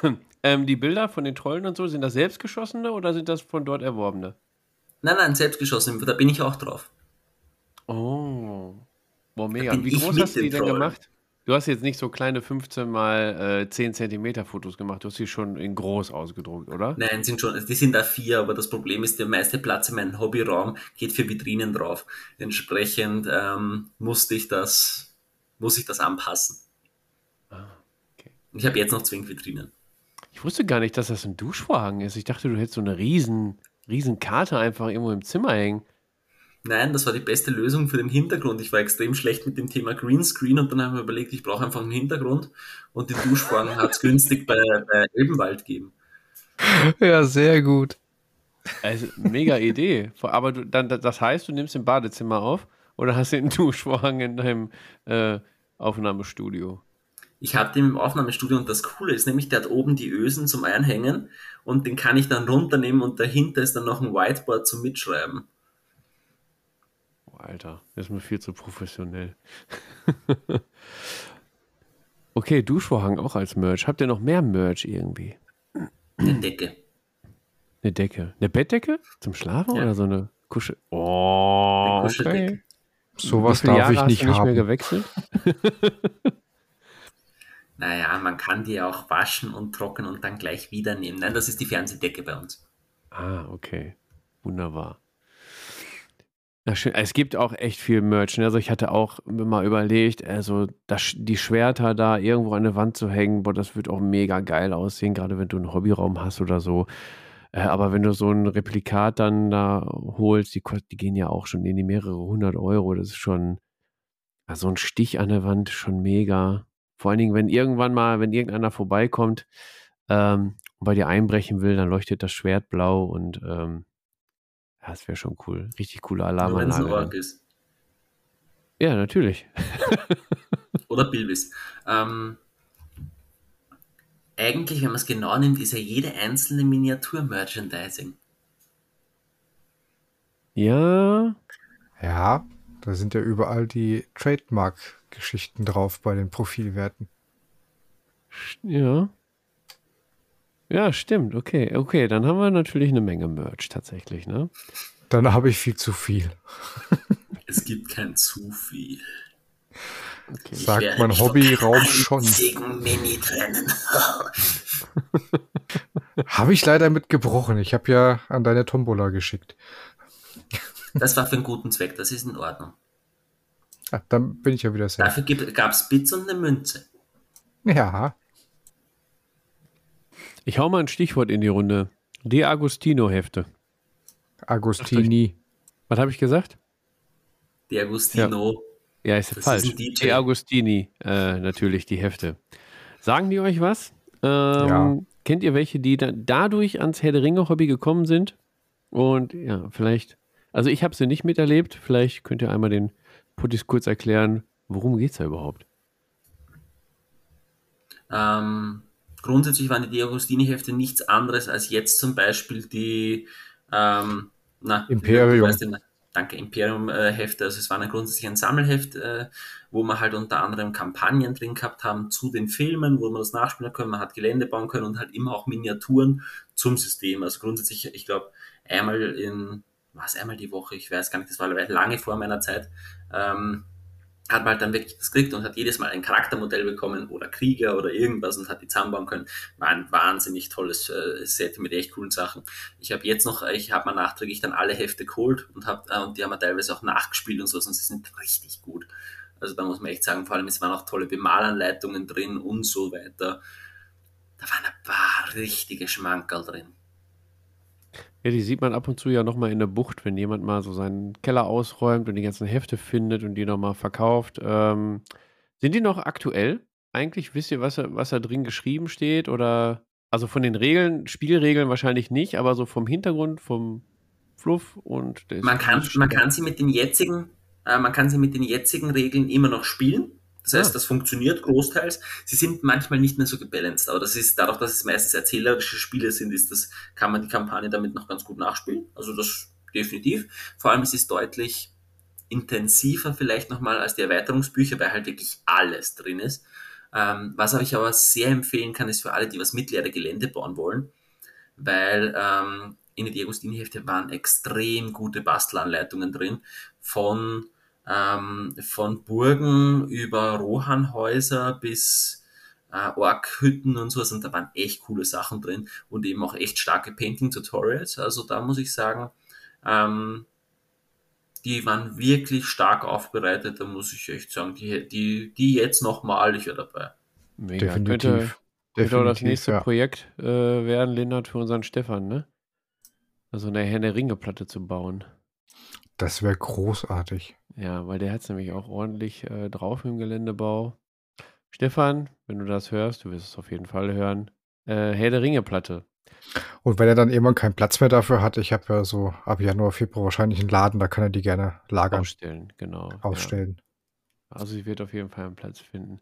ähm, die Bilder von den Trollen und so, sind das selbstgeschossene oder sind das von dort erworbene? Nein, nein, selbstgeschossene. Da bin ich auch drauf. Oh. Boah, mega. Wie groß hast du die denn gemacht? Du hast jetzt nicht so kleine 15 mal äh, 10 Zentimeter Fotos gemacht, du hast sie schon in groß ausgedruckt, oder? Nein, sind schon, die sind da vier, aber das Problem ist, der meiste Platz in meinem Hobbyraum geht für Vitrinen drauf. Entsprechend ähm, musste ich das, muss ich das anpassen. Ah, okay. Ich habe jetzt noch Zwingvitrinen. Ich wusste gar nicht, dass das ein Duschvorhang ist. Ich dachte, du hättest so eine riesen, riesen Karte einfach irgendwo im Zimmer hängen nein, das war die beste Lösung für den Hintergrund. Ich war extrem schlecht mit dem Thema Greenscreen und dann habe ich mir überlegt, ich brauche einfach einen Hintergrund und die Duschvorhang hat es günstig bei, bei Elbenwald gegeben. Ja, sehr gut. Also, mega Idee. Aber du, dann, das heißt, du nimmst im Badezimmer auf oder hast du den Duschvorhang in deinem äh, Aufnahmestudio? Ich habe den im Aufnahmestudio und das Coole ist nämlich, der hat oben die Ösen zum Einhängen und den kann ich dann runternehmen und dahinter ist dann noch ein Whiteboard zum Mitschreiben. Alter, das ist mir viel zu professionell. okay, Duschvorhang auch als Merch. Habt ihr noch mehr Merch irgendwie? Eine Decke. Eine Decke. Eine Bettdecke zum Schlafen ja. oder so eine Kuschel? Oh, eine okay. Sowas darf Jahre ich nicht, hast du nicht haben. mehr gewechselt. naja, man kann die auch waschen und trocknen und dann gleich wieder nehmen. Nein, das ist die Fernsehdecke bei uns. Ah, okay. Wunderbar. Ja, schön. Es gibt auch echt viel Merch. Ne? Also ich hatte auch mal überlegt, also das, die Schwerter da irgendwo an der Wand zu hängen, boah, das wird auch mega geil aussehen, gerade wenn du einen Hobbyraum hast oder so. Äh, aber wenn du so ein Replikat dann da holst, die, die gehen ja auch schon in die mehrere hundert Euro. Das ist schon, also ein Stich an der Wand schon mega. Vor allen Dingen, wenn irgendwann mal, wenn irgendeiner vorbeikommt ähm, und bei dir einbrechen will, dann leuchtet das Schwert blau und ähm, ja, das wäre schon cool. Richtig coole Alarmanlage. Wenn es ein Ork ist. Ja, natürlich. Oder Bilbis. Ähm, eigentlich, wenn man es genau nimmt, ist ja jede einzelne Miniatur-Merchandising. Ja. Ja, da sind ja überall die Trademark-Geschichten drauf bei den Profilwerten. Ja. Ja, stimmt. Okay, okay, dann haben wir natürlich eine Menge Merch tatsächlich, ne? Dann habe ich viel zu viel. es gibt kein zu viel. Okay. Sagt mein Hobbyraum schon. Habe ich leider mitgebrochen. Ich habe ja an deine Tombola geschickt. Das war für einen guten Zweck, das ist in Ordnung. Ah, dann bin ich ja wieder sehr. Dafür gab es Bits und eine Münze. Ja. Ich hau mal ein Stichwort in die Runde. Die Agostino-Hefte. Agostini. Was habe ich gesagt? Die Agostino. Ja, ja ist das falsch. Ist die Agostini, äh, natürlich, die Hefte. Sagen die euch was? Ähm, ja. Kennt ihr welche, die da, dadurch ans Herr der Ringe-Hobby gekommen sind? Und ja, vielleicht, also ich habe sie nicht miterlebt. Vielleicht könnt ihr einmal den Puttis kurz erklären, worum geht es da überhaupt? Ähm, grundsätzlich waren die Diagostini-Hefte nichts anderes als jetzt zum Beispiel die ähm, na, Imperium. Den, danke, Imperium-Hefte. Also es war dann grundsätzlich ein Sammelheft, äh, wo man halt unter anderem Kampagnen drin gehabt haben zu den Filmen, wo man das nachspielen können, man hat Gelände bauen können und halt immer auch Miniaturen zum System. Also grundsätzlich, ich glaube, einmal in, was einmal die Woche, ich weiß gar nicht, das war lange vor meiner Zeit, ähm, hat man halt dann wirklich das gekriegt und hat jedes Mal ein Charaktermodell bekommen oder Krieger oder irgendwas und hat die zusammenbauen können. War ein wahnsinnig tolles äh, Set mit echt coolen Sachen. Ich habe jetzt noch, ich habe mal nachträglich dann alle Hefte geholt und, hab, äh, und die haben wir teilweise auch nachgespielt und so, und sie sind richtig gut. Also da muss man echt sagen, vor allem es waren auch tolle Bemalanleitungen drin und so weiter. Da waren ein paar richtige Schmankerl drin. Ja, die sieht man ab und zu ja nochmal in der Bucht, wenn jemand mal so seinen Keller ausräumt und die ganzen Hefte findet und die nochmal verkauft. Ähm, sind die noch aktuell? Eigentlich wisst ihr, was, was da drin geschrieben steht? Oder also von den Regeln, Spielregeln wahrscheinlich nicht, aber so vom Hintergrund, vom Fluff und man kann, man kann sie mit den jetzigen, äh, man kann sie mit den jetzigen Regeln immer noch spielen. Das heißt, ja. das funktioniert großteils. Sie sind manchmal nicht mehr so gebalanced, aber das ist dadurch, dass es meistens erzählerische Spiele sind, ist das, kann man die Kampagne damit noch ganz gut nachspielen. Also das definitiv. Vor allem es ist deutlich intensiver vielleicht nochmal als die Erweiterungsbücher, weil halt wirklich alles drin ist. Ähm, was ich aber sehr empfehlen kann, ist für alle, die was mittlere Gelände bauen wollen, weil ähm, in den Diagostini-Hefte waren extrem gute Bastelanleitungen drin von ähm, von Burgen über Rohanhäuser bis äh, Orkhütten und sowas. Und da waren echt coole Sachen drin und eben auch echt starke Painting-Tutorials. Also da muss ich sagen, ähm, die waren wirklich stark aufbereitet. Da muss ich echt sagen, die, die, die jetzt nochmal, ich wäre dabei. Mega. Definitiv. Könnte, könnte auch das nächste ja. Projekt äh, werden, Lennart, für unseren Stefan, ne? Also eine Henne-Ringe-Platte zu bauen. Das wäre großartig. Ja, weil der hat es nämlich auch ordentlich äh, drauf im Geländebau. Stefan, wenn du das hörst, du wirst es auf jeden Fall hören, äh, Herr der Ringe-Platte. Und wenn er dann irgendwann keinen Platz mehr dafür hat, ich habe ja so ab Januar, Februar wahrscheinlich einen Laden, da kann er die gerne lagern. Ausstellen, genau. Ausstellen. Ja. Also ich werde auf jeden Fall einen Platz finden.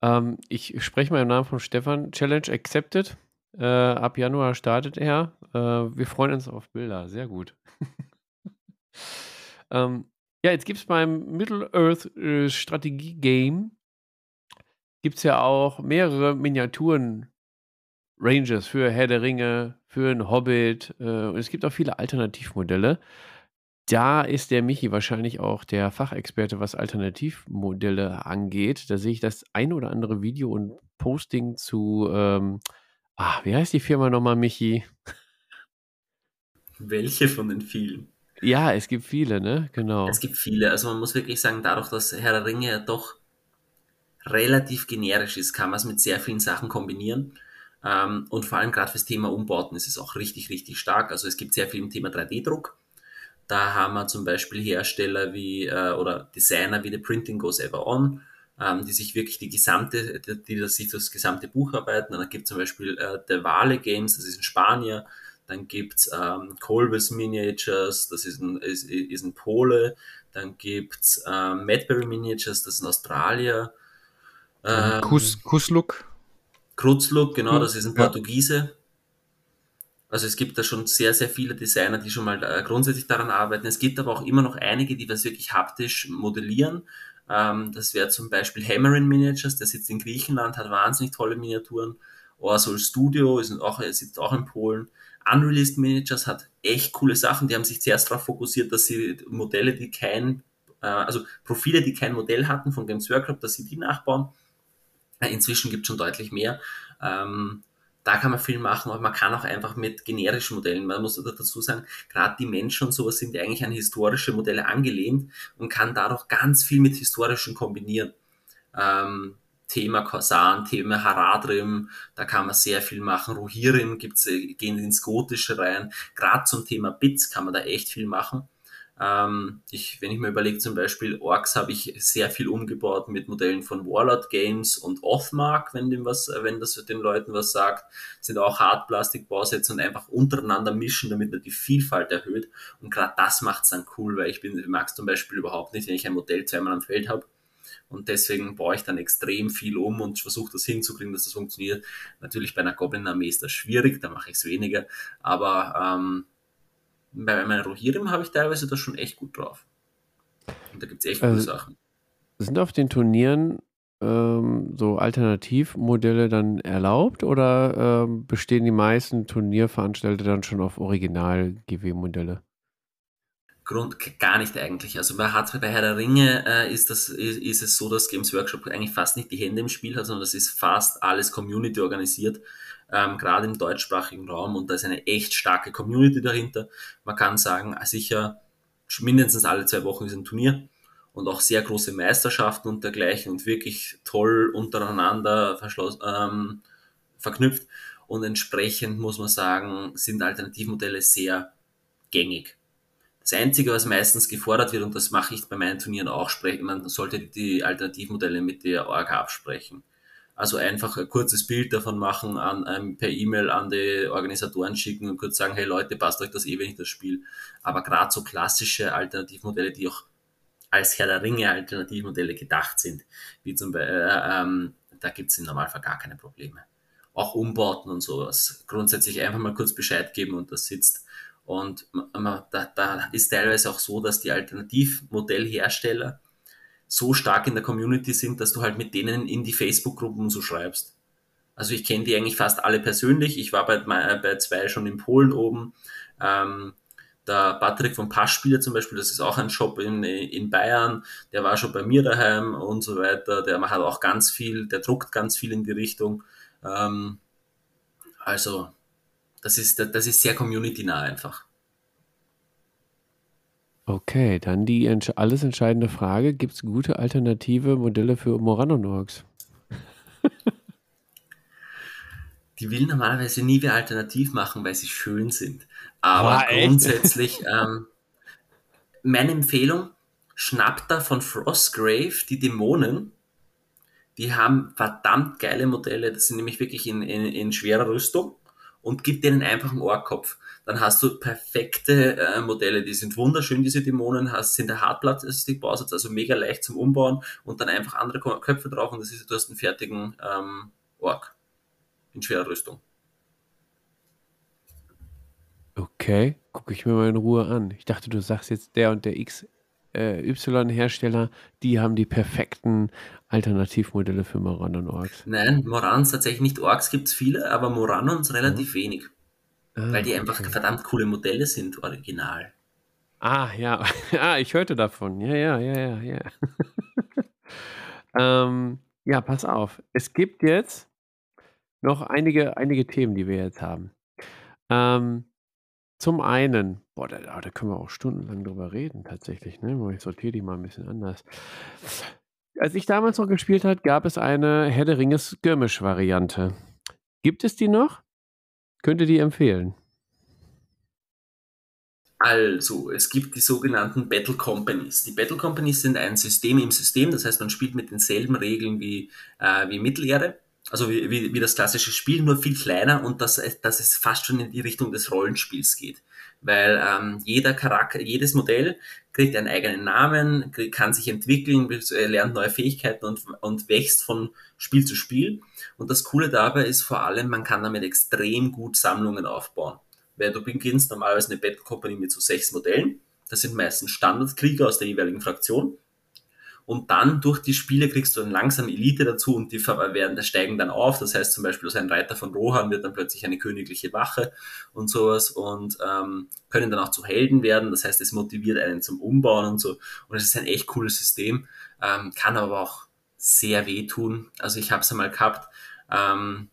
Ähm, ich spreche mal im Namen von Stefan. Challenge accepted. Äh, ab Januar startet er. Äh, wir freuen uns auf Bilder. Sehr gut. ähm, ja, jetzt gibt es beim Middle-earth äh, gibt es ja auch mehrere Miniaturen Ranges für Herr der Ringe, für einen Hobbit äh, und es gibt auch viele Alternativmodelle. Da ist der Michi wahrscheinlich auch der Fachexperte, was Alternativmodelle angeht. Da sehe ich das ein oder andere Video und Posting zu, ähm, ah, wie heißt die Firma nochmal, Michi? Welche von den vielen? Ja, es gibt viele, ne? Genau. Es gibt viele. Also man muss wirklich sagen, dadurch, dass Herr der Ringe ja doch relativ generisch ist, kann man es mit sehr vielen Sachen kombinieren. Ähm, und vor allem gerade fürs Thema Umbauten ist es auch richtig, richtig stark. Also es gibt sehr viel im Thema 3D-Druck. Da haben wir zum Beispiel Hersteller wie äh, oder Designer wie The Printing Goes Ever On, ähm, die sich wirklich die gesamte, die, sich das gesamte Buch arbeiten. Und dann gibt es zum Beispiel äh, The Vale Games, das ist in Spanien, dann gibt's ähm, Colbus Miniatures, das ist ein, ist, ist ein Pole. Dann gibt's ähm, Madberry Miniatures, das ist ein Australier. Ähm, Kus, Kusluk. Krutzluk, genau, das ist ein Portugiese. Also es gibt da schon sehr, sehr viele Designer, die schon mal äh, grundsätzlich daran arbeiten. Es gibt aber auch immer noch einige, die das wirklich haptisch modellieren. Ähm, das wäre zum Beispiel Hammerin Miniatures, der sitzt in Griechenland, hat wahnsinnig tolle Miniaturen. Orsol Studio ist auch, sitzt auch in Polen. Unreleased Managers hat echt coole Sachen. Die haben sich zuerst darauf fokussiert, dass sie Modelle, die kein, äh, also Profile, die kein Modell hatten von Games Workshop, dass sie die nachbauen. Äh, inzwischen gibt es schon deutlich mehr. Ähm, da kann man viel machen, aber man kann auch einfach mit generischen Modellen, man muss dazu sagen, gerade die Menschen und sowas sind eigentlich an historische Modelle angelehnt und kann dadurch ganz viel mit historischen kombinieren. Ähm, Thema Korsan, Thema Haradrim, da kann man sehr viel machen. Rohirrim gibt's, äh, gehen ins Gotische rein. Gerade zum Thema Bits kann man da echt viel machen. Ähm, ich, wenn ich mir überlege, zum Beispiel Orks habe ich sehr viel umgebaut mit Modellen von Warlord Games und Othmark, wenn dem was, wenn das den Leuten was sagt, sind auch Hartplastik-Bausätze und einfach untereinander mischen, damit man die Vielfalt erhöht. Und gerade das macht es dann cool, weil ich bin, mag es zum Beispiel überhaupt nicht, wenn ich ein Modell zweimal am Feld habe und deswegen baue ich dann extrem viel um und versuche das hinzukriegen, dass das funktioniert. Natürlich bei einer Goblin-Armee ist das schwierig, da mache ich es weniger, aber ähm, bei meiner Rohirrim habe ich teilweise das schon echt gut drauf. Und da gibt es echt also, gute Sachen. Sind auf den Turnieren ähm, so Alternativmodelle dann erlaubt oder ähm, bestehen die meisten Turnierveranstalter dann schon auf Original-GW-Modelle? Grund gar nicht eigentlich. Also bei Hardware bei Herr der Ringe äh, ist, das, ist, ist, es so, dass Games Workshop eigentlich fast nicht die Hände im Spiel hat, sondern das ist fast alles Community organisiert, ähm, gerade im deutschsprachigen Raum und da ist eine echt starke Community dahinter. Man kann sagen, sicher mindestens alle zwei Wochen ist ein Turnier und auch sehr große Meisterschaften und dergleichen und wirklich toll untereinander ähm, verknüpft. und entsprechend muss man sagen, sind Alternativmodelle sehr gängig. Das Einzige, was meistens gefordert wird, und das mache ich bei meinen Turnieren auch, sprechen, man sollte die Alternativmodelle mit der Orga absprechen. Also einfach ein kurzes Bild davon machen, an, ähm, per E-Mail an die Organisatoren schicken und kurz sagen, hey Leute, passt euch das eh, wenn ich das Spiel. Aber gerade so klassische Alternativmodelle, die auch als Herr der Ringe Alternativmodelle gedacht sind, wie zum Beispiel, äh, ähm, da gibt es im Normalfall gar keine Probleme. Auch Umbauten und sowas. Grundsätzlich einfach mal kurz Bescheid geben und das sitzt. Und man, da, da ist teilweise auch so, dass die Alternativmodellhersteller so stark in der Community sind, dass du halt mit denen in die Facebook-Gruppen so schreibst. Also ich kenne die eigentlich fast alle persönlich. Ich war bei, bei zwei schon in Polen oben. Ähm, der Patrick von Passspieler zum Beispiel, das ist auch ein Shop in, in Bayern, der war schon bei mir daheim und so weiter. Der macht auch ganz viel, der druckt ganz viel in die Richtung. Ähm, also das ist, das ist sehr community-nah einfach. Okay, dann die alles entscheidende Frage. Gibt es gute alternative Modelle für Moranonorks? die will normalerweise nie wer alternativ machen, weil sie schön sind. Aber ah, grundsätzlich, ähm, meine Empfehlung, schnappt da von Frostgrave die Dämonen. Die haben verdammt geile Modelle, das sind nämlich wirklich in, in, in schwerer Rüstung und gibt denen einfach einen Ohrkopf dann hast du perfekte äh, Modelle, die sind wunderschön, diese Dämonen, hast, sind der Hartplastikbausatz, also mega leicht zum Umbauen und dann einfach andere Köpfe drauf und das ist, du hast einen fertigen ähm, Ork in schwerer Rüstung. Okay, gucke ich mir mal in Ruhe an. Ich dachte, du sagst jetzt der und der X äh, Y-Hersteller, die haben die perfekten Alternativmodelle für Moran und Orks. Nein, Morans tatsächlich nicht. Orks gibt es viele, aber Moranons relativ mhm. wenig. Ah, weil die einfach okay. verdammt coole Modelle sind, original. Ah, ja. ah, ich hörte davon. Ja, ja, ja, ja, ja. ähm, ja, pass auf. Es gibt jetzt noch einige, einige Themen, die wir jetzt haben. Ähm, zum einen, boah, da, da, können wir auch stundenlang drüber reden, tatsächlich. Ne? Ich sortiere die mal ein bisschen anders. Als ich damals noch gespielt habe, gab es eine Herr der Ringe Skirmish-Variante. Gibt es die noch? Könnt ihr die empfehlen? Also, es gibt die sogenannten Battle Companies. Die Battle Companies sind ein System im System, das heißt, man spielt mit denselben Regeln wie, äh, wie Mittelerde, also wie, wie, wie das klassische Spiel, nur viel kleiner und dass, dass es fast schon in die Richtung des Rollenspiels geht. Weil ähm, jeder Charakter, jedes Modell kriegt einen eigenen Namen, kann sich entwickeln, lernt neue Fähigkeiten und, und wächst von Spiel zu Spiel. Und das Coole dabei ist vor allem, man kann damit extrem gut Sammlungen aufbauen. Weil du beginnst normalerweise eine Battle Company mit so sechs Modellen. Das sind meistens Standardkrieger aus der jeweiligen Fraktion. Und dann durch die Spiele kriegst du dann langsam Elite dazu und die werden, das steigen dann auf. Das heißt zum Beispiel aus einem Reiter von Rohan wird dann plötzlich eine königliche Wache und sowas und ähm, können dann auch zu Helden werden. Das heißt, es motiviert einen zum Umbauen und so. Und es ist ein echt cooles System, ähm, kann aber auch sehr wehtun. Also ich habe es einmal gehabt. Ähm,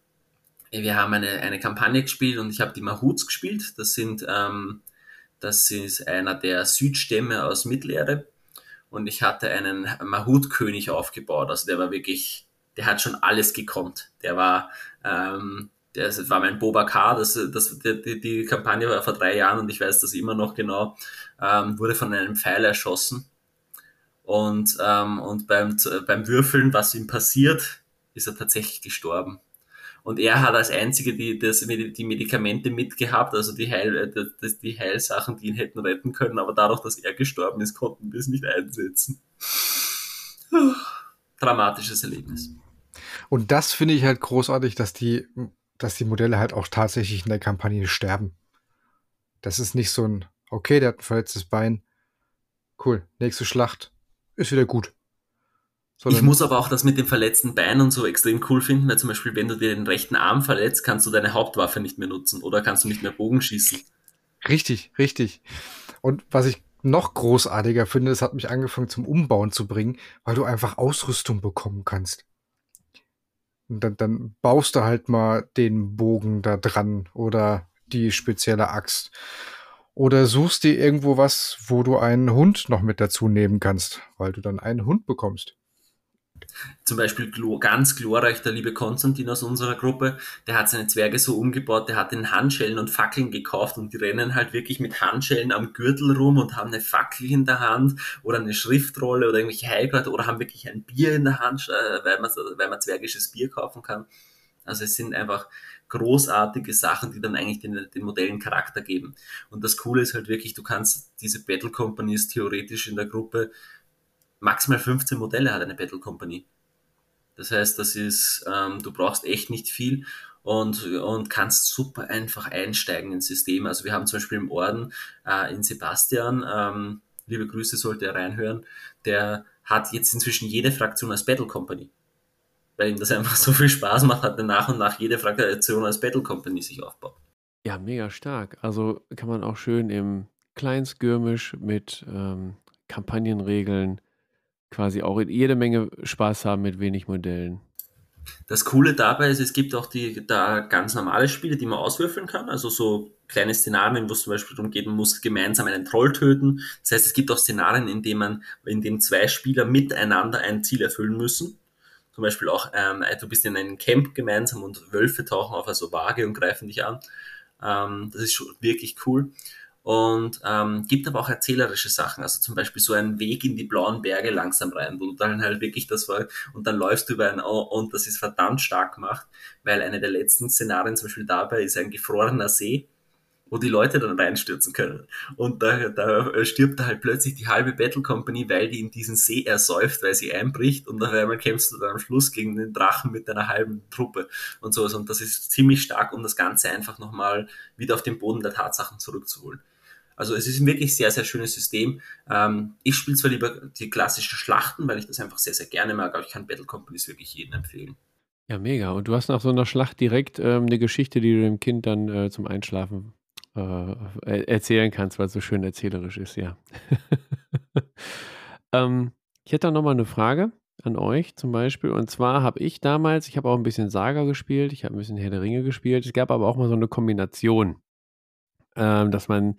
wir haben eine, eine Kampagne gespielt und ich habe die Mahuts gespielt. Das sind ähm, das ist einer der Südstämme aus Mittelerde und ich hatte einen Mahut-König aufgebaut. Also der war wirklich, der hat schon alles gekonnt. Der war, ähm, das war mein Bobakar, das, das, die, die Kampagne war vor drei Jahren und ich weiß das immer noch genau, ähm, wurde von einem Pfeil erschossen. Und, ähm, und beim, beim Würfeln, was ihm passiert, ist er tatsächlich gestorben. Und er hat als einziger die, das, die Medikamente mitgehabt, also die, Heil, äh, das, die Heilsachen, die ihn hätten retten können, aber dadurch, dass er gestorben ist, konnten wir es nicht einsetzen. Dramatisches Erlebnis. Und das finde ich halt großartig, dass die, dass die Modelle halt auch tatsächlich in der Kampagne sterben. Das ist nicht so ein, okay, der hat ein verletztes Bein. Cool, nächste Schlacht. Ist wieder gut. Ich muss aber auch das mit dem verletzten Bein und so extrem cool finden, weil zum Beispiel, wenn du dir den rechten Arm verletzt, kannst du deine Hauptwaffe nicht mehr nutzen oder kannst du nicht mehr Bogen schießen. Richtig, richtig. Und was ich noch großartiger finde, es hat mich angefangen zum Umbauen zu bringen, weil du einfach Ausrüstung bekommen kannst. Und dann, dann baust du halt mal den Bogen da dran oder die spezielle Axt. Oder suchst dir irgendwo was, wo du einen Hund noch mit dazu nehmen kannst, weil du dann einen Hund bekommst. Zum Beispiel ganz glorreich der liebe Konstantin aus unserer Gruppe, der hat seine Zwerge so umgebaut, der hat den Handschellen und Fackeln gekauft und die rennen halt wirklich mit Handschellen am Gürtel rum und haben eine Fackel in der Hand oder eine Schriftrolle oder irgendwelche Heilkräuter oder haben wirklich ein Bier in der Hand, äh, weil man, weil man zwergisches Bier kaufen kann. Also es sind einfach großartige Sachen, die dann eigentlich den, den Modellen Charakter geben. Und das Coole ist halt wirklich, du kannst diese Battle Companies theoretisch in der Gruppe maximal 15 Modelle hat eine Battle Company. Das heißt, das ist, ähm, du brauchst echt nicht viel und, und kannst super einfach einsteigen ins System. Also wir haben zum Beispiel im Orden äh, in Sebastian, ähm, liebe Grüße sollte er reinhören, der hat jetzt inzwischen jede Fraktion als Battle Company. Weil ihm das einfach so viel Spaß macht, hat er nach und nach jede Fraktion als Battle Company sich aufbaut. Ja, mega stark. Also kann man auch schön im Kleinskirmisch mit ähm, Kampagnenregeln quasi auch jede Menge Spaß haben mit wenig Modellen. Das Coole dabei ist, es gibt auch die da ganz normale Spiele, die man auswürfeln kann. Also so kleine Szenarien, wo es zum Beispiel darum geht, man muss gemeinsam einen Troll töten. Das heißt, es gibt auch Szenarien, in denen man, in denen zwei Spieler miteinander ein Ziel erfüllen müssen. Zum Beispiel auch, ähm, du bist in einem Camp gemeinsam und Wölfe tauchen auf also Waage und greifen dich an. Ähm, das ist schon wirklich cool und ähm, gibt aber auch erzählerische Sachen, also zum Beispiel so einen Weg in die blauen Berge langsam rein, wo du dann halt wirklich das war und dann läufst du über ein oh, und das ist verdammt stark gemacht, weil eine der letzten Szenarien zum Beispiel dabei ist ein gefrorener See wo die Leute dann reinstürzen können. Und da, da stirbt da halt plötzlich die halbe Battle Company, weil die in diesen See ersäuft, weil sie einbricht und auf einmal kämpfst du dann am Schluss gegen den Drachen mit deiner halben Truppe und sowas. Und das ist ziemlich stark, um das Ganze einfach nochmal wieder auf den Boden der Tatsachen zurückzuholen. Also es ist ein wirklich sehr, sehr schönes System. Ähm, ich spiele zwar lieber die klassischen Schlachten, weil ich das einfach sehr, sehr gerne mag, aber ich kann Battle Companies wirklich jedem empfehlen. Ja, mega. Und du hast nach so einer Schlacht direkt ähm, eine Geschichte, die du dem Kind dann äh, zum Einschlafen äh, erzählen kannst, weil es so schön erzählerisch ist, ja. ähm, ich hätte da nochmal eine Frage an euch zum Beispiel. Und zwar habe ich damals, ich habe auch ein bisschen Saga gespielt, ich habe ein bisschen Herr der Ringe gespielt. Es gab aber auch mal so eine Kombination, ähm, dass man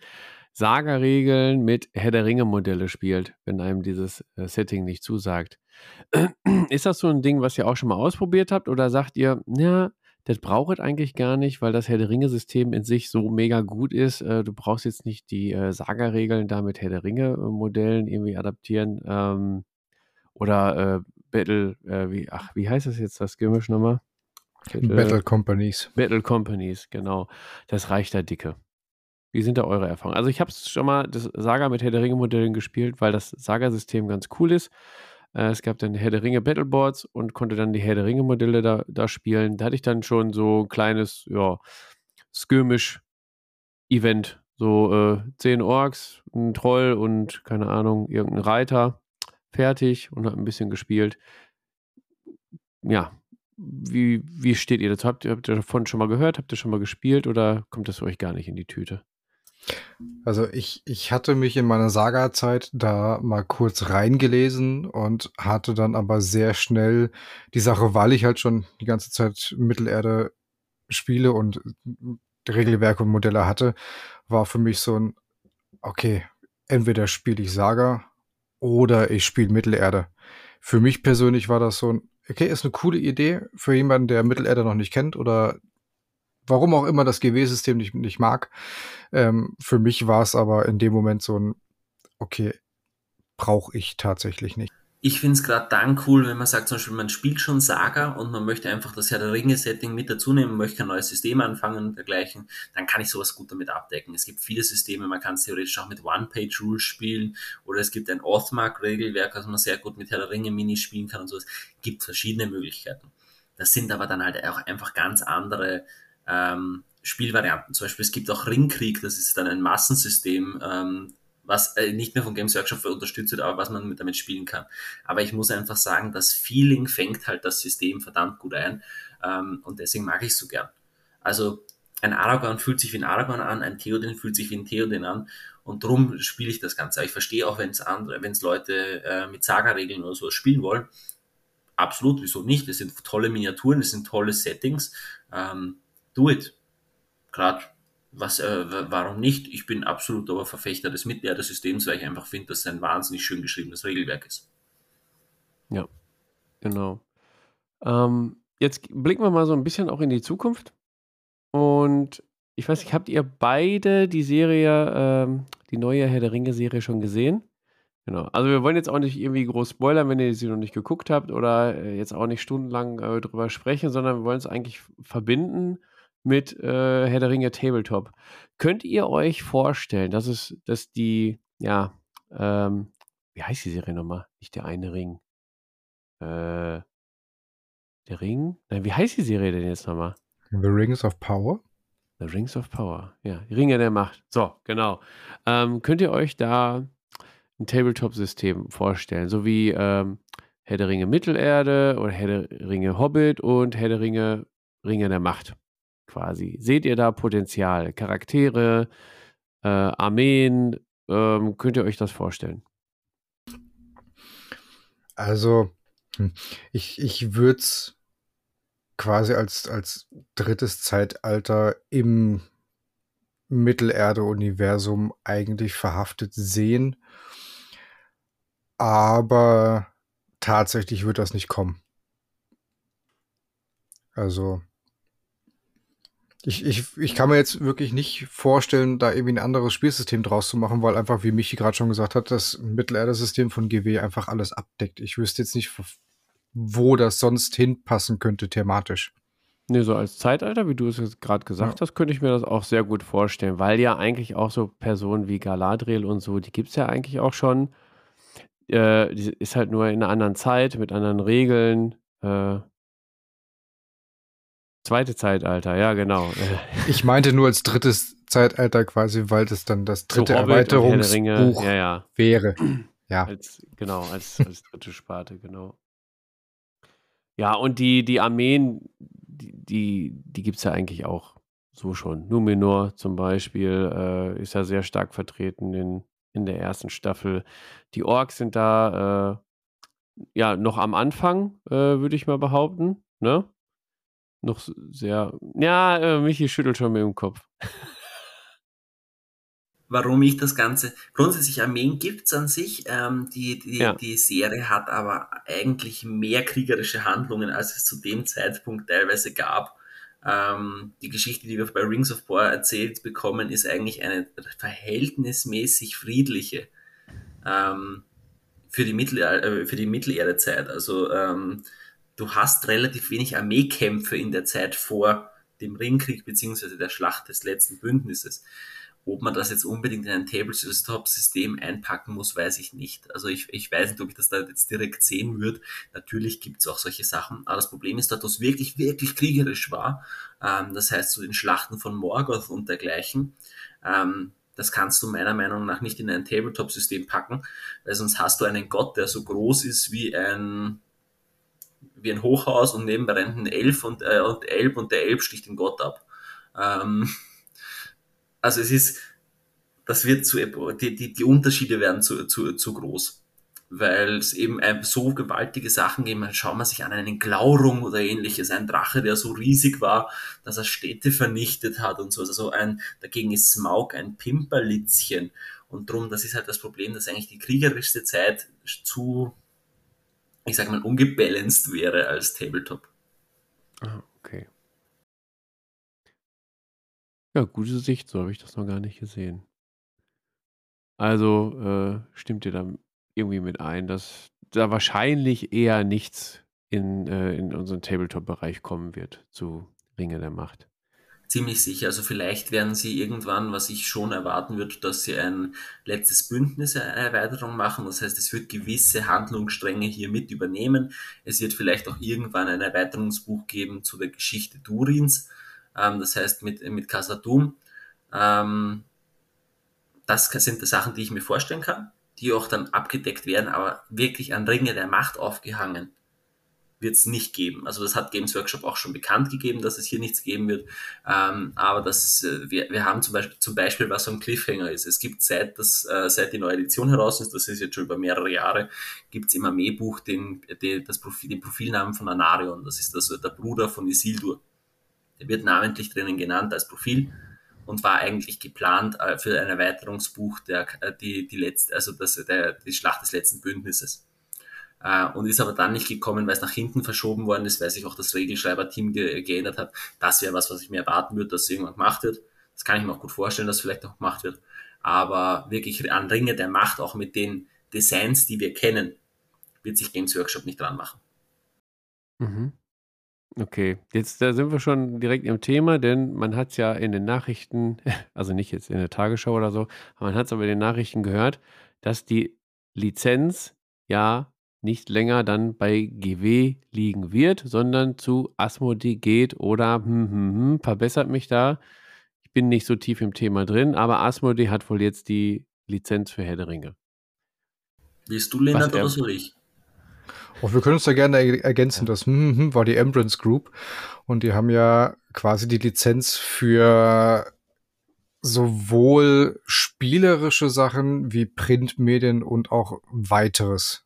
Saga-Regeln mit Herr der Ringe-Modelle spielt, wenn einem dieses äh, Setting nicht zusagt. Ist das so ein Ding, was ihr auch schon mal ausprobiert habt? Oder sagt ihr, ja, das braucht es eigentlich gar nicht, weil das Herr der Ringe-System in sich so mega gut ist. Äh, du brauchst jetzt nicht die äh, Saga-Regeln da mit Herr der Ringe-Modellen irgendwie adaptieren. Ähm, oder äh, Battle, äh, wie, ach, wie heißt das jetzt, das Gemisch nochmal? Battle, Battle Companies. Battle Companies, genau. Das reicht da dicke. Wie sind da eure Erfahrungen? Also ich habe schon mal das Saga mit Herr der Ringe-Modellen gespielt, weil das Saga-System ganz cool ist. Äh, es gab dann Herr der Ringe Battleboards und konnte dann die Herr der Ringe Modelle da, da spielen. Da hatte ich dann schon so ein kleines, ja, Skirmish-Event. So äh, zehn Orks, ein Troll und keine Ahnung, irgendein Reiter. Fertig und habe ein bisschen gespielt. Ja, wie, wie steht ihr dazu? Habt ihr, habt ihr davon schon mal gehört? Habt ihr schon mal gespielt oder kommt das euch gar nicht in die Tüte? Also ich, ich hatte mich in meiner Saga-Zeit da mal kurz reingelesen und hatte dann aber sehr schnell die Sache, weil ich halt schon die ganze Zeit Mittelerde spiele und Regelwerke und Modelle hatte, war für mich so ein, okay, entweder spiele ich Saga oder ich spiele Mittelerde. Für mich persönlich war das so ein, okay, ist eine coole Idee für jemanden, der Mittelerde noch nicht kennt oder warum auch immer das GW-System nicht, nicht mag. Ähm, für mich war es aber in dem Moment so ein, okay, brauche ich tatsächlich nicht. Ich finde es gerade dann cool, wenn man sagt, zum Beispiel, man spielt schon Saga und man möchte einfach das Herr der Ringe-Setting mit dazu nehmen, möchte ein neues System anfangen und dergleichen, dann kann ich sowas gut damit abdecken. Es gibt viele Systeme, man kann es theoretisch auch mit One-Page-Rules spielen oder es gibt ein Oathmark-Regelwerk, also man sehr gut mit Herr der Ringe-Mini spielen kann und sowas. Gibt verschiedene Möglichkeiten. Das sind aber dann halt auch einfach ganz andere ähm, Spielvarianten. Zum Beispiel, es gibt auch Ringkrieg, das ist dann ein Massensystem, ähm, was äh, nicht mehr von Games Workshop unterstützt wird, aber was man damit spielen kann. Aber ich muss einfach sagen, das Feeling fängt halt das System verdammt gut ein ähm, und deswegen mag ich es so gern. Also ein Aragorn fühlt sich wie ein Aragorn an, ein Theoden fühlt sich wie ein Theoden an und darum spiele ich das Ganze. Ich verstehe auch, wenn es andere, wenn es Leute äh, mit Saga-Regeln oder so spielen wollen. Absolut, wieso nicht? Es sind tolle Miniaturen, es sind tolle Settings. Ähm, do it. Gerade, was, äh, warum nicht? Ich bin absolut aber Verfechter des Mittelerde-Systems, weil ich einfach finde, dass es ein wahnsinnig schön geschriebenes Regelwerk ist. Ja. Genau. Ähm, jetzt blicken wir mal so ein bisschen auch in die Zukunft. Und ich weiß nicht, habt ihr beide die Serie, ähm, die neue Herr der Ringe-Serie schon gesehen? Genau. Also wir wollen jetzt auch nicht irgendwie groß spoilern, wenn ihr sie noch nicht geguckt habt oder äh, jetzt auch nicht stundenlang äh, drüber sprechen, sondern wir wollen es eigentlich verbinden mit äh, Herr der Ringe Tabletop. Könnt ihr euch vorstellen, dass es, dass die, ja, ähm, wie heißt die Serie nochmal? Nicht der eine Ring. Äh, der Ring? Nein, wie heißt die Serie denn jetzt nochmal? The Rings of Power? The Rings of Power, ja, Ringe der Macht. So, genau. Ähm, könnt ihr euch da ein Tabletop-System vorstellen, so wie ähm, Herr der Ringe Mittelerde oder Herr der Ringe Hobbit und Herr der Ringe Ringe der Macht quasi. Seht ihr da Potenzial? Charaktere, äh, Armeen, ähm, könnt ihr euch das vorstellen? Also, hm, ich, ich würde es quasi als, als drittes Zeitalter im Mittelerde-Universum eigentlich verhaftet sehen. Aber tatsächlich wird das nicht kommen. Also, ich, ich, ich kann mir jetzt wirklich nicht vorstellen, da irgendwie ein anderes Spielsystem draus zu machen, weil einfach, wie Michi gerade schon gesagt hat, das Mittelerde-System von GW einfach alles abdeckt. Ich wüsste jetzt nicht, wo das sonst hinpassen könnte thematisch. Nee, so als Zeitalter, wie du es jetzt gerade gesagt ja. hast, könnte ich mir das auch sehr gut vorstellen, weil ja eigentlich auch so Personen wie Galadriel und so, die gibt es ja eigentlich auch schon. Äh, die ist halt nur in einer anderen Zeit, mit anderen Regeln. Äh, zweite Zeitalter, ja, genau. Ich meinte nur als drittes Zeitalter quasi, weil das dann das dritte so Erweiterungsbuch ja, ja. wäre. Ja. Als, genau, als, als dritte Sparte, genau. Ja, und die, die Armeen, die, die, die gibt es ja eigentlich auch so schon. Numenor zum Beispiel äh, ist ja sehr stark vertreten in, in der ersten Staffel. Die Orks sind da äh, ja noch am Anfang, äh, würde ich mal behaupten. Ne? Noch sehr. Ja, äh, Michi schüttelt schon mit dem Kopf. warum ich das Ganze. Grundsätzlich Armeen gibt's an sich. Ähm, die, die, ja. die Serie hat aber eigentlich mehr kriegerische Handlungen, als es zu dem Zeitpunkt teilweise gab. Ähm, die Geschichte, die wir bei Rings of Power erzählt bekommen, ist eigentlich eine verhältnismäßig friedliche ähm, für, die Mittel, äh, für die Mittelerdezeit. Also ähm, du hast relativ wenig Armeekämpfe in der Zeit vor dem Ringkrieg beziehungsweise der Schlacht des letzten Bündnisses. Ob man das jetzt unbedingt in ein Tabletop-System einpacken muss, weiß ich nicht. Also ich, ich weiß nicht, ob ich das da jetzt direkt sehen würde. Natürlich gibt es auch solche Sachen, aber das Problem ist, dass das wirklich, wirklich kriegerisch war. Ähm, das heißt, zu so den Schlachten von Morgoth und dergleichen. Ähm, das kannst du meiner Meinung nach nicht in ein Tabletop-System packen, weil sonst hast du einen Gott, der so groß ist wie ein wie ein Hochhaus und neben rennt ein Elf und, äh, und Elb und der Elb sticht den Gott ab. Ähm, also es ist, das wird zu, die, die, die Unterschiede werden zu, zu, zu groß. Weil es eben so gewaltige Sachen geben, schauen wir sich an einen Glaurung oder ähnliches, ein Drache, der so riesig war, dass er Städte vernichtet hat und so. Also ein, dagegen ist Smaug ein Pimperlitzchen. Und drum, das ist halt das Problem, dass eigentlich die kriegerischste Zeit zu, ich sag mal, ungebalanced wäre als Tabletop. Ah, okay. Ja, gute Sicht, so habe ich das noch gar nicht gesehen. Also äh, stimmt ihr da irgendwie mit ein, dass da wahrscheinlich eher nichts in, äh, in unseren Tabletop-Bereich kommen wird zu Ringe der Macht. Ziemlich sicher. Also vielleicht werden sie irgendwann, was ich schon erwarten würde, dass sie ein letztes Bündnis eine Erweiterung machen. Das heißt, es wird gewisse Handlungsstränge hier mit übernehmen. Es wird vielleicht auch irgendwann ein Erweiterungsbuch geben zu der Geschichte Durins ähm, das heißt mit, mit Casadum. Ähm, das sind die Sachen, die ich mir vorstellen kann, die auch dann abgedeckt werden, aber wirklich an Ringe der Macht aufgehangen wird es nicht geben. Also das hat Games Workshop auch schon bekannt gegeben, dass es hier nichts geben wird. Ähm, aber das, äh, wir, wir haben zum Beispiel, zum Beispiel, was so ein Cliffhanger ist. Es gibt seit, das, äh, seit die neue Edition heraus ist, das ist jetzt schon über mehrere Jahre, gibt es im Armeebuch den, den, das Profil, den Profilnamen von Anarion. Das ist also der Bruder von Isildur. Der wird namentlich drinnen genannt als Profil und war eigentlich geplant äh, für ein Erweiterungsbuch der, äh, die, die letzte, also das, der, die Schlacht des letzten Bündnisses. Äh, und ist aber dann nicht gekommen, weil es nach hinten verschoben worden ist, weil sich auch das Regelschreiber-Team ge geändert hat. Das wäre was, was ich mir erwarten würde, dass irgendwann gemacht wird. Das kann ich mir auch gut vorstellen, dass vielleicht auch gemacht wird. Aber wirklich an Ringe der Macht, auch mit den Designs, die wir kennen, wird sich Games Workshop nicht dran machen. Mhm. Okay, jetzt da sind wir schon direkt im Thema, denn man hat es ja in den Nachrichten, also nicht jetzt in der Tagesschau oder so, man hat es aber in den Nachrichten gehört, dass die Lizenz ja nicht länger dann bei GW liegen wird, sondern zu Asmodee geht oder hm, hm, hm, verbessert mich da. Ich bin nicht so tief im Thema drin, aber Asmodee hat wohl jetzt die Lizenz für Herr der Ringe. Willst du, Lennart, oder soll ich? Oh, wir können uns da gerne ergänzen. Das hm, hm, war die Embrance Group und die haben ja quasi die Lizenz für sowohl spielerische Sachen wie Printmedien und auch weiteres,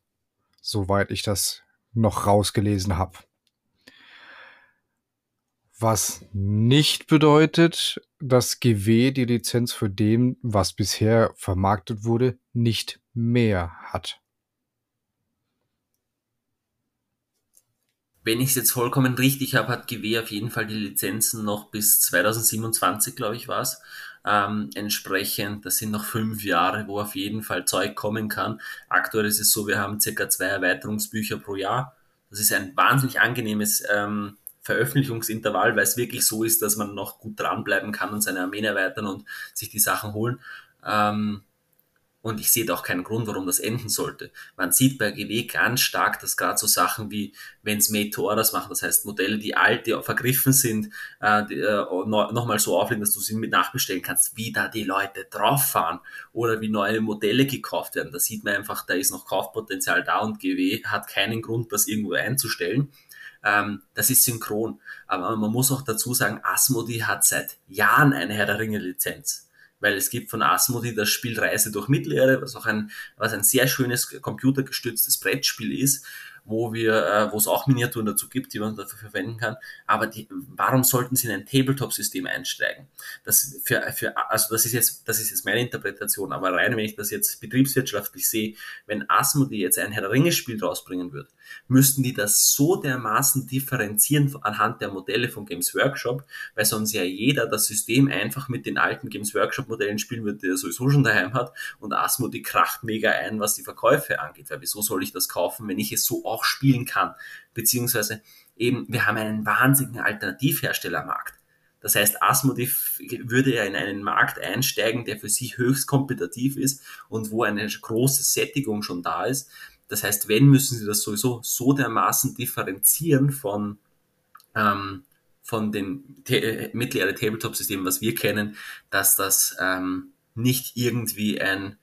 soweit ich das noch rausgelesen habe. Was nicht bedeutet, dass GW die Lizenz für dem, was bisher vermarktet wurde, nicht mehr hat. wenn ich es jetzt vollkommen richtig habe, hat GW auf jeden Fall die Lizenzen noch bis 2027, glaube ich, war es. Ähm, entsprechend, das sind noch fünf Jahre, wo auf jeden Fall Zeug kommen kann. Aktuell ist es so, wir haben circa zwei Erweiterungsbücher pro Jahr. Das ist ein wahnsinnig angenehmes ähm, Veröffentlichungsintervall, weil es wirklich so ist, dass man noch gut dranbleiben kann und seine Armeen erweitern und sich die Sachen holen. Ähm, und ich sehe da auch keinen Grund, warum das enden sollte. Man sieht bei GW ganz stark, dass gerade so Sachen wie, wenn es Made to Orders machen, das heißt Modelle, die alt, die vergriffen sind, äh, äh, nochmal so auflegen, dass du sie mit nachbestellen kannst, wie da die Leute drauf fahren oder wie neue Modelle gekauft werden. Da sieht man einfach, da ist noch Kaufpotenzial da und GW hat keinen Grund, das irgendwo einzustellen. Ähm, das ist synchron. Aber man muss auch dazu sagen, Asmodee hat seit Jahren eine Herr der Ringe Lizenz weil es gibt von Asmodee das Spiel Reise durch Mittelerde, was auch ein, was ein sehr schönes computergestütztes Brettspiel ist wo wir, äh, wo es auch Miniaturen dazu gibt, die man dafür verwenden kann. Aber die, warum sollten sie in ein Tabletop-System einsteigen? Das für, für, also das ist jetzt, das ist jetzt meine Interpretation, aber rein, wenn ich das jetzt betriebswirtschaftlich sehe, wenn Asmodee jetzt ein Herr der Ringe-Spiel rausbringen würde, müssten die das so dermaßen differenzieren anhand der Modelle von Games Workshop, weil sonst ja jeder das System einfach mit den alten Games Workshop Modellen spielen wird, die er sowieso schon daheim hat und Asmodee kracht mega ein, was die Verkäufe angeht, weil wieso soll ich das kaufen, wenn ich es so auch spielen kann. Beziehungsweise eben, wir haben einen wahnsinnigen Alternativherstellermarkt. Das heißt, Asmodee würde ja in einen Markt einsteigen, der für sich höchst kompetitiv ist und wo eine große Sättigung schon da ist. Das heißt, wenn müssen sie das sowieso so dermaßen differenzieren von, ähm, von dem äh, mittleren Tabletop-System, was wir kennen, dass das ähm, nicht irgendwie ein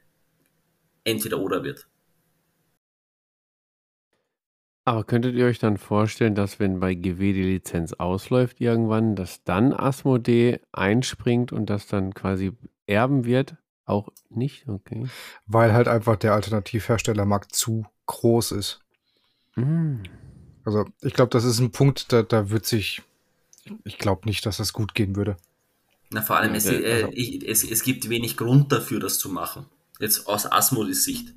Entweder-Oder wird. Aber könntet ihr euch dann vorstellen, dass wenn bei GW die Lizenz ausläuft irgendwann, dass dann Asmodee einspringt und das dann quasi erben wird? Auch nicht? Okay. Weil halt einfach der Alternativherstellermarkt zu groß ist. Mm. Also ich glaube, das ist ein Punkt, da, da wird sich, ich glaube nicht, dass das gut gehen würde. Na, vor allem, es, äh, also ich, es, es gibt wenig Grund dafür, das zu machen. Jetzt aus Asmodees Sicht.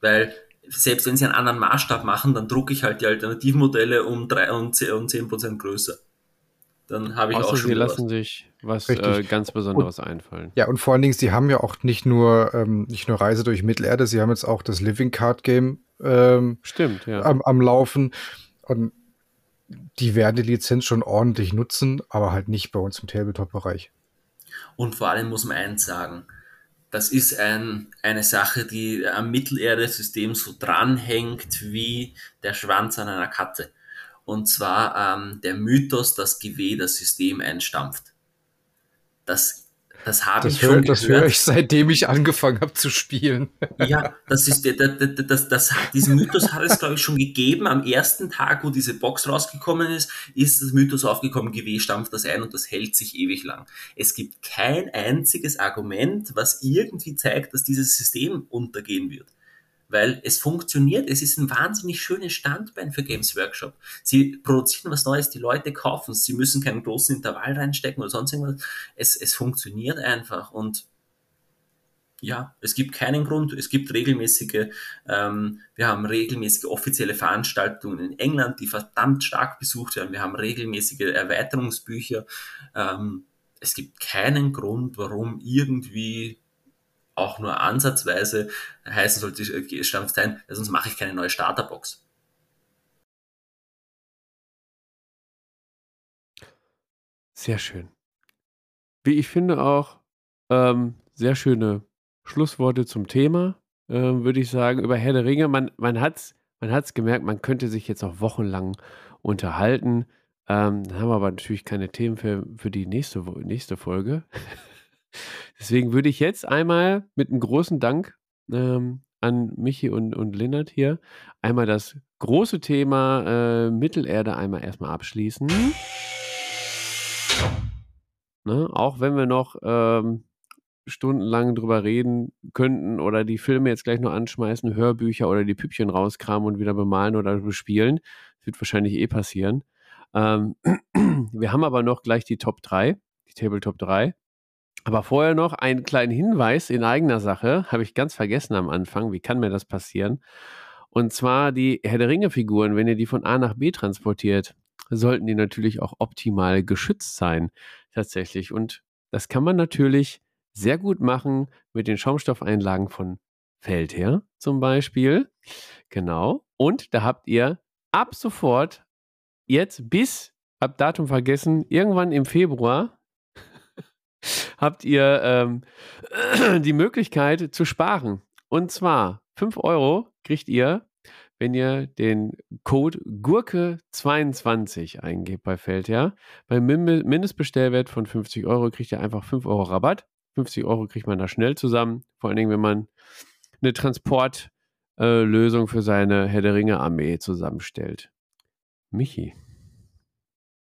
Weil selbst wenn sie einen anderen Maßstab machen, dann drucke ich halt die Alternativmodelle um drei und zehn Prozent größer. Dann habe ich Außer auch schon. Sie lassen was. sich was äh, ganz Besonderes und, einfallen. Ja, und vor allen Dingen, sie haben ja auch nicht nur, ähm, nicht nur Reise durch Mittelerde, sie haben jetzt auch das Living Card Game ähm, Stimmt, ja. am, am Laufen. Und die werden die Lizenz schon ordentlich nutzen, aber halt nicht bei uns im Tabletop-Bereich. Und vor allem muss man eins sagen, das ist ein, eine Sache, die am Mittelerde-System so dranhängt wie der Schwanz an einer Katze. Und zwar ähm, der Mythos, dass GW das System einstampft. Das das habe ich schon Das höre ich, seitdem ich angefangen habe zu spielen. Ja, das ist, das, das, das, diesen Mythos hat es, glaube ich, schon gegeben. Am ersten Tag, wo diese Box rausgekommen ist, ist das Mythos aufgekommen, GW stampft das ein und das hält sich ewig lang. Es gibt kein einziges Argument, was irgendwie zeigt, dass dieses System untergehen wird weil es funktioniert. Es ist ein wahnsinnig schönes Standbein für Games Workshop. Sie produzieren was Neues, die Leute kaufen es. Sie müssen keinen großen Intervall reinstecken oder sonst irgendwas. Es, es funktioniert einfach und ja, es gibt keinen Grund. Es gibt regelmäßige, ähm, wir haben regelmäßige offizielle Veranstaltungen in England, die verdammt stark besucht werden. Wir haben regelmäßige Erweiterungsbücher. Ähm, es gibt keinen Grund, warum irgendwie auch nur ansatzweise heißen sollte, äh, stammt sein, sonst mache ich keine neue Starterbox. Sehr schön. Wie ich finde auch, ähm, sehr schöne Schlussworte zum Thema, äh, würde ich sagen, über Herr der Ringe. Man, man hat es man hat's gemerkt, man könnte sich jetzt noch wochenlang unterhalten. Ähm, dann haben wir aber natürlich keine Themen für, für die nächste, nächste Folge. Deswegen würde ich jetzt einmal mit einem großen Dank ähm, an Michi und, und Lennart hier einmal das große Thema äh, Mittelerde einmal erstmal abschließen. Ne? Auch wenn wir noch ähm, stundenlang drüber reden könnten oder die Filme jetzt gleich nur anschmeißen, Hörbücher oder die Püppchen rauskramen und wieder bemalen oder bespielen. Wird wahrscheinlich eh passieren. Ähm, wir haben aber noch gleich die Top 3, die Tabletop 3. Aber vorher noch einen kleinen Hinweis in eigener Sache, habe ich ganz vergessen am Anfang. Wie kann mir das passieren? Und zwar die Herr der Ringe-Figuren, wenn ihr die von A nach B transportiert, sollten die natürlich auch optimal geschützt sein, tatsächlich. Und das kann man natürlich sehr gut machen mit den Schaumstoffeinlagen von Feldherr zum Beispiel. Genau. Und da habt ihr ab sofort jetzt bis, ab Datum vergessen, irgendwann im Februar habt ihr ähm, die Möglichkeit zu sparen. Und zwar 5 Euro kriegt ihr, wenn ihr den Code Gurke22 eingebt bei Feldherr. Beim Mindestbestellwert von 50 Euro kriegt ihr einfach 5 Euro Rabatt. 50 Euro kriegt man da schnell zusammen. Vor allen Dingen, wenn man eine Transportlösung äh, für seine Herr der Ringe Armee zusammenstellt. Michi.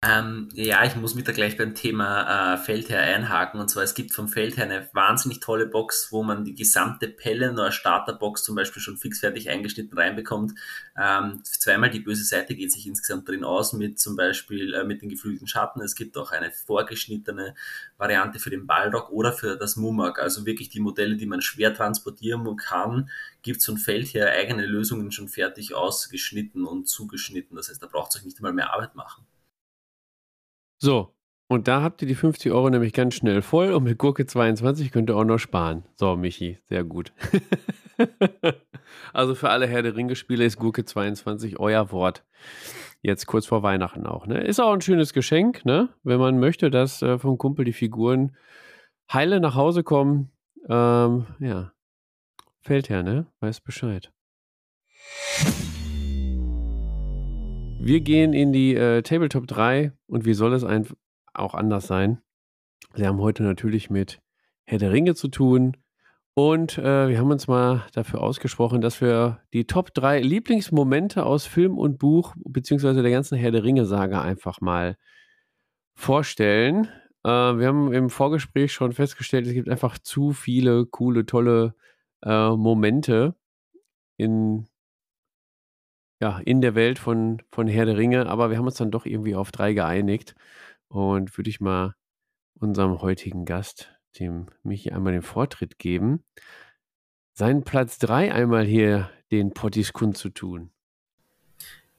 Ähm, ja, ich muss mich da gleich beim Thema äh, Feldherr einhaken. Und zwar, es gibt vom Feldherr eine wahnsinnig tolle Box, wo man die gesamte Pelennor Starterbox zum Beispiel schon fixfertig eingeschnitten reinbekommt. Ähm, zweimal die böse Seite geht sich insgesamt drin aus mit zum Beispiel äh, mit den geflügelten Schatten. Es gibt auch eine vorgeschnittene Variante für den Balrog oder für das Mumak. Also wirklich die Modelle, die man schwer transportieren kann, gibt es von Feldherr eigene Lösungen schon fertig ausgeschnitten und zugeschnitten. Das heißt, da braucht es euch nicht einmal mehr Arbeit machen. So, und da habt ihr die 50 Euro nämlich ganz schnell voll und mit Gurke 22 könnt ihr auch noch sparen. So, Michi, sehr gut. also für alle Herr der Ringe-Spiele ist Gurke 22 euer Wort. Jetzt kurz vor Weihnachten auch. Ne? Ist auch ein schönes Geschenk, ne? wenn man möchte, dass äh, vom Kumpel die Figuren heile nach Hause kommen. Ähm, ja, fällt her, ne? Weiß Bescheid. Wir gehen in die äh, Tabletop 3 und wie soll es ein, auch anders sein? Wir haben heute natürlich mit Herr der Ringe zu tun und äh, wir haben uns mal dafür ausgesprochen, dass wir die Top 3 Lieblingsmomente aus Film und Buch beziehungsweise der ganzen Herr der Ringe-Saga einfach mal vorstellen. Äh, wir haben im Vorgespräch schon festgestellt, es gibt einfach zu viele coole, tolle äh, Momente in ja, in der Welt von, von Herr der Ringe, aber wir haben uns dann doch irgendwie auf drei geeinigt. Und würde ich mal unserem heutigen Gast, dem Michi, einmal den Vortritt geben, seinen Platz drei einmal hier den Pottis kundzutun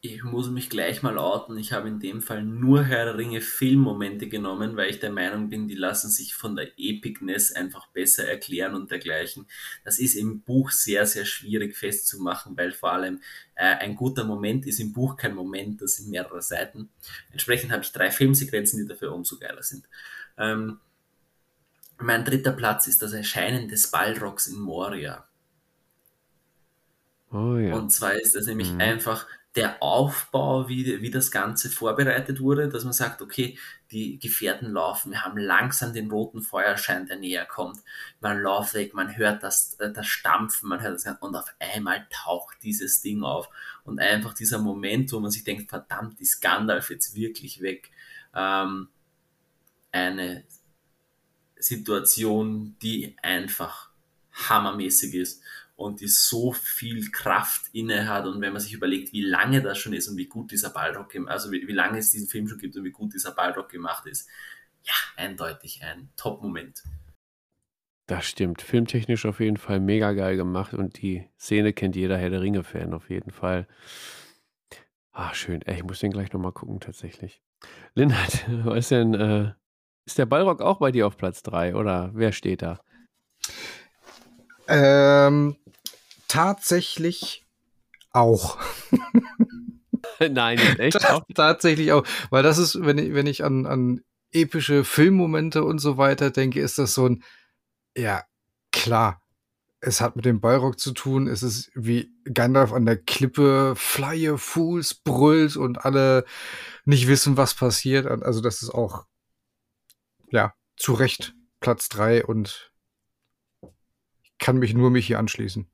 ich muss mich gleich mal outen. Ich habe in dem Fall nur Herr der Ringe Filmmomente genommen, weil ich der Meinung bin, die lassen sich von der Epicness einfach besser erklären und dergleichen. Das ist im Buch sehr, sehr schwierig festzumachen, weil vor allem äh, ein guter Moment ist im Buch kein Moment, das sind mehrere Seiten. Entsprechend habe ich drei Filmsequenzen, die dafür umso geiler sind. Ähm, mein dritter Platz ist das Erscheinen des Balrogs in Moria. Oh ja. Und zwar ist das nämlich mhm. einfach der Aufbau, wie, wie das Ganze vorbereitet wurde, dass man sagt, okay, die Gefährten laufen, wir haben langsam den roten Feuerschein, der näher kommt, man läuft weg, man hört das, äh, das Stampfen, man hört das Ganze, und auf einmal taucht dieses Ding auf. Und einfach dieser Moment, wo man sich denkt, verdammt, ist Gandalf jetzt wirklich weg, ähm, eine Situation, die einfach hammermäßig ist und die so viel Kraft inne hat. Und wenn man sich überlegt, wie lange das schon ist und wie gut dieser Balrog, also wie, wie lange es diesen Film schon gibt und wie gut dieser Balrog gemacht ist, ja, eindeutig ein Top-Moment. Das stimmt. Filmtechnisch auf jeden Fall mega geil gemacht und die Szene kennt jeder Herr der Ringe-Fan auf jeden Fall. Ah, schön. Ey, ich muss den gleich nochmal gucken, tatsächlich. Lindert, was denn, äh, ist der Ballrock auch bei dir auf Platz 3 oder wer steht da? Ähm, tatsächlich auch. Nein, echt auch? tatsächlich auch. Weil das ist, wenn ich, wenn ich an, an epische Filmmomente und so weiter denke, ist das so ein, ja, klar. Es hat mit dem Balrog zu tun. Es ist wie Gandalf an der Klippe, Flye Fools brüllt und alle nicht wissen, was passiert. Also das ist auch, ja, zu Recht Platz drei und ich kann mich nur mich hier anschließen.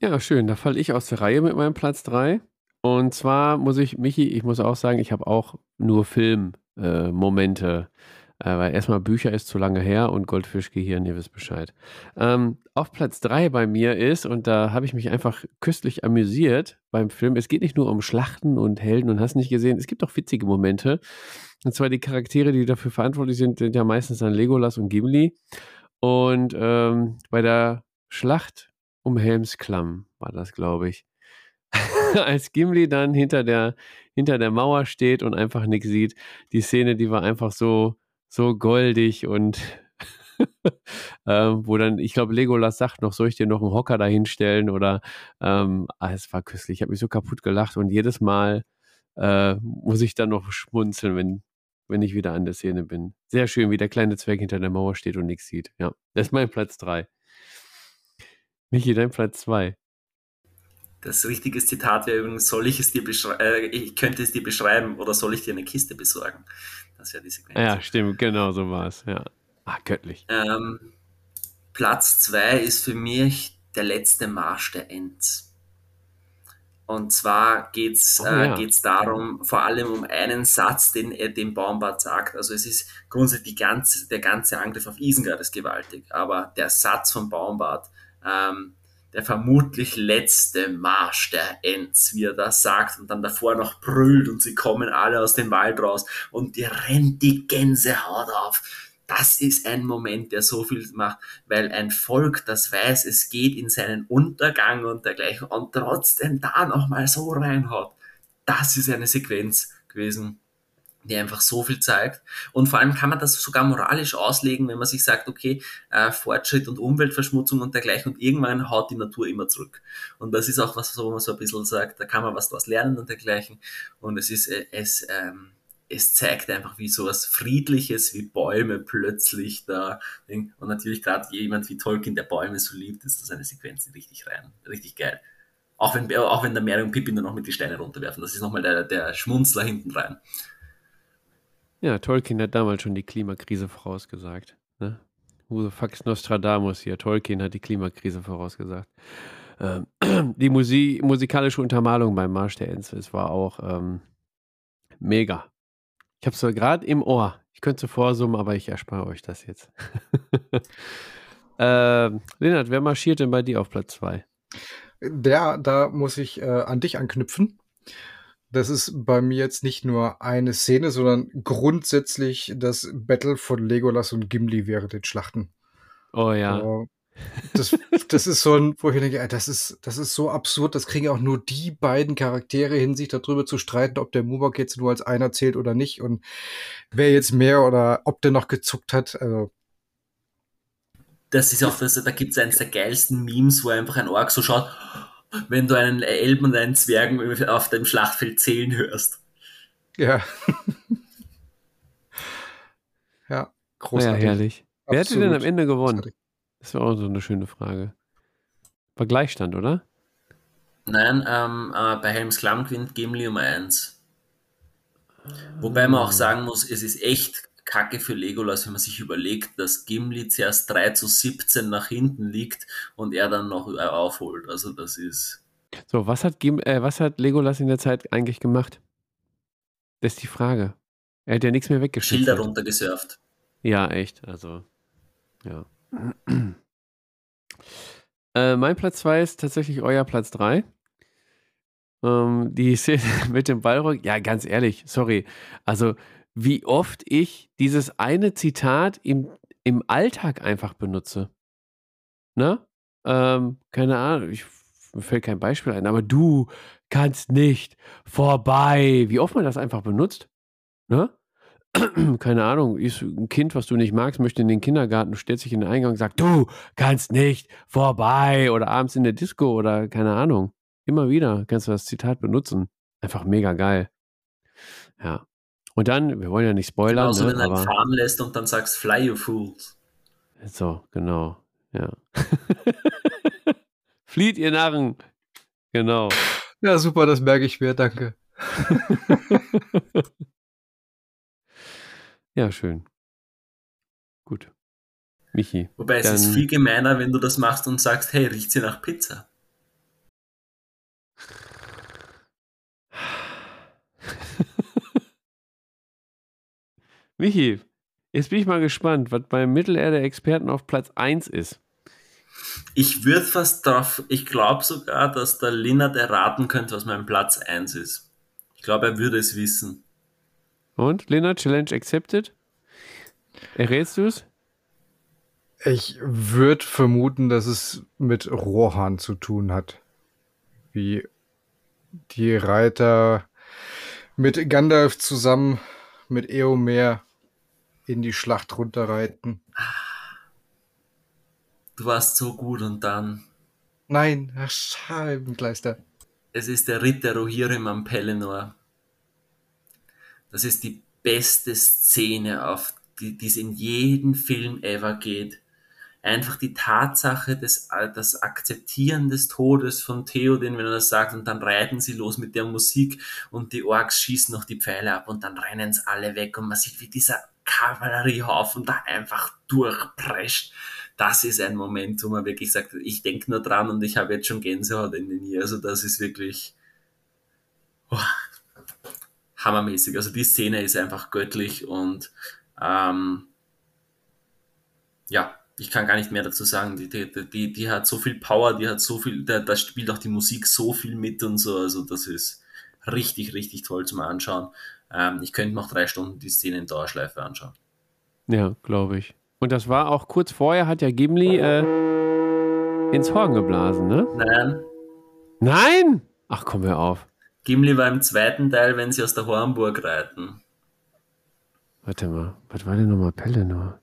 Ja, schön. Da falle ich aus der Reihe mit meinem Platz 3. Und zwar muss ich, Michi, ich muss auch sagen, ich habe auch nur Filmmomente. Äh, äh, weil erstmal Bücher ist zu lange her und Goldfischgehirn, ihr wisst Bescheid. Ähm, auf Platz 3 bei mir ist, und da habe ich mich einfach köstlich amüsiert beim Film, es geht nicht nur um Schlachten und Helden und hast nicht gesehen, es gibt auch witzige Momente. Und zwar die Charaktere, die dafür verantwortlich sind, sind ja meistens dann Legolas und Gimli. Und ähm, bei der Schlacht um Helmsklamm war das, glaube ich. Als Gimli dann hinter der, hinter der Mauer steht und einfach nichts sieht, die Szene, die war einfach so, so goldig und ähm, wo dann, ich glaube, Legolas sagt noch, soll ich dir noch einen Hocker dahinstellen oder ähm, ah, es war köstlich. Ich habe mich so kaputt gelacht und jedes Mal äh, muss ich dann noch schmunzeln, wenn, wenn ich wieder an der Szene bin. Sehr schön, wie der kleine Zwerg hinter der Mauer steht und nichts sieht. Ja, das ist mein Platz 3. Michi, dein Platz 2. Das richtige Zitat wäre übrigens, soll ich es dir beschreiben, äh, ich könnte es dir beschreiben oder soll ich dir eine Kiste besorgen? Das wäre die Sequenz. Ja, stimmt, genau so war es, ja. Ah, göttlich. Ähm, Platz 2 ist für mich der letzte Marsch der Ents. Und zwar geht es oh, äh, ja. darum, vor allem um einen Satz, den er dem Baumbart sagt. Also es ist grundsätzlich ganze, der ganze Angriff auf Isengard ist gewaltig, aber der Satz von Baumbart, ähm, der vermutlich letzte Marsch der Ents, wie er das sagt und dann davor noch brüllt und sie kommen alle aus dem Wald raus und dir rennt die Gänsehaut auf. Das ist ein Moment, der so viel macht, weil ein Volk, das weiß, es geht in seinen Untergang und dergleichen und trotzdem da nochmal so reinhaut. Das ist eine Sequenz gewesen, die einfach so viel zeigt. Und vor allem kann man das sogar moralisch auslegen, wenn man sich sagt, okay, äh, Fortschritt und Umweltverschmutzung und dergleichen und irgendwann haut die Natur immer zurück. Und das ist auch was, wo man so ein bisschen sagt, da kann man was daraus lernen und dergleichen. Und es ist, äh, es, ähm, es zeigt einfach, wie sowas Friedliches wie Bäume plötzlich da. Und natürlich gerade jemand wie Tolkien, der Bäume so liebt, ist das eine Sequenz richtig rein. Richtig geil. Auch wenn, auch wenn der Mary und Pippin dann noch mit die Steine runterwerfen. Das ist nochmal der, der Schmunzler hinten rein. Ja, Tolkien hat damals schon die Klimakrise vorausgesagt. Ne? Who the fuck is Nostradamus hier? Tolkien hat die Klimakrise vorausgesagt. Ähm, die Musi musikalische Untermalung beim Marsch der Enzels war auch ähm, mega. Ich habe es gerade im Ohr. Ich könnte vorsummen, aber ich erspare euch das jetzt. ähm, Lennart, wer marschiert denn bei dir auf Platz 2? Der, da muss ich äh, an dich anknüpfen. Das ist bei mir jetzt nicht nur eine Szene, sondern grundsätzlich das Battle von Legolas und Gimli während den Schlachten. Oh ja. Uh, das, das ist so ein, wo ich denke, das ist, das ist so absurd, das kriegen auch nur die beiden Charaktere hin, sich darüber zu streiten, ob der Mubok jetzt nur als einer zählt oder nicht und wer jetzt mehr oder ob der noch gezuckt hat. Also. Das ist auch das, da gibt es eines der geilsten Memes, wo einfach ein Ork so schaut, wenn du einen Elben und einen Zwergen auf dem Schlachtfeld zählen hörst. Ja. ja, großartig. Ja, herrlich. Absolut. Wer hätte denn am Ende gewonnen? Großartig. Das war auch so eine schöne Frage. War Gleichstand, oder? Nein, ähm, äh, bei Helms Klamm gewinnt Gimli um 1. Wobei man auch sagen muss, es ist echt kacke für Legolas, wenn man sich überlegt, dass Gimli zuerst 3 zu 17 nach hinten liegt und er dann noch äh, aufholt. Also das ist. So, was hat, Gim äh, was hat Legolas in der Zeit eigentlich gemacht? Das ist die Frage. Er hat ja nichts mehr weggeschickt. Schilder runtergesurft. Ja, echt. Also, ja. äh, mein Platz 2 ist tatsächlich euer Platz 3. Ähm, die Szene mit dem Ballrock, ja, ganz ehrlich, sorry. Also, wie oft ich dieses eine Zitat im, im Alltag einfach benutze. Ne? Ähm, keine Ahnung, ich, mir fällt kein Beispiel ein, aber du kannst nicht vorbei. Wie oft man das einfach benutzt. Ne? keine Ahnung, ist ein Kind, was du nicht magst, möchte in den Kindergarten, du stellst dich in den Eingang und sagst, du kannst nicht vorbei oder abends in der Disco oder keine Ahnung. Immer wieder kannst du das Zitat benutzen. Einfach mega geil. Ja. Und dann, wir wollen ja nicht spoilern. Genauso, ne, wenn du aber, fahren lässt und dann sagst, fly you fools. So, genau. Ja. Flieht ihr Narren. Genau. Ja, super, das merke ich mir, danke. Ja, schön. Gut. Michi. Wobei es ist viel gemeiner, wenn du das machst und sagst, hey, riecht sie nach Pizza. Michi, jetzt bin ich mal gespannt, was beim Mittelerde-Experten auf Platz 1 ist. Ich würde fast drauf, ich glaube sogar, dass der Linnert erraten könnte, was mein Platz 1 ist. Ich glaube, er würde es wissen. Und, Lena, Challenge accepted? Errätst du es? Ich würde vermuten, dass es mit Rohan zu tun hat. Wie die Reiter mit Gandalf zusammen mit Eomer in die Schlacht runterreiten. Du warst so gut und dann. Nein, Herr Scheibenkleister. Es ist der Ritter Rohirrim am Pelennor. Das ist die beste Szene, auf die, die es in jedem Film ever geht. Einfach die Tatsache des, das Akzeptieren des Todes von Theoden, wenn er das sagt, und dann reiten sie los mit der Musik und die Orks schießen noch die Pfeile ab und dann rennen sie alle weg und man sieht, wie dieser Kavalleriehaufen da einfach durchprescht. Das ist ein Moment, wo man wirklich sagt, ich denke nur dran und ich habe jetzt schon Gänsehaut in den Nieren. Also das ist wirklich, oh, hammermäßig. Also die Szene ist einfach göttlich und ähm, ja, ich kann gar nicht mehr dazu sagen. Die, die, die, die hat so viel Power, die hat so viel, da, da spielt auch die Musik so viel mit und so. Also das ist richtig, richtig toll zum Anschauen. Ähm, ich könnte noch drei Stunden die Szene in Dauerschleife anschauen. Ja, glaube ich. Und das war auch kurz vorher, hat ja Gimli äh, ins Horn geblasen, ne? Nein. Nein? Ach, komm hör auf. Gimli war im zweiten Teil, wenn sie aus der Hornburg reiten. Warte mal, was war denn nochmal Pelennor?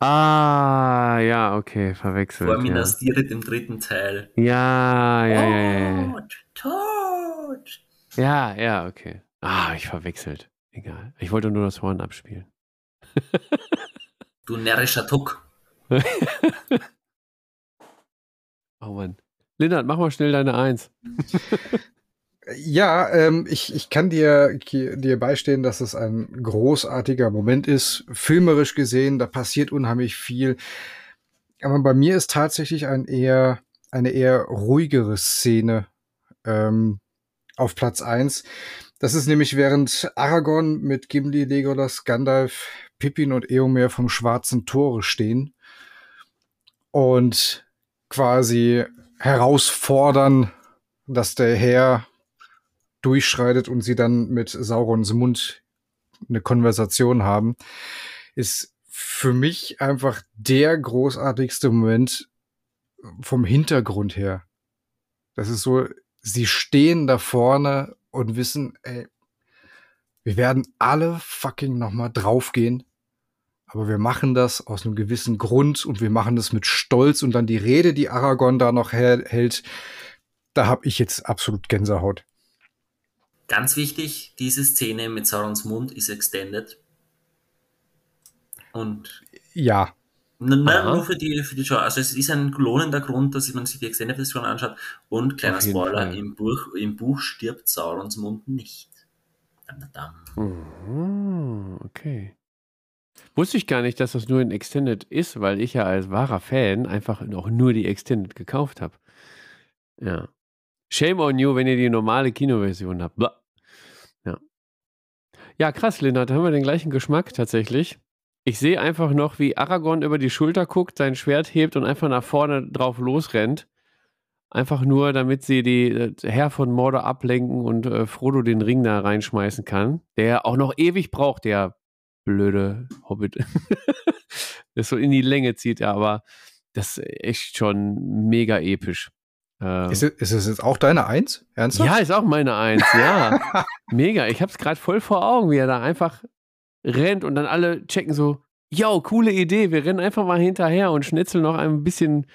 Ah, ja, okay, verwechselt. Vor Minas ja. Tirith im dritten Teil. Ja, ja, ja, ja. Tod, Tod. Ja, ja, okay. Ah, ich verwechselt. Egal. Ich wollte nur das Horn abspielen. du närrischer Tuck. oh Mann. Lindert, mach mal schnell deine Eins. Ja, ähm, ich, ich kann dir, dir beistehen, dass es ein großartiger Moment ist. Filmerisch gesehen, da passiert unheimlich viel. Aber bei mir ist tatsächlich ein eher, eine eher ruhigere Szene ähm, auf Platz eins. Das ist nämlich während Aragorn mit Gimli, Legolas, Gandalf, Pippin und Eomer vom Schwarzen Tore stehen und quasi herausfordern, dass der Herr durchschreitet und sie dann mit Saurons Mund eine Konversation haben, ist für mich einfach der großartigste Moment vom Hintergrund her. Das ist so, sie stehen da vorne und wissen, ey, wir werden alle fucking nochmal draufgehen, aber wir machen das aus einem gewissen Grund und wir machen das mit Stolz und dann die Rede, die Aragorn da noch hält, da habe ich jetzt absolut Gänsehaut. Ganz wichtig, diese Szene mit Saurons Mund ist extended. Und. Ja. Nein, nur für die, für die Show. Also es ist ein lohnender Grund, dass man sich die Extended Version anschaut. Und kleiner Spoiler, im Buch, im Buch stirbt Saurons Mund nicht. Mhm, okay. Wusste ich gar nicht, dass das nur in Extended ist, weil ich ja als wahrer Fan einfach noch nur die Extended gekauft habe. Ja. Shame on you, wenn ihr die normale Kinoversion habt. Blah. Ja. Ja, krass, Lennart, da haben wir den gleichen Geschmack tatsächlich. Ich sehe einfach noch, wie Aragorn über die Schulter guckt, sein Schwert hebt und einfach nach vorne drauf losrennt. Einfach nur, damit sie die äh, Herr von Mordor ablenken und äh, Frodo den Ring da reinschmeißen kann. Der auch noch ewig braucht, der blöde Hobbit. das so in die Länge zieht, ja, aber das ist echt schon mega episch. Äh, ist, es, ist es jetzt auch deine Eins? Ernsthaft? Ja, ist auch meine Eins, ja. mega. Ich habe es gerade voll vor Augen, wie er da einfach rennt und dann alle checken so, yo, coole Idee, wir rennen einfach mal hinterher und schnitzeln noch ein bisschen,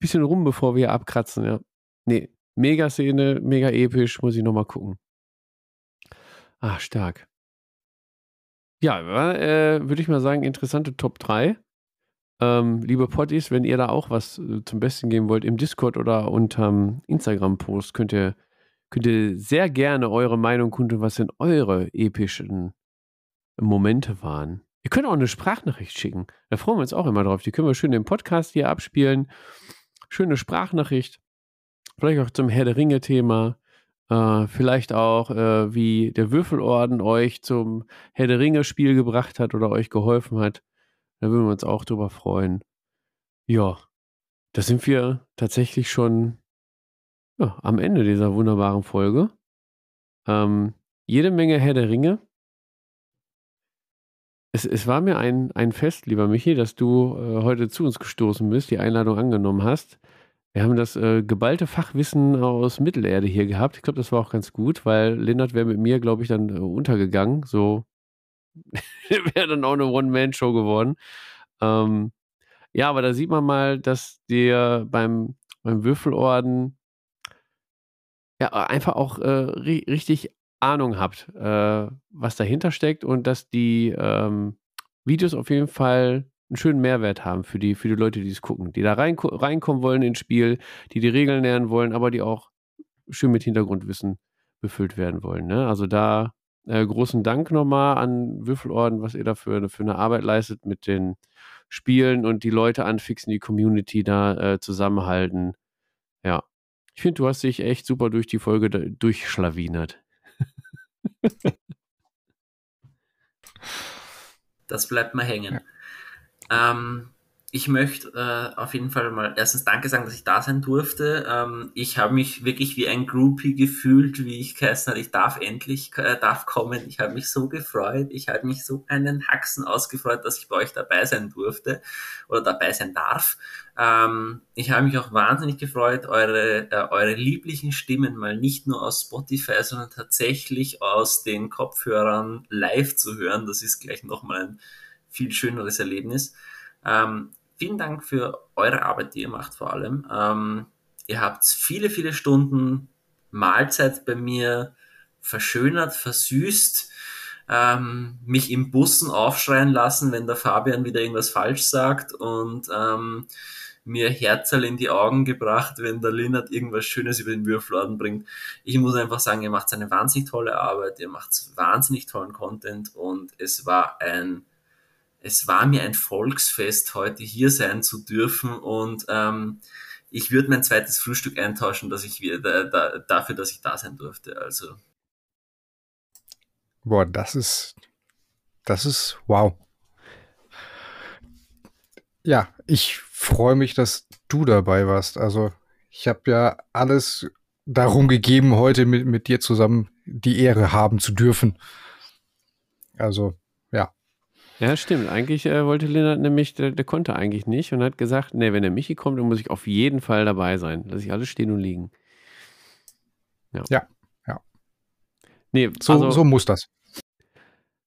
bisschen rum, bevor wir abkratzen, ja. Nee, mega Szene, mega episch, muss ich nochmal gucken. Ah, stark. Ja, äh, würde ich mal sagen, interessante Top 3. Ähm, liebe Potties, wenn ihr da auch was äh, zum Besten geben wollt, im Discord oder unterm Instagram-Post, könnt ihr, könnt ihr sehr gerne eure Meinung kundtun, was denn eure epischen Momente waren. Ihr könnt auch eine Sprachnachricht schicken. Da freuen wir uns auch immer drauf. Die können wir schön im Podcast hier abspielen. Schöne Sprachnachricht. Vielleicht auch zum Herr der Ringe-Thema. Äh, vielleicht auch, äh, wie der Würfelorden euch zum Herr der Ringe-Spiel gebracht hat oder euch geholfen hat. Da würden wir uns auch drüber freuen. Ja, da sind wir tatsächlich schon ja, am Ende dieser wunderbaren Folge. Ähm, jede Menge Herr der Ringe. Es, es war mir ein, ein Fest, lieber Michi, dass du äh, heute zu uns gestoßen bist, die Einladung angenommen hast. Wir haben das äh, geballte Fachwissen aus Mittelerde hier gehabt. Ich glaube, das war auch ganz gut, weil Lennart wäre mit mir, glaube ich, dann äh, untergegangen. So wäre dann auch eine One-Man-Show geworden. Ähm, ja, aber da sieht man mal, dass dir beim, beim Würfelorden ja einfach auch äh, ri richtig Ahnung habt, äh, was dahinter steckt und dass die ähm, Videos auf jeden Fall einen schönen Mehrwert haben für die, für die Leute, die es gucken, die da rein, reinkommen wollen ins Spiel, die die Regeln lernen wollen, aber die auch schön mit Hintergrundwissen befüllt werden wollen. Ne? Also da äh, großen Dank nochmal an Würfelorden, was ihr da für, für eine Arbeit leistet mit den Spielen und die Leute anfixen, die Community da äh, zusammenhalten. Ja, ich finde, du hast dich echt super durch die Folge durchschlawinert. Das bleibt mal hängen. Ähm, ich möchte äh, auf jeden Fall mal erstens Danke sagen, dass ich da sein durfte. Ähm, ich habe mich wirklich wie ein Groupie gefühlt, wie ich geheißen habe, ich darf endlich, äh, darf kommen. Ich habe mich so gefreut. Ich habe mich so einen Haxen ausgefreut, dass ich bei euch dabei sein durfte oder dabei sein darf. Ähm, ich habe mich auch wahnsinnig gefreut, eure, äh, eure lieblichen Stimmen mal nicht nur aus Spotify, sondern tatsächlich aus den Kopfhörern live zu hören. Das ist gleich nochmal ein viel schöneres Erlebnis. Ähm, vielen Dank für eure Arbeit, die ihr macht vor allem. Ähm, ihr habt viele, viele Stunden Mahlzeit bei mir verschönert, versüßt, ähm, mich im Bussen aufschreien lassen, wenn der Fabian wieder irgendwas falsch sagt und ähm, mir Herzerl in die Augen gebracht, wenn der Linnert irgendwas Schönes über den Würfelorden bringt. Ich muss einfach sagen, ihr macht eine wahnsinnig tolle Arbeit, ihr macht wahnsinnig tollen Content und es war ein es war mir ein Volksfest, heute hier sein zu dürfen und ähm, ich würde mein zweites Frühstück eintauschen, dass ich wieder da, da, dafür, dass ich da sein durfte. Also. Boah, das ist, das ist wow. Ja, ich freue mich, dass du dabei warst. Also ich habe ja alles darum gegeben, heute mit, mit dir zusammen die Ehre haben zu dürfen. Also ja, stimmt. Eigentlich äh, wollte Lennart nämlich, der, der, konnte eigentlich nicht und hat gesagt, nee, wenn der Michi kommt, dann muss ich auf jeden Fall dabei sein. Lass ich alles stehen und liegen. Ja. Ja. ja. Nee, so, also, so muss das.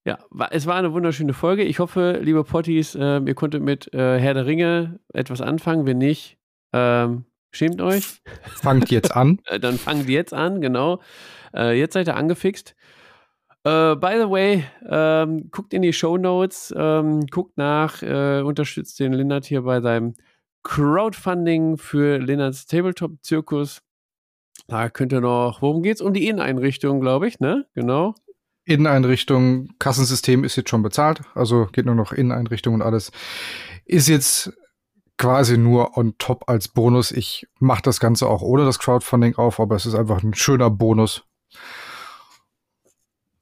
Ja, es war eine wunderschöne Folge. Ich hoffe, liebe Potties, äh, ihr konntet mit äh, Herr der Ringe etwas anfangen. Wenn nicht, ähm, schämt euch. Fangt jetzt an. Äh, dann fangt jetzt an, genau. Äh, jetzt seid ihr angefixt. Uh, by the way, ähm, guckt in die Show Notes, ähm, guckt nach, äh, unterstützt den Lennart hier bei seinem Crowdfunding für Lennarts Tabletop-Zirkus. Da könnt ihr noch, worum geht's? Um die Inneneinrichtung, glaube ich, ne? Genau. Inneneinrichtung, Kassensystem ist jetzt schon bezahlt, also geht nur noch Inneneinrichtung und alles. Ist jetzt quasi nur on top als Bonus. Ich mache das Ganze auch ohne das Crowdfunding auf, aber es ist einfach ein schöner Bonus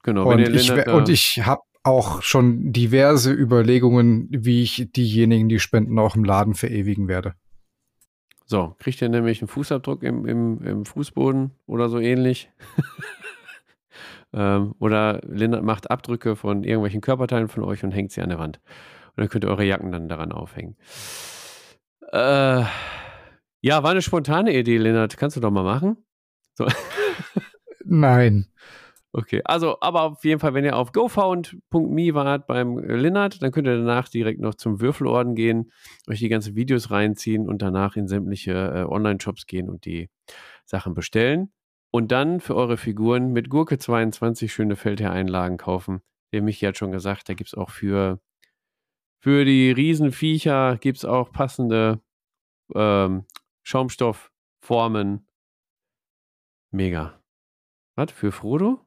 Genau. Und ich, und ich habe auch schon diverse Überlegungen, wie ich diejenigen, die spenden, auch im Laden verewigen werde. So, kriegt ihr nämlich einen Fußabdruck im, im, im Fußboden oder so ähnlich. ähm, oder Lindert macht Abdrücke von irgendwelchen Körperteilen von euch und hängt sie an der Wand. Und dann könnt ihr eure Jacken dann daran aufhängen. Äh, ja, war eine spontane Idee, Lennart. Kannst du doch mal machen? So. Nein. Okay, also, aber auf jeden Fall, wenn ihr auf gofound.me wart beim Linnert, dann könnt ihr danach direkt noch zum Würfelorden gehen, euch die ganzen Videos reinziehen und danach in sämtliche äh, Online-Shops gehen und die Sachen bestellen. Und dann für eure Figuren mit Gurke 22 schöne Feldherreinlagen kaufen. Der Michi hat schon gesagt, da gibt es auch für, für die Riesenviecher gibt es auch passende ähm, Schaumstoffformen. Mega. Was? Für Frodo?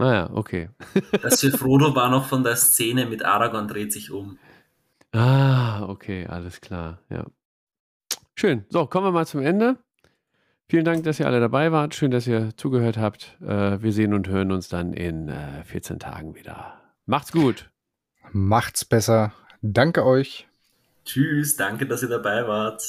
Ah ja, okay. das für Frodo war noch von der Szene mit Aragorn dreht sich um. Ah, okay, alles klar, ja. Schön. So, kommen wir mal zum Ende. Vielen Dank, dass ihr alle dabei wart. Schön, dass ihr zugehört habt. Äh, wir sehen und hören uns dann in äh, 14 Tagen wieder. Macht's gut. Macht's besser. Danke euch. Tschüss, danke, dass ihr dabei wart.